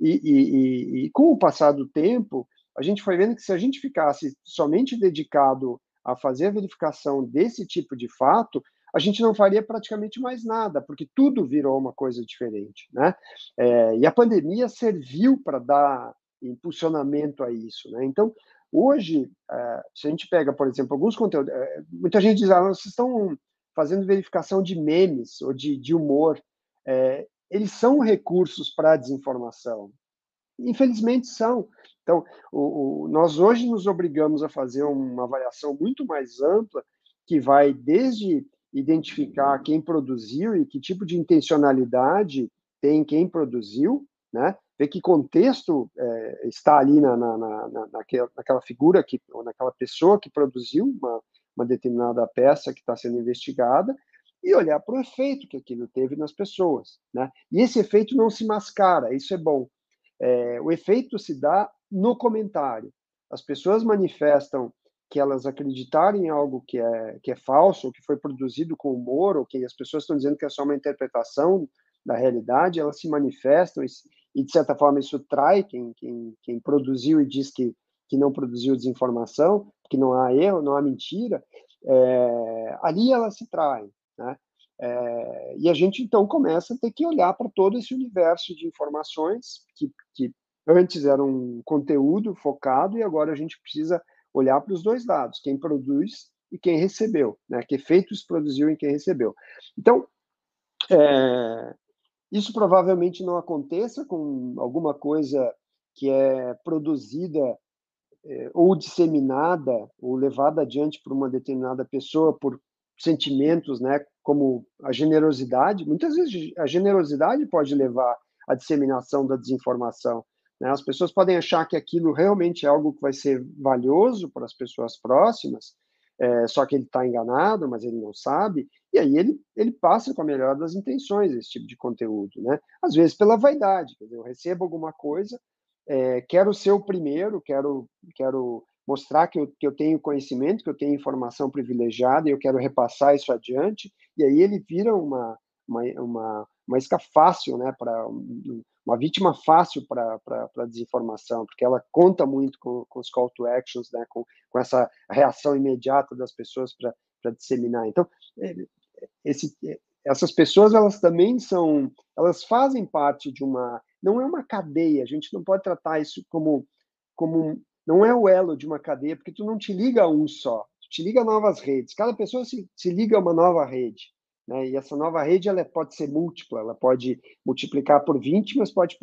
E, e, e, e com o passar do tempo, a gente foi vendo que se a gente ficasse somente dedicado a fazer a verificação desse tipo de fato, a gente não faria praticamente mais nada, porque tudo virou uma coisa diferente, né? É, e a pandemia serviu para dar impulsionamento a isso, né? Então, hoje, é, se a gente pega, por exemplo, alguns conteúdos, é, muita gente diz, ah, vocês estão fazendo verificação de memes ou de, de humor, é, eles são recursos para a desinformação. Infelizmente são. Então, o, o, nós hoje nos obrigamos a fazer uma avaliação muito mais ampla, que vai desde identificar quem produziu e que tipo de intencionalidade tem quem produziu, né? Ver que contexto é, está ali na, na, na, naquela, naquela figura que, ou naquela pessoa que produziu uma, uma determinada peça que está sendo investigada e olhar para o efeito que aquilo teve nas pessoas, né? E esse efeito não se mascara, isso é bom. É, o efeito se dá no comentário. As pessoas manifestam que elas acreditarem em algo que é, que é falso, ou que foi produzido com humor, ou que as pessoas estão dizendo que é só uma interpretação da realidade, elas se manifestam e, e de certa forma, isso trai quem, quem, quem produziu e diz que, que não produziu desinformação, que não há erro, não há mentira, é, ali elas se traem, né? É, e a gente, então, começa a ter que olhar para todo esse universo de informações que, que antes era um conteúdo focado e agora a gente precisa olhar para os dois lados, quem produz e quem recebeu, né? Que efeitos produziu em quem recebeu. Então, é, isso provavelmente não aconteça com alguma coisa que é produzida é, ou disseminada ou levada adiante por uma determinada pessoa por sentimentos, né, como a generosidade. Muitas vezes a generosidade pode levar a disseminação da desinformação. Né? As pessoas podem achar que aquilo realmente é algo que vai ser valioso para as pessoas próximas, é, só que ele está enganado, mas ele não sabe, e aí ele, ele passa com a melhor das intenções esse tipo de conteúdo, né? Às vezes pela vaidade, dizer, eu recebo alguma coisa, é, quero ser o primeiro, quero, quero mostrar que eu, que eu tenho conhecimento, que eu tenho informação privilegiada e eu quero repassar isso adiante, e aí ele vira uma, uma, uma, uma isca fácil, né, para uma vítima fácil para a desinformação, porque ela conta muito com, com os call to actions, né, com, com essa reação imediata das pessoas para disseminar. Então, é, esse, essas pessoas, elas também são, elas fazem parte de uma, não é uma cadeia, a gente não pode tratar isso como, como não é o elo de uma cadeia, porque tu não te liga a um só, tu te liga a novas redes, cada pessoa se, se liga a uma nova rede. Né? E essa nova rede ela pode ser múltipla, ela pode multiplicar por 20, mas pode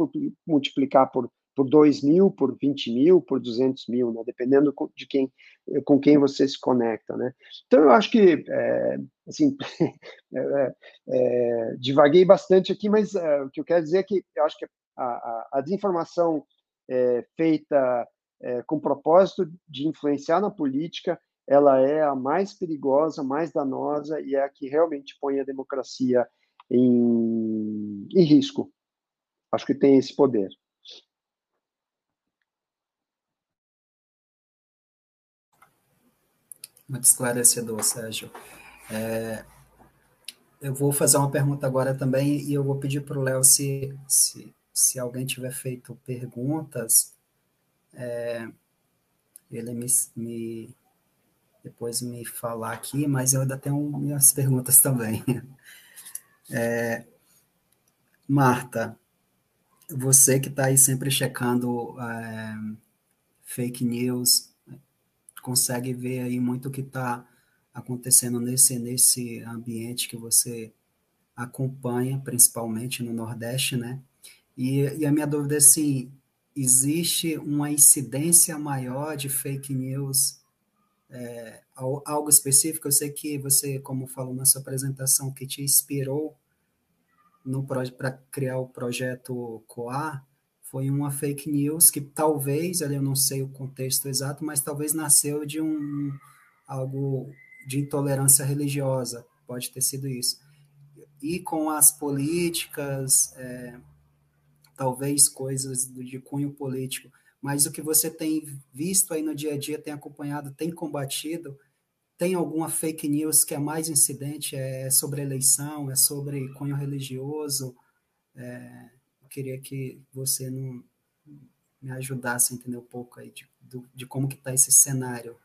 multiplicar por, por 2 mil, por 20 mil, por 200 mil, né? dependendo de quem, com quem você se conecta. Né? Então, eu acho que, é, assim, é, é, é, divaguei bastante aqui, mas é, o que eu quero dizer é que eu acho que a, a, a desinformação é, feita com propósito de influenciar na política, ela é a mais perigosa, mais danosa e é a que realmente põe a democracia em, em risco. Acho que tem esse poder. Muito esclarecedor, Sérgio. É, eu vou fazer uma pergunta agora também e eu vou pedir para o Léo se, se, se alguém tiver feito perguntas, é, ele me, me depois me falar aqui, mas eu ainda tenho minhas perguntas também. É, Marta, você que está aí sempre checando é, fake news, consegue ver aí muito o que está acontecendo nesse, nesse ambiente que você acompanha, principalmente no Nordeste, né? E, e a minha dúvida é se existe uma incidência maior de fake news é, algo específico? Eu sei que você, como falou na sua apresentação, que te inspirou para criar o projeto COA foi uma fake news que talvez, eu não sei o contexto exato, mas talvez nasceu de um algo de intolerância religiosa, pode ter sido isso. E com as políticas, é, talvez coisas de cunho político, mas o que você tem visto aí no dia a dia, tem acompanhado, tem combatido, tem alguma fake news que é mais incidente, é sobre eleição, é sobre cunho religioso? É, eu queria que você não me ajudasse a entender um pouco aí de, de como que está esse cenário.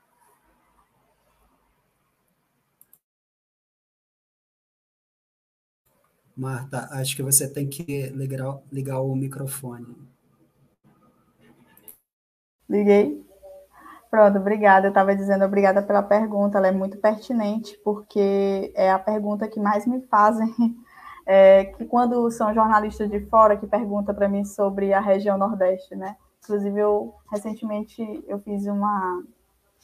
Marta, acho que você tem que ligar, ligar o microfone. Liguei. Pronto, obrigada. Eu estava dizendo obrigada pela pergunta, ela é muito pertinente, porque é a pergunta que mais me fazem, é, que quando são jornalistas de fora que perguntam para mim sobre a região Nordeste, né? Inclusive, eu recentemente eu fiz uma.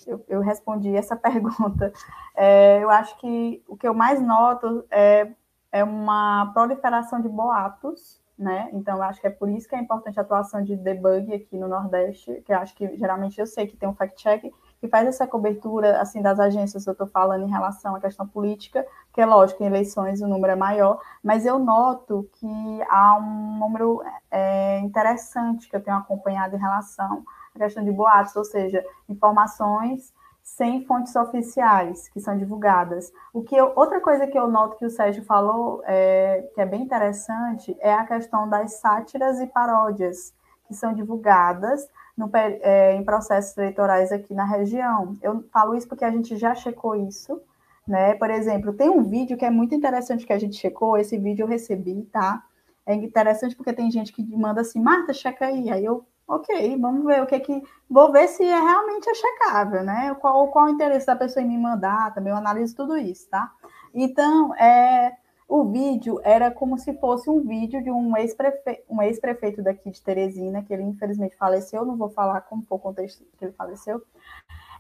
Eu, eu respondi essa pergunta. É, eu acho que o que eu mais noto é, é uma proliferação de boatos né? Então, acho que é por isso que é importante a atuação de debug aqui no Nordeste, que acho que geralmente eu sei que tem um fact-check que faz essa cobertura, assim, das agências, eu estou falando em relação à questão política, que é lógico, em eleições o número é maior, mas eu noto que há um número é, interessante que eu tenho acompanhado em relação à questão de boatos, ou seja, informações sem fontes oficiais que são divulgadas. O que eu, outra coisa que eu noto que o Sérgio falou, é, que é bem interessante, é a questão das sátiras e paródias que são divulgadas no, é, em processos eleitorais aqui na região. Eu falo isso porque a gente já checou isso, né? Por exemplo, tem um vídeo que é muito interessante que a gente checou, esse vídeo eu recebi, tá? É interessante porque tem gente que manda assim, Marta, checa aí. Aí eu ok, vamos ver o que que. Vou ver se é realmente é checável, né? Qual, qual o interesse da pessoa em me mandar, também eu analiso tudo isso, tá? Então, é, o vídeo era como se fosse um vídeo de um ex-prefeito um ex -prefeito daqui de Teresina, que ele infelizmente faleceu, não vou falar como foi o contexto que ele faleceu,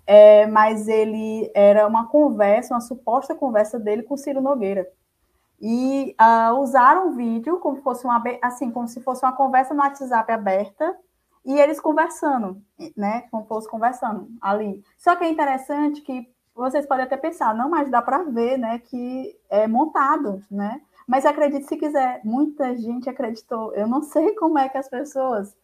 é, mas ele era uma conversa, uma suposta conversa dele com Ciro Nogueira. e uh, usaram o vídeo como fosse uma assim como se fosse uma conversa no WhatsApp aberta e eles conversando, né? Como fosse conversando ali. Só que é interessante que vocês podem até pensar, não, mas dá para ver, né, que é montado, né? Mas acredite se quiser, muita gente acreditou. Eu não sei como é que as pessoas.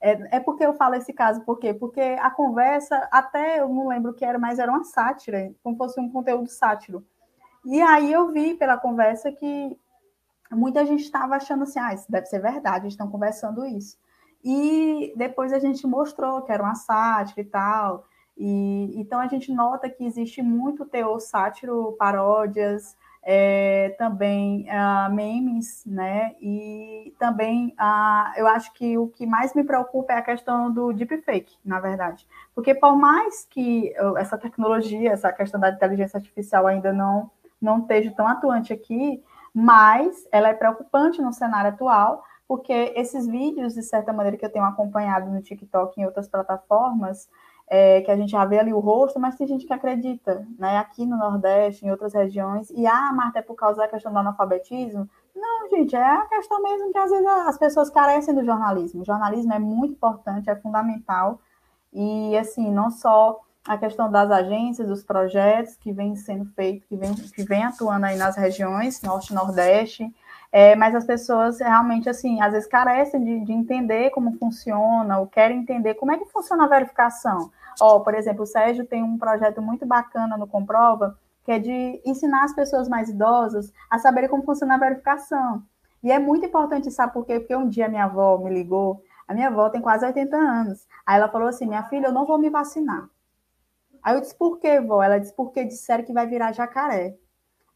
É, é porque eu falo esse caso, por quê? Porque a conversa, até eu não lembro o que era, mas era uma sátira, como fosse um conteúdo sátiro. E aí eu vi pela conversa que muita gente estava achando assim, ah, isso deve ser verdade, eles estão conversando isso. E depois a gente mostrou que era uma sátira e tal. E, então a gente nota que existe muito teor sátiro, paródias, é, também uh, memes, né? E também uh, eu acho que o que mais me preocupa é a questão do deepfake, na verdade. Porque por mais que essa tecnologia, essa questão da inteligência artificial ainda não, não esteja tão atuante aqui, mas ela é preocupante no cenário atual, porque esses vídeos, de certa maneira, que eu tenho acompanhado no TikTok e em outras plataformas, é, que a gente já vê ali o rosto, mas tem gente que acredita, né? Aqui no Nordeste, em outras regiões, e ah, Marta, é por causa da questão do analfabetismo? Não, gente, é a questão mesmo que às vezes as pessoas carecem do jornalismo. O jornalismo é muito importante, é fundamental, e assim, não só a questão das agências, dos projetos que vêm sendo feitos, que vem, que vem atuando aí nas regiões, Norte e Nordeste, é, mas as pessoas realmente, assim, às vezes carecem de, de, entender como funciona, ou querem entender como é que funciona a verificação. Ó, por exemplo, o Sérgio tem um projeto muito bacana no Comprova, que é de ensinar as pessoas mais idosas a saberem como funciona a verificação. E é muito importante, sabe por quê? Porque um dia minha avó me ligou, a minha avó tem quase 80 anos, aí ela falou assim, minha filha, eu não vou me vacinar. Aí eu disse, por quê, vó? Ela disse, porque disseram que vai virar jacaré.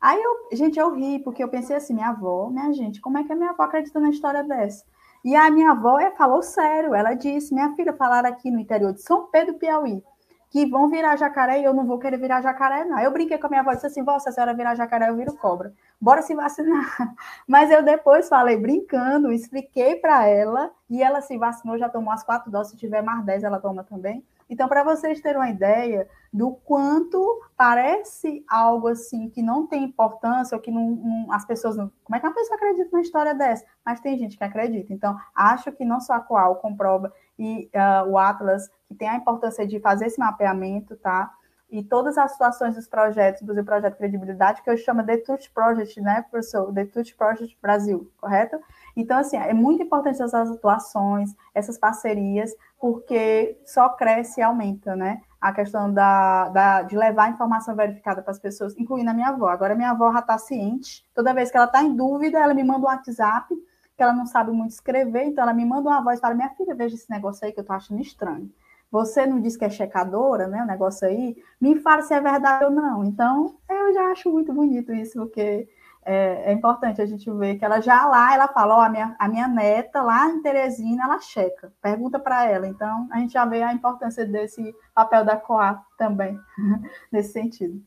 Aí eu, gente, eu ri, porque eu pensei assim, minha avó, minha gente, como é que a minha avó acredita na história dessa? E a minha avó é, falou sério, ela disse, minha filha, falaram aqui no interior de São Pedro, Piauí, que vão virar jacaré e eu não vou querer virar jacaré, não. Eu brinquei com a minha avó disse assim, se a senhora virar jacaré, eu viro cobra. Bora se vacinar. Mas eu depois falei brincando, expliquei para ela, e ela se vacinou, já tomou as quatro doses, se tiver mais dez, ela toma também. Então, para vocês terem uma ideia do quanto parece algo assim que não tem importância, ou que não, não, as pessoas não. Como é que uma pessoa acredita numa história dessa? Mas tem gente que acredita. Então, acho que não só a Coal comprova e uh, o Atlas, que tem a importância de fazer esse mapeamento, tá? E todas as situações dos projetos, do projeto Credibilidade, que eu chamo de Touch Project, né, professor? The Touch Project Brasil, correto? Então, assim, é muito importante essas atuações, essas parcerias, porque só cresce e aumenta, né? A questão da, da, de levar a informação verificada para as pessoas, incluindo a minha avó. Agora, minha avó já está ciente. Toda vez que ela está em dúvida, ela me manda um WhatsApp, que ela não sabe muito escrever, então ela me manda uma voz fala: Minha filha, veja esse negócio aí que eu estou achando estranho. Você não diz que é checadora, né? O negócio aí, me fala se é verdade ou não. Então, eu já acho muito bonito isso, porque é, é, importante a gente ver que ela já lá, ela fala, ó, a minha, a minha neta lá em Teresina, ela checa, pergunta para ela. Então, a gente já vê a importância desse papel da COA também, nesse sentido.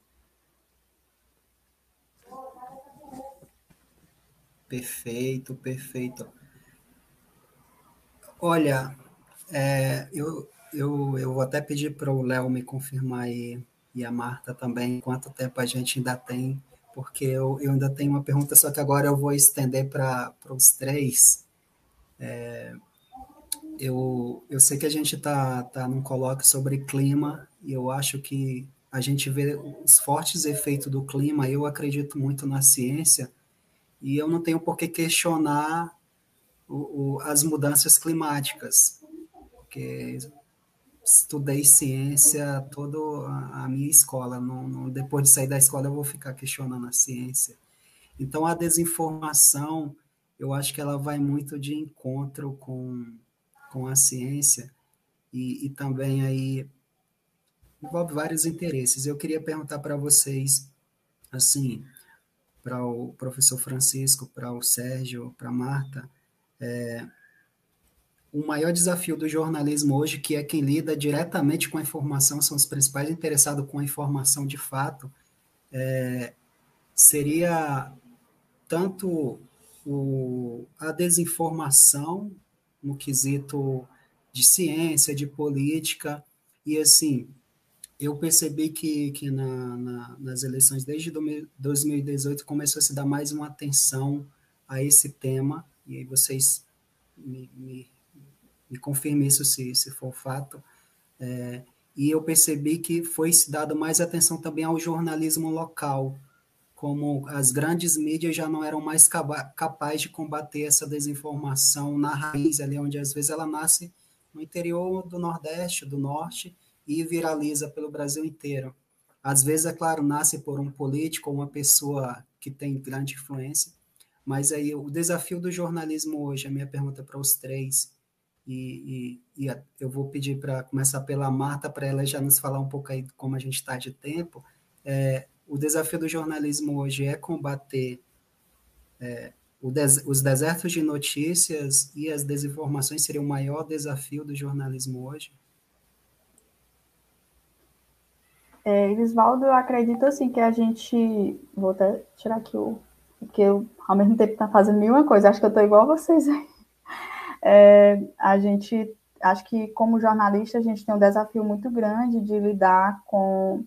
Perfeito, perfeito. Olha, é, eu, eu, eu vou até pedir para o Léo me confirmar aí, e a Marta também, quanto tempo a gente ainda tem porque eu, eu ainda tenho uma pergunta, só que agora eu vou estender para os três. É, eu, eu sei que a gente está tá num colóquio sobre clima, e eu acho que a gente vê os fortes efeitos do clima, eu acredito muito na ciência, e eu não tenho por que questionar o, o, as mudanças climáticas, porque estudei ciência toda a minha escola. Não, não, depois de sair da escola, eu vou ficar questionando a ciência. Então, a desinformação, eu acho que ela vai muito de encontro com, com a ciência e, e também aí envolve vários interesses. Eu queria perguntar para vocês, assim, para o professor Francisco, para o Sérgio, para a Marta, é, o maior desafio do jornalismo hoje, que é quem lida diretamente com a informação, são os principais interessados com a informação de fato, é, seria tanto o, a desinformação no quesito de ciência, de política, e assim, eu percebi que, que na, na, nas eleições desde 2018 começou a se dar mais uma atenção a esse tema, e aí vocês me, me, me confirmem isso se, se for fato, é, e eu percebi que foi se dado mais atenção também ao jornalismo local, como as grandes mídias já não eram mais capazes de combater essa desinformação na raiz, ali onde às vezes ela nasce no interior do Nordeste, do Norte, e viraliza pelo Brasil inteiro. Às vezes, é claro, nasce por um político ou uma pessoa que tem grande influência, mas aí o desafio do jornalismo hoje, a minha pergunta para os três, e, e, e eu vou pedir para começar pela Marta, para ela já nos falar um pouco aí como a gente está de tempo. É, o desafio do jornalismo hoje é combater é, des, os desertos de notícias e as desinformações seria o maior desafio do jornalismo hoje? É, Elisvaldo, eu acredito assim que a gente. Vou até tirar aqui o. Porque eu, ao mesmo tempo, tá fazendo mil uma coisa. Acho que eu estou igual a vocês aí. É, a gente. Acho que, como jornalista, a gente tem um desafio muito grande de lidar com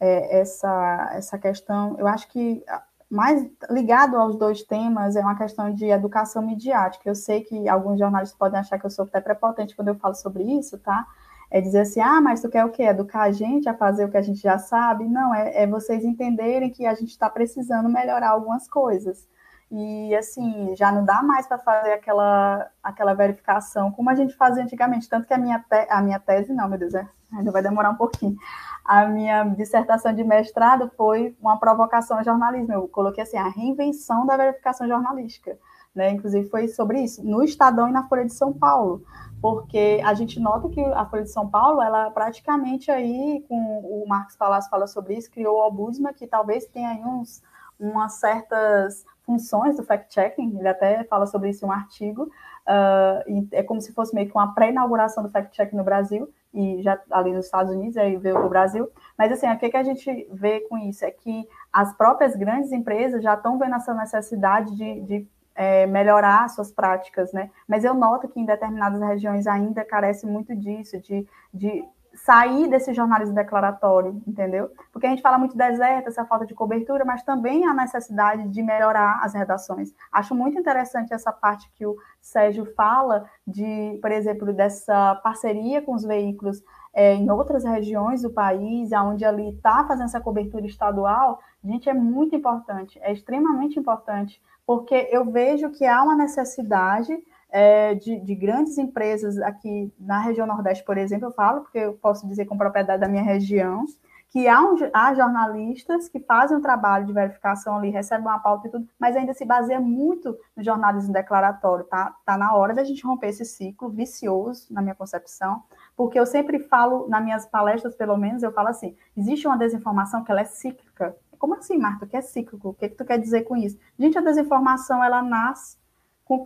é, essa, essa questão. Eu acho que mais ligado aos dois temas é uma questão de educação midiática. Eu sei que alguns jornalistas podem achar que eu sou até prepotente quando eu falo sobre isso, tá? é dizer assim, ah, mas tu quer o quê? Educar a gente a fazer o que a gente já sabe? Não, é, é vocês entenderem que a gente está precisando melhorar algumas coisas. E, assim, já não dá mais para fazer aquela, aquela verificação como a gente fazia antigamente. Tanto que a minha, te, a minha tese, não, meu Deus, é, ainda vai demorar um pouquinho. A minha dissertação de mestrado foi uma provocação ao jornalismo. Eu coloquei assim, a reinvenção da verificação jornalística. Né? Inclusive, foi sobre isso, no Estadão e na Folha de São Paulo porque a gente nota que a Folha de São Paulo, ela praticamente aí, com o Marcos Palácio fala sobre isso, criou o Obusma, que talvez tenha aí uns, umas certas funções do fact-checking, ele até fala sobre isso em um artigo, uh, é como se fosse meio que uma pré-inauguração do fact-checking no Brasil, e já ali nos Estados Unidos, aí veio para o Brasil, mas assim, o que, que a gente vê com isso? É que as próprias grandes empresas já estão vendo essa necessidade de, de é, melhorar suas práticas, né? Mas eu noto que em determinadas regiões ainda carece muito disso, de, de sair desse jornalismo declaratório, entendeu? Porque a gente fala muito deserto, essa falta de cobertura, mas também a necessidade de melhorar as redações. Acho muito interessante essa parte que o Sérgio fala de, por exemplo, dessa parceria com os veículos é, em outras regiões do país, onde ali está fazendo essa cobertura estadual, gente, é muito importante, é extremamente importante porque eu vejo que há uma necessidade é, de, de, grandes empresas aqui na região Nordeste, por exemplo, eu falo, porque eu posso dizer com propriedade da minha região, que há, um, há jornalistas que fazem um trabalho de verificação ali, recebem uma pauta e tudo, mas ainda se baseia muito no jornalismo declaratório, tá? Tá na hora da gente romper esse ciclo vicioso, na minha concepção, porque eu sempre falo, nas minhas palestras, pelo menos, eu falo assim, existe uma desinformação que ela é cíclica, como assim, Marta? Que é cíclico? O que, é que tu quer dizer com isso? Gente, a desinformação, ela nasce,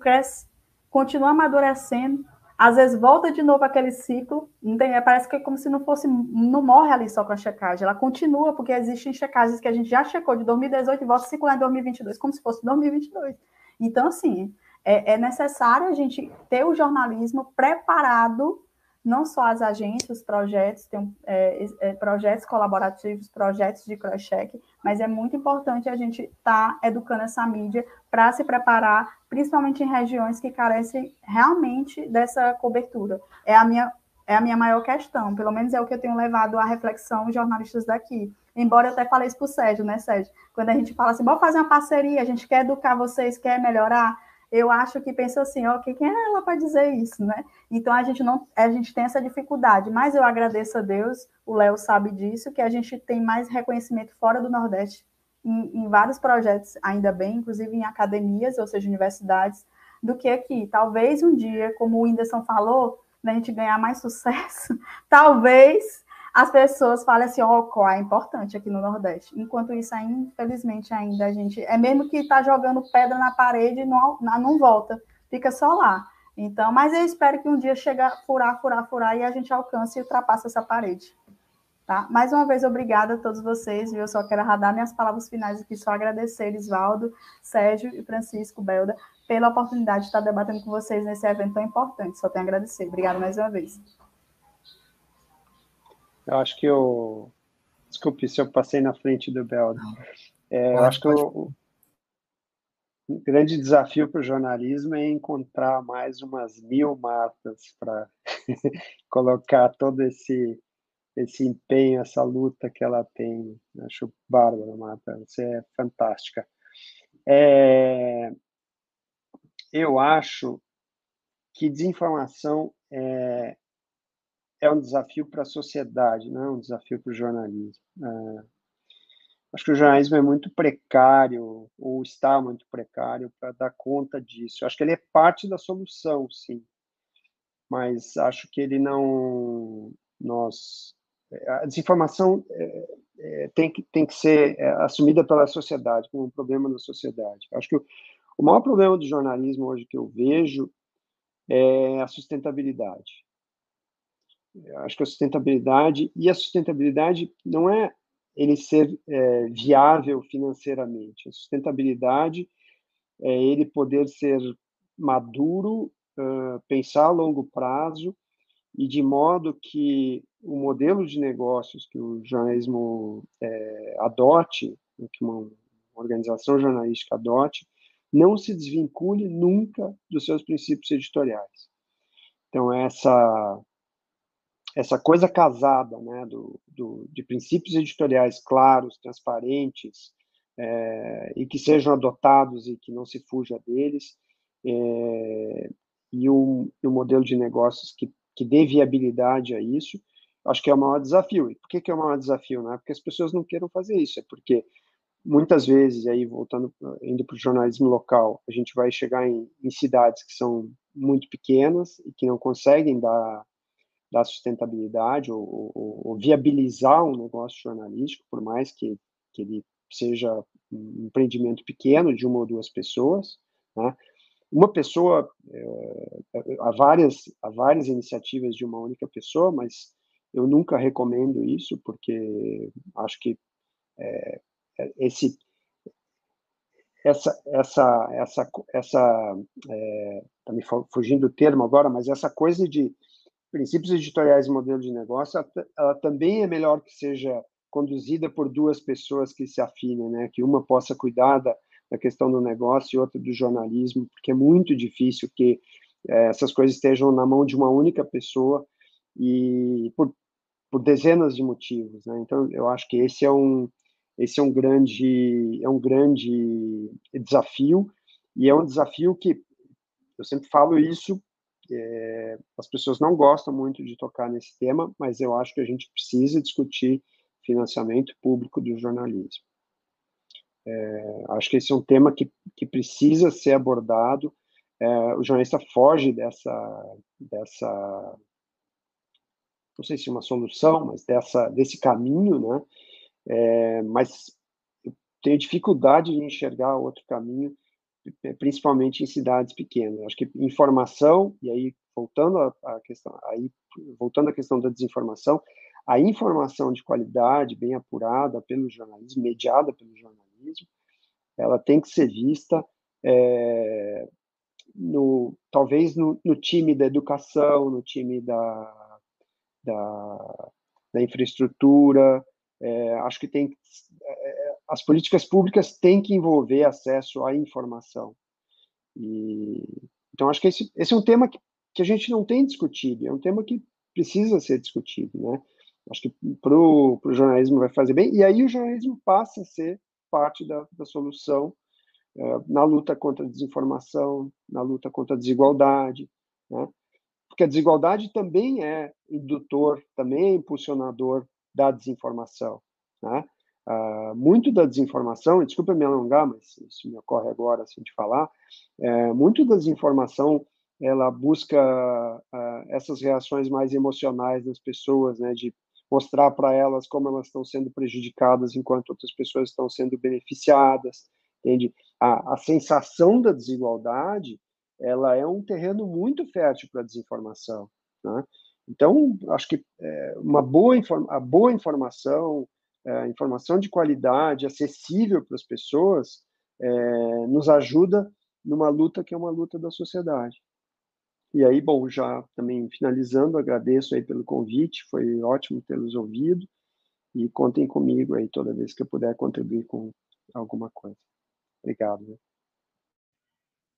cresce, continua amadurecendo, às vezes volta de novo aquele ciclo, tem, parece que é como se não fosse, não morre ali só com a checagem, ela continua, porque existem checagens que a gente já checou de 2018 e volta a circular em 2022, como se fosse 2022. Então, assim, é, é necessário a gente ter o jornalismo preparado não só as agências, os projetos, tem é, é, projetos colaborativos, projetos de cross-check, mas é muito importante a gente estar tá educando essa mídia para se preparar, principalmente em regiões que carecem realmente dessa cobertura. É a minha é a minha maior questão, pelo menos é o que eu tenho levado à reflexão jornalistas daqui. Embora eu até falei isso para o Sérgio, né, Sérgio? Quando a gente fala assim, vamos fazer uma parceria, a gente quer educar vocês, quer melhorar, eu acho que pensa assim, ok, quem é ela para dizer isso, né? Então a gente não, a gente tem essa dificuldade, mas eu agradeço a Deus, o Léo sabe disso, que a gente tem mais reconhecimento fora do Nordeste, em, em, vários projetos, ainda bem, inclusive em academias, ou seja, universidades, do que aqui. Talvez um dia, como o Whindersson falou, a gente ganhar mais sucesso, talvez as pessoas falem assim, ó, oh, é importante aqui no Nordeste. Enquanto isso, infelizmente, ainda a gente. É mesmo que está jogando pedra na parede e não, não volta, fica só lá. Então, mas eu espero que um dia chegue a furar, furar, furar e a gente alcance e ultrapasse essa parede. Tá? Mais uma vez, obrigada a todos vocês. Viu? Eu só quero radar minhas palavras finais aqui, só agradecer, Isvaldo, Sérgio e Francisco Belda, pela oportunidade de estar debatendo com vocês nesse evento tão importante. Só tenho a agradecer. Obrigada mais uma vez. Eu acho que eu. Desculpe se eu passei na frente do Belda. É, eu acho que o, o grande desafio para o jornalismo é encontrar mais umas mil matas para colocar todo esse esse empenho, essa luta que ela tem. Acho bárbaro, Marta. Você é fantástica. É, eu acho que desinformação é, é um desafio para a sociedade, não é um desafio para o jornalismo. É, acho que o jornalismo é muito precário, ou está muito precário, para dar conta disso. Acho que ele é parte da solução, sim, mas acho que ele não. Nós a desinformação é, é, tem, que, tem que ser é, assumida pela sociedade como um problema da sociedade. Acho que o, o maior problema do jornalismo hoje que eu vejo é a sustentabilidade. Acho que a sustentabilidade e a sustentabilidade não é ele ser é, viável financeiramente. A sustentabilidade é ele poder ser maduro, uh, pensar a longo prazo e de modo que o modelo de negócios que o jornalismo é, adote, que uma organização jornalística adote, não se desvincule nunca dos seus princípios editoriais. Então, essa essa coisa casada né, do, do, de princípios editoriais claros, transparentes, é, e que sejam adotados e que não se fuja deles, é, e, e um modelo de negócios que que dê viabilidade a isso, acho que é o maior desafio. E por que, que é o maior desafio? Não é porque as pessoas não queiram fazer isso, é porque muitas vezes, aí voltando, indo para o jornalismo local, a gente vai chegar em, em, cidades que são muito pequenas e que não conseguem dar, dar sustentabilidade ou, ou, ou viabilizar um negócio jornalístico, por mais que, que ele seja um empreendimento pequeno de uma ou duas pessoas, né? uma pessoa, é, há, várias, há várias iniciativas de uma única pessoa, mas eu nunca recomendo isso, porque acho que é, esse, essa, essa, essa, essa é, tá me fugindo do termo agora, mas essa coisa de princípios editoriais e modelo de negócio, ela, também é melhor que seja conduzida por duas pessoas que se afinem, né? Que uma possa cuidar da, da questão do negócio e outra do jornalismo, porque é muito difícil que é, essas coisas estejam na mão de uma única pessoa e por, por dezenas de motivos, né? Então, eu acho que esse é um esse é um grande é um grande desafio e é um desafio que eu sempre falo isso é, as pessoas não gostam muito de tocar nesse tema, mas eu acho que a gente precisa discutir financiamento público do jornalismo. É, acho que esse é um tema que, que precisa ser abordado. É, o jornalista foge dessa, dessa, não sei se uma solução, mas dessa, desse caminho, né? É, mas eu tenho dificuldade de enxergar outro caminho, principalmente em cidades pequenas. Acho que informação e aí voltando à questão, aí voltando à questão da desinformação, a informação de qualidade, bem apurada pelo jornalismo, mediada pelo jornalismo ela tem que ser vista é, no, talvez no, no, time da educação, no time da, da, da infraestrutura. É, acho que tem é, as políticas públicas têm que envolver acesso à informação. E, então, acho que esse, esse é um tema que, que a gente não tem discutido, é um tema que precisa ser discutido, né? Acho que para o jornalismo vai fazer bem, e aí o jornalismo passa a ser parte da, da solução é, na luta contra a desinformação, na luta contra a desigualdade, né? porque a desigualdade também é indutor, também é impulsionador da desinformação. Né? Uh, muito da desinformação, desculpa me alongar, mas isso me ocorre agora assim de falar, é, muito da desinformação ela busca uh, essas reações mais emocionais das pessoas, né, de mostrar para elas como elas estão sendo prejudicadas enquanto outras pessoas estão sendo beneficiadas, entende? A, a sensação da desigualdade, ela é um terreno muito fértil para a desinformação, né? Então, acho que é, uma boa, a boa informação, é, informação de qualidade, acessível para as pessoas, é, nos ajuda numa luta que é uma luta da sociedade. E aí, bom, já também finalizando, agradeço aí pelo convite, foi ótimo tê-los ouvido e contem comigo aí toda vez que eu puder contribuir com alguma coisa. Obrigado. Né?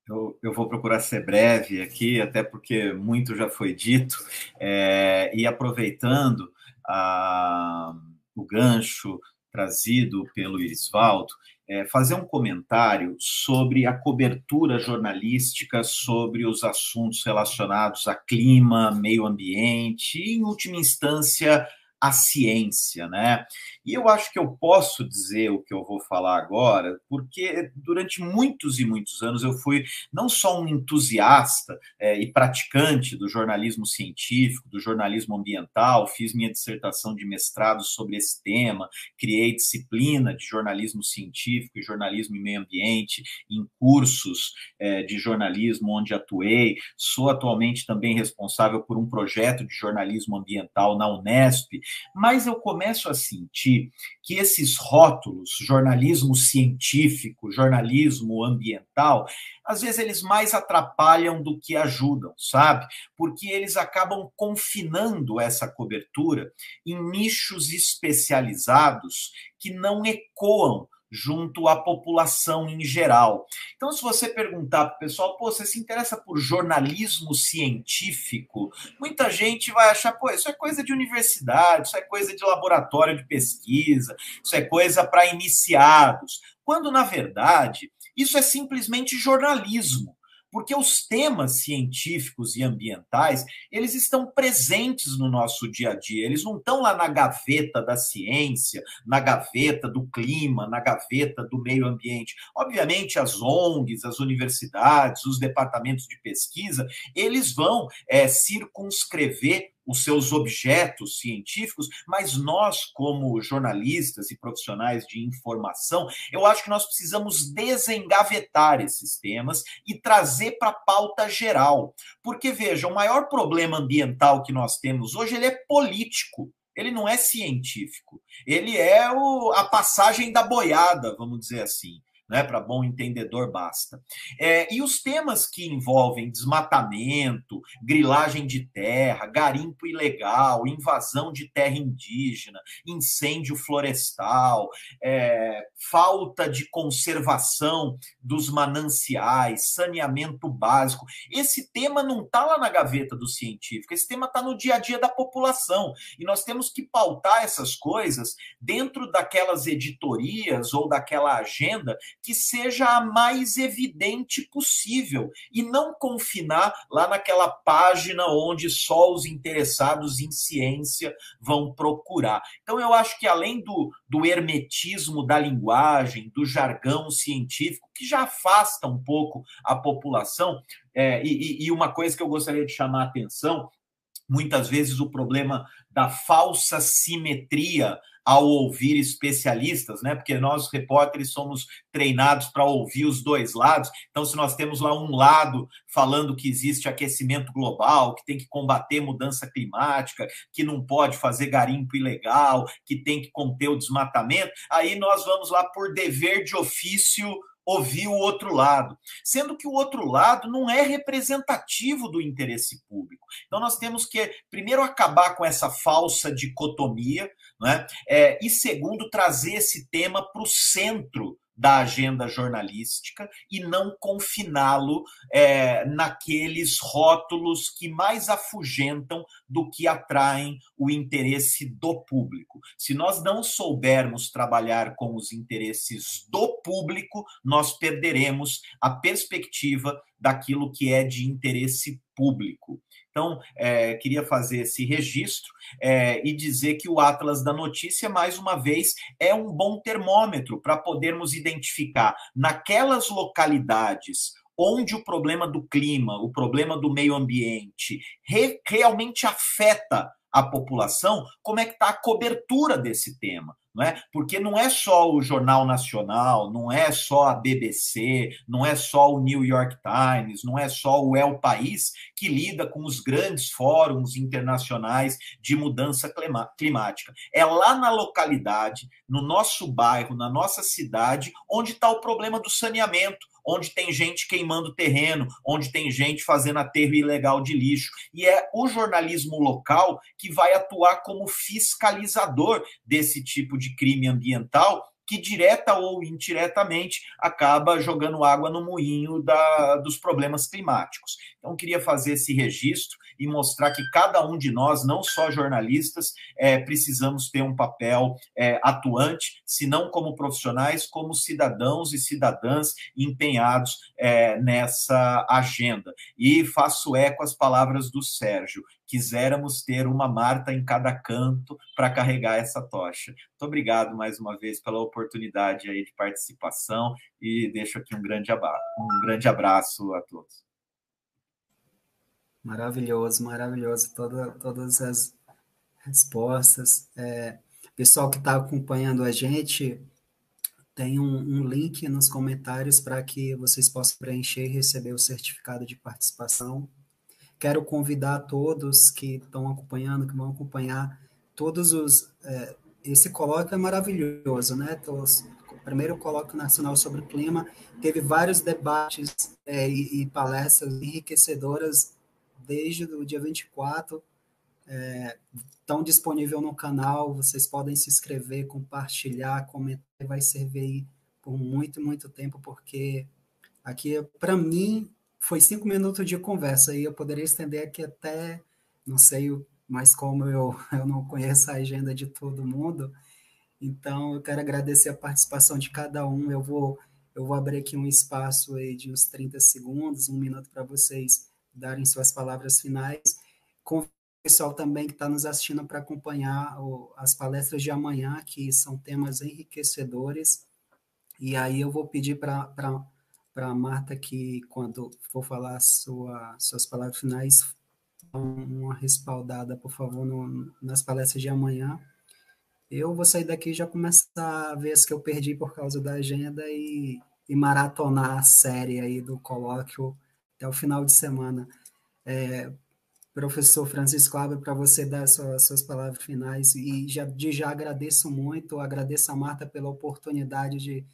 Eu, eu, vou procurar ser breve aqui, até porque muito já foi dito, é, e aproveitando a, o gancho trazido pelo Irisvaldo, é, fazer um comentário sobre a cobertura jornalística sobre os assuntos relacionados a clima, meio ambiente e, em última instância, a ciência, né? E eu acho que eu posso dizer o que eu vou falar agora, porque durante muitos e muitos anos eu fui não só um entusiasta é, e praticante do jornalismo científico, do jornalismo ambiental, fiz minha dissertação de mestrado sobre esse tema, criei disciplina de jornalismo científico e jornalismo e meio ambiente em cursos é, de jornalismo onde atuei, sou atualmente também responsável por um projeto de jornalismo ambiental na Unesp mas eu começo a sentir que esses rótulos, jornalismo científico, jornalismo ambiental, às vezes eles mais atrapalham do que ajudam, sabe? Porque eles acabam confinando essa cobertura em nichos especializados que não ecoam junto à população em geral. Então, se você perguntar para o pessoal, pô, você se interessa por jornalismo científico? Muita gente vai achar, pô, isso é coisa de universidade, isso é coisa de laboratório de pesquisa, isso é coisa para iniciados. Quando, na verdade, isso é simplesmente jornalismo porque os temas científicos e ambientais, eles estão presentes no nosso dia a dia, eles não estão lá na gaveta da ciência, na gaveta do clima, na gaveta do meio ambiente. Obviamente, as ONGs, as universidades, os departamentos de pesquisa, eles vão é, circunscrever os seus objetos científicos, mas nós, como jornalistas e profissionais de informação, eu acho que nós precisamos desengavetar esses temas e trazer para a pauta geral. Porque, veja, o maior problema ambiental que nós temos hoje ele é político. Ele não é científico. Ele é o, a passagem da boiada, vamos dizer assim né? Para bom entendedor basta. É, e os temas que envolvem desmatamento, grilagem de terra, garimpo ilegal, invasão de terra indígena, incêndio florestal, é, falta de conservação dos mananciais, saneamento básico. Esse tema não está lá na gaveta do científico, esse tema está no dia a dia da população. E nós temos que pautar essas coisas dentro daquelas editorias ou daquela agenda que seja a mais evidente possível e não confinar lá naquela página onde só os interessados em ciência vão procurar. Então, eu acho que além do, do hermetismo da linguagem, do jargão científico, que já afasta um pouco a população, é, e, e uma coisa que eu gostaria de chamar a atenção muitas vezes o problema da falsa simetria ao ouvir especialistas, né? Porque nós, repórteres, somos treinados para ouvir os dois lados. Então, se nós temos lá um lado falando que existe aquecimento global, que tem que combater mudança climática, que não pode fazer garimpo ilegal, que tem que conter o desmatamento, aí nós vamos lá por dever de ofício ouvir o outro lado, sendo que o outro lado não é representativo do interesse público. Então, nós temos que, primeiro, acabar com essa falsa dicotomia, né? É, e segundo, trazer esse tema para o centro da agenda jornalística e não confiná-lo é, naqueles rótulos que mais afugentam do que atraem o interesse do público. Se nós não soubermos trabalhar com os interesses do público, nós perderemos a perspectiva daquilo que é de interesse público. Então, é, queria fazer esse registro é, e dizer que o Atlas da Notícia, mais uma vez, é um bom termômetro para podermos identificar naquelas localidades onde o problema do clima, o problema do meio ambiente re, realmente afeta a população, como é que está a cobertura desse tema não é? Porque não é só o Jornal Nacional, não é só a BBC, não é só o New York Times, não é só o El País que lida com os grandes fóruns internacionais de mudança climática. É lá na localidade, no nosso bairro, na nossa cidade, onde está o problema do saneamento, onde tem gente queimando terreno, onde tem gente fazendo aterro ilegal de lixo. E é o jornalismo local que vai atuar como fiscalizador desse tipo de crime ambiental que direta ou indiretamente acaba jogando água no moinho da, dos problemas climáticos. Então, queria fazer esse registro e mostrar que cada um de nós, não só jornalistas, é, precisamos ter um papel é, atuante, se não como profissionais, como cidadãos e cidadãs empenhados é, nessa agenda. E faço eco às palavras do Sérgio quiséramos ter uma Marta em cada canto para carregar essa tocha. Muito obrigado mais uma vez pela oportunidade aí de participação e deixo aqui um grande abraço, um grande abraço a todos. Maravilhoso, maravilhoso, Toda, todas as respostas. É, pessoal que está acompanhando a gente, tem um, um link nos comentários para que vocês possam preencher e receber o certificado de participação. Quero convidar todos que estão acompanhando, que vão acompanhar todos os. É, esse colóquio é maravilhoso, né? o primeiro colóquio nacional sobre o clima teve vários debates é, e, e palestras enriquecedoras desde o dia 24. É, estão disponível no canal, vocês podem se inscrever, compartilhar, comentar, vai servir por muito, muito tempo, porque aqui, para mim, foi cinco minutos de conversa, e eu poderia estender aqui até, não sei, mas como eu, eu não conheço a agenda de todo mundo, então eu quero agradecer a participação de cada um, eu vou, eu vou abrir aqui um espaço aí de uns 30 segundos, um minuto para vocês darem suas palavras finais. Com o pessoal também que está nos assistindo para acompanhar o, as palestras de amanhã, que são temas enriquecedores. E aí eu vou pedir para a Marta que, quando for falar sua, suas palavras finais, uma respaldada, por favor, no, nas palestras de amanhã. Eu vou sair daqui e já começar a ver as que eu perdi por causa da agenda e, e maratonar a série aí do colóquio até o final de semana. É, professor Francisco Abra, para você dar suas, suas palavras finais, e já, de já agradeço muito, agradeço a Marta pela oportunidade de,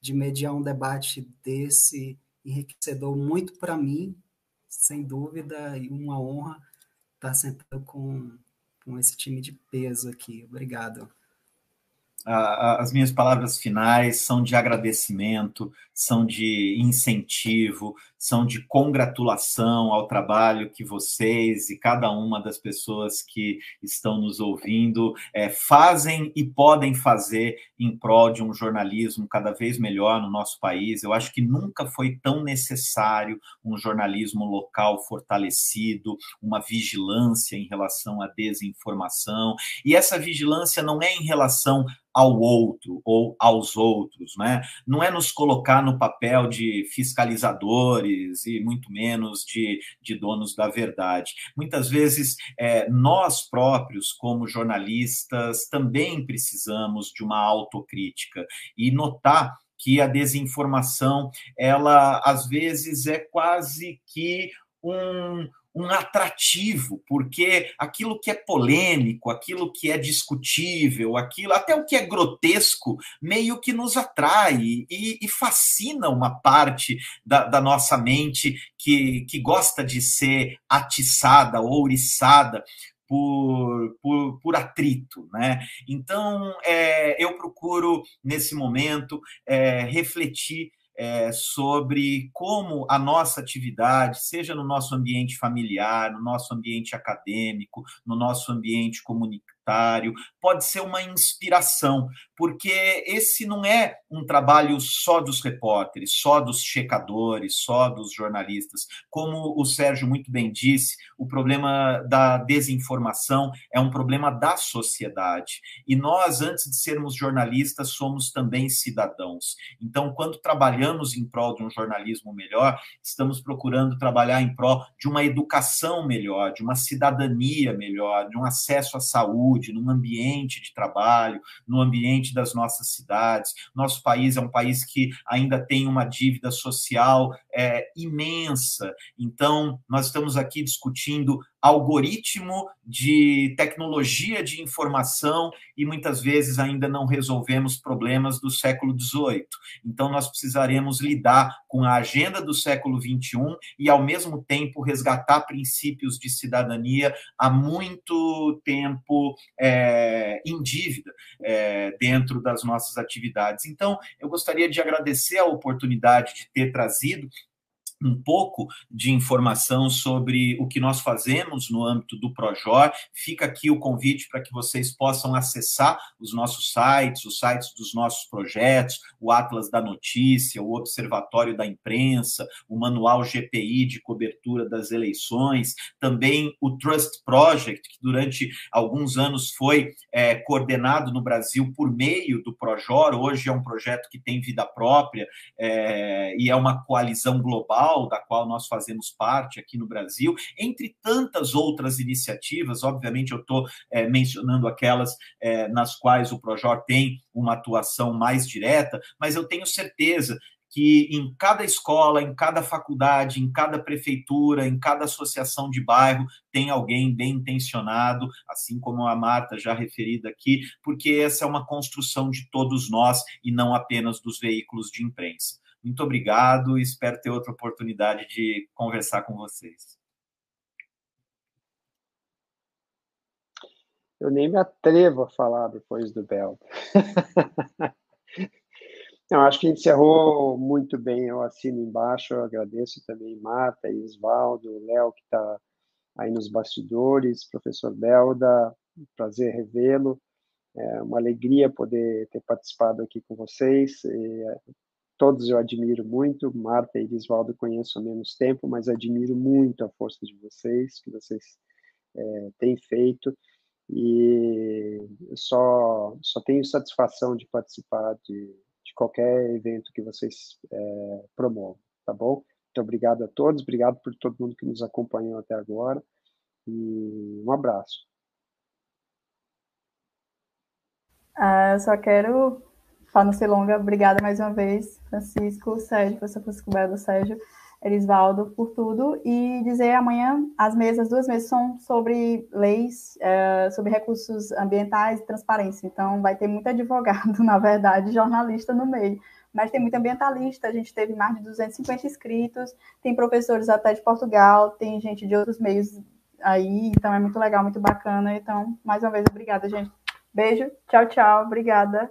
de mediar um debate desse enriquecedor muito para mim, sem dúvida, e uma honra estar sentado com, com esse time de peso aqui. Obrigado. As minhas palavras finais são de agradecimento, são de incentivo, são de congratulação ao trabalho que vocês e cada uma das pessoas que estão nos ouvindo é, fazem e podem fazer em prol de um jornalismo cada vez melhor no nosso país. Eu acho que nunca foi tão necessário um jornalismo local fortalecido, uma vigilância em relação à desinformação. E essa vigilância não é em relação ao outro ou aos outros, né? Não é nos colocar no papel de fiscalizadores e muito menos de, de donos da verdade. Muitas vezes é, nós próprios, como jornalistas, também precisamos de uma autocrítica e notar que a desinformação, ela às vezes é quase que um, um atrativo, porque aquilo que é polêmico, aquilo que é discutível, aquilo até o que é grotesco, meio que nos atrai e, e fascina uma parte da, da, nossa mente que, que gosta de ser atiçada, ouriçada por, por, por, atrito, né? Então, é, eu procuro, nesse momento, é, refletir é, sobre como a nossa atividade, seja no nosso ambiente familiar, no nosso ambiente acadêmico, no nosso ambiente pode ser uma inspiração, porque esse não é um trabalho só dos repórteres, só dos checadores, só dos jornalistas. Como o Sérgio muito bem disse, o problema da desinformação é um problema da sociedade. E nós, antes de sermos jornalistas, somos também cidadãos. Então, quando trabalhamos em prol de um jornalismo melhor, estamos procurando trabalhar em prol de uma educação melhor, de uma cidadania melhor, de um acesso à saúde saúde, num ambiente de trabalho, no ambiente das nossas cidades. Nosso país é um país que ainda tem uma dívida social é, imensa. Então, nós estamos aqui discutindo algoritmo de tecnologia de informação e muitas vezes ainda não resolvemos problemas do século XVIII. Então, nós precisaremos lidar com a agenda do século XXI e, ao mesmo tempo, resgatar princípios de cidadania há muito tempo é, em dívida é, dentro das nossas atividades. Então, eu gostaria de agradecer a oportunidade de ter trazido um pouco de informação sobre o que nós fazemos no âmbito do Projor. Fica aqui o convite para que vocês possam acessar os nossos sites, os sites dos nossos projetos, o Atlas da Notícia, o Observatório da Imprensa, o Manual GPI de cobertura das eleições, também o Trust Project, que durante alguns anos foi é, coordenado no Brasil por meio do Projor, hoje é um projeto que tem vida própria é, e é uma coalizão global da qual nós fazemos parte aqui no Brasil, entre tantas outras iniciativas. Obviamente, eu estou é, mencionando aquelas é, nas quais o Projor tem uma atuação mais direta, mas eu tenho certeza que em cada escola, em cada faculdade, em cada prefeitura, em cada associação de bairro, tem alguém bem intencionado, assim como a Marta já referida aqui, porque essa é uma construção de todos nós e não apenas dos veículos de imprensa. Muito obrigado e espero ter outra oportunidade de conversar com vocês. Eu nem me atrevo a falar depois do Bel. Eu acho que encerrou muito bem. Eu assino embaixo, eu agradeço também Marta, Isvaldo, Léo, que está aí nos bastidores, professor Belda, prazer revê-lo. É uma alegria poder ter participado aqui com vocês. E todos eu admiro muito. Marta e Elisvaldo conheço há menos tempo, mas admiro muito a força de vocês, que vocês é, têm feito. E só, só tenho satisfação de participar de, de qualquer evento que vocês é, promovam, tá bom? Muito obrigado a todos, obrigado por todo mundo que nos acompanhou até agora. E um abraço. Ah, eu só quero não ser longa, obrigada mais uma vez, Francisco, Sérgio, professor Francisco Belo, Sérgio, Elisvaldo, por tudo. E dizer amanhã, as mesas, duas mesas são sobre leis, é, sobre recursos ambientais e transparência. Então, vai ter muito advogado, na verdade, jornalista no meio. Mas tem muito ambientalista, a gente teve mais de 250 inscritos, tem professores até de Portugal, tem gente de outros meios aí, então é muito legal, muito bacana. Então, mais uma vez, obrigada, gente. Beijo, tchau, tchau, obrigada.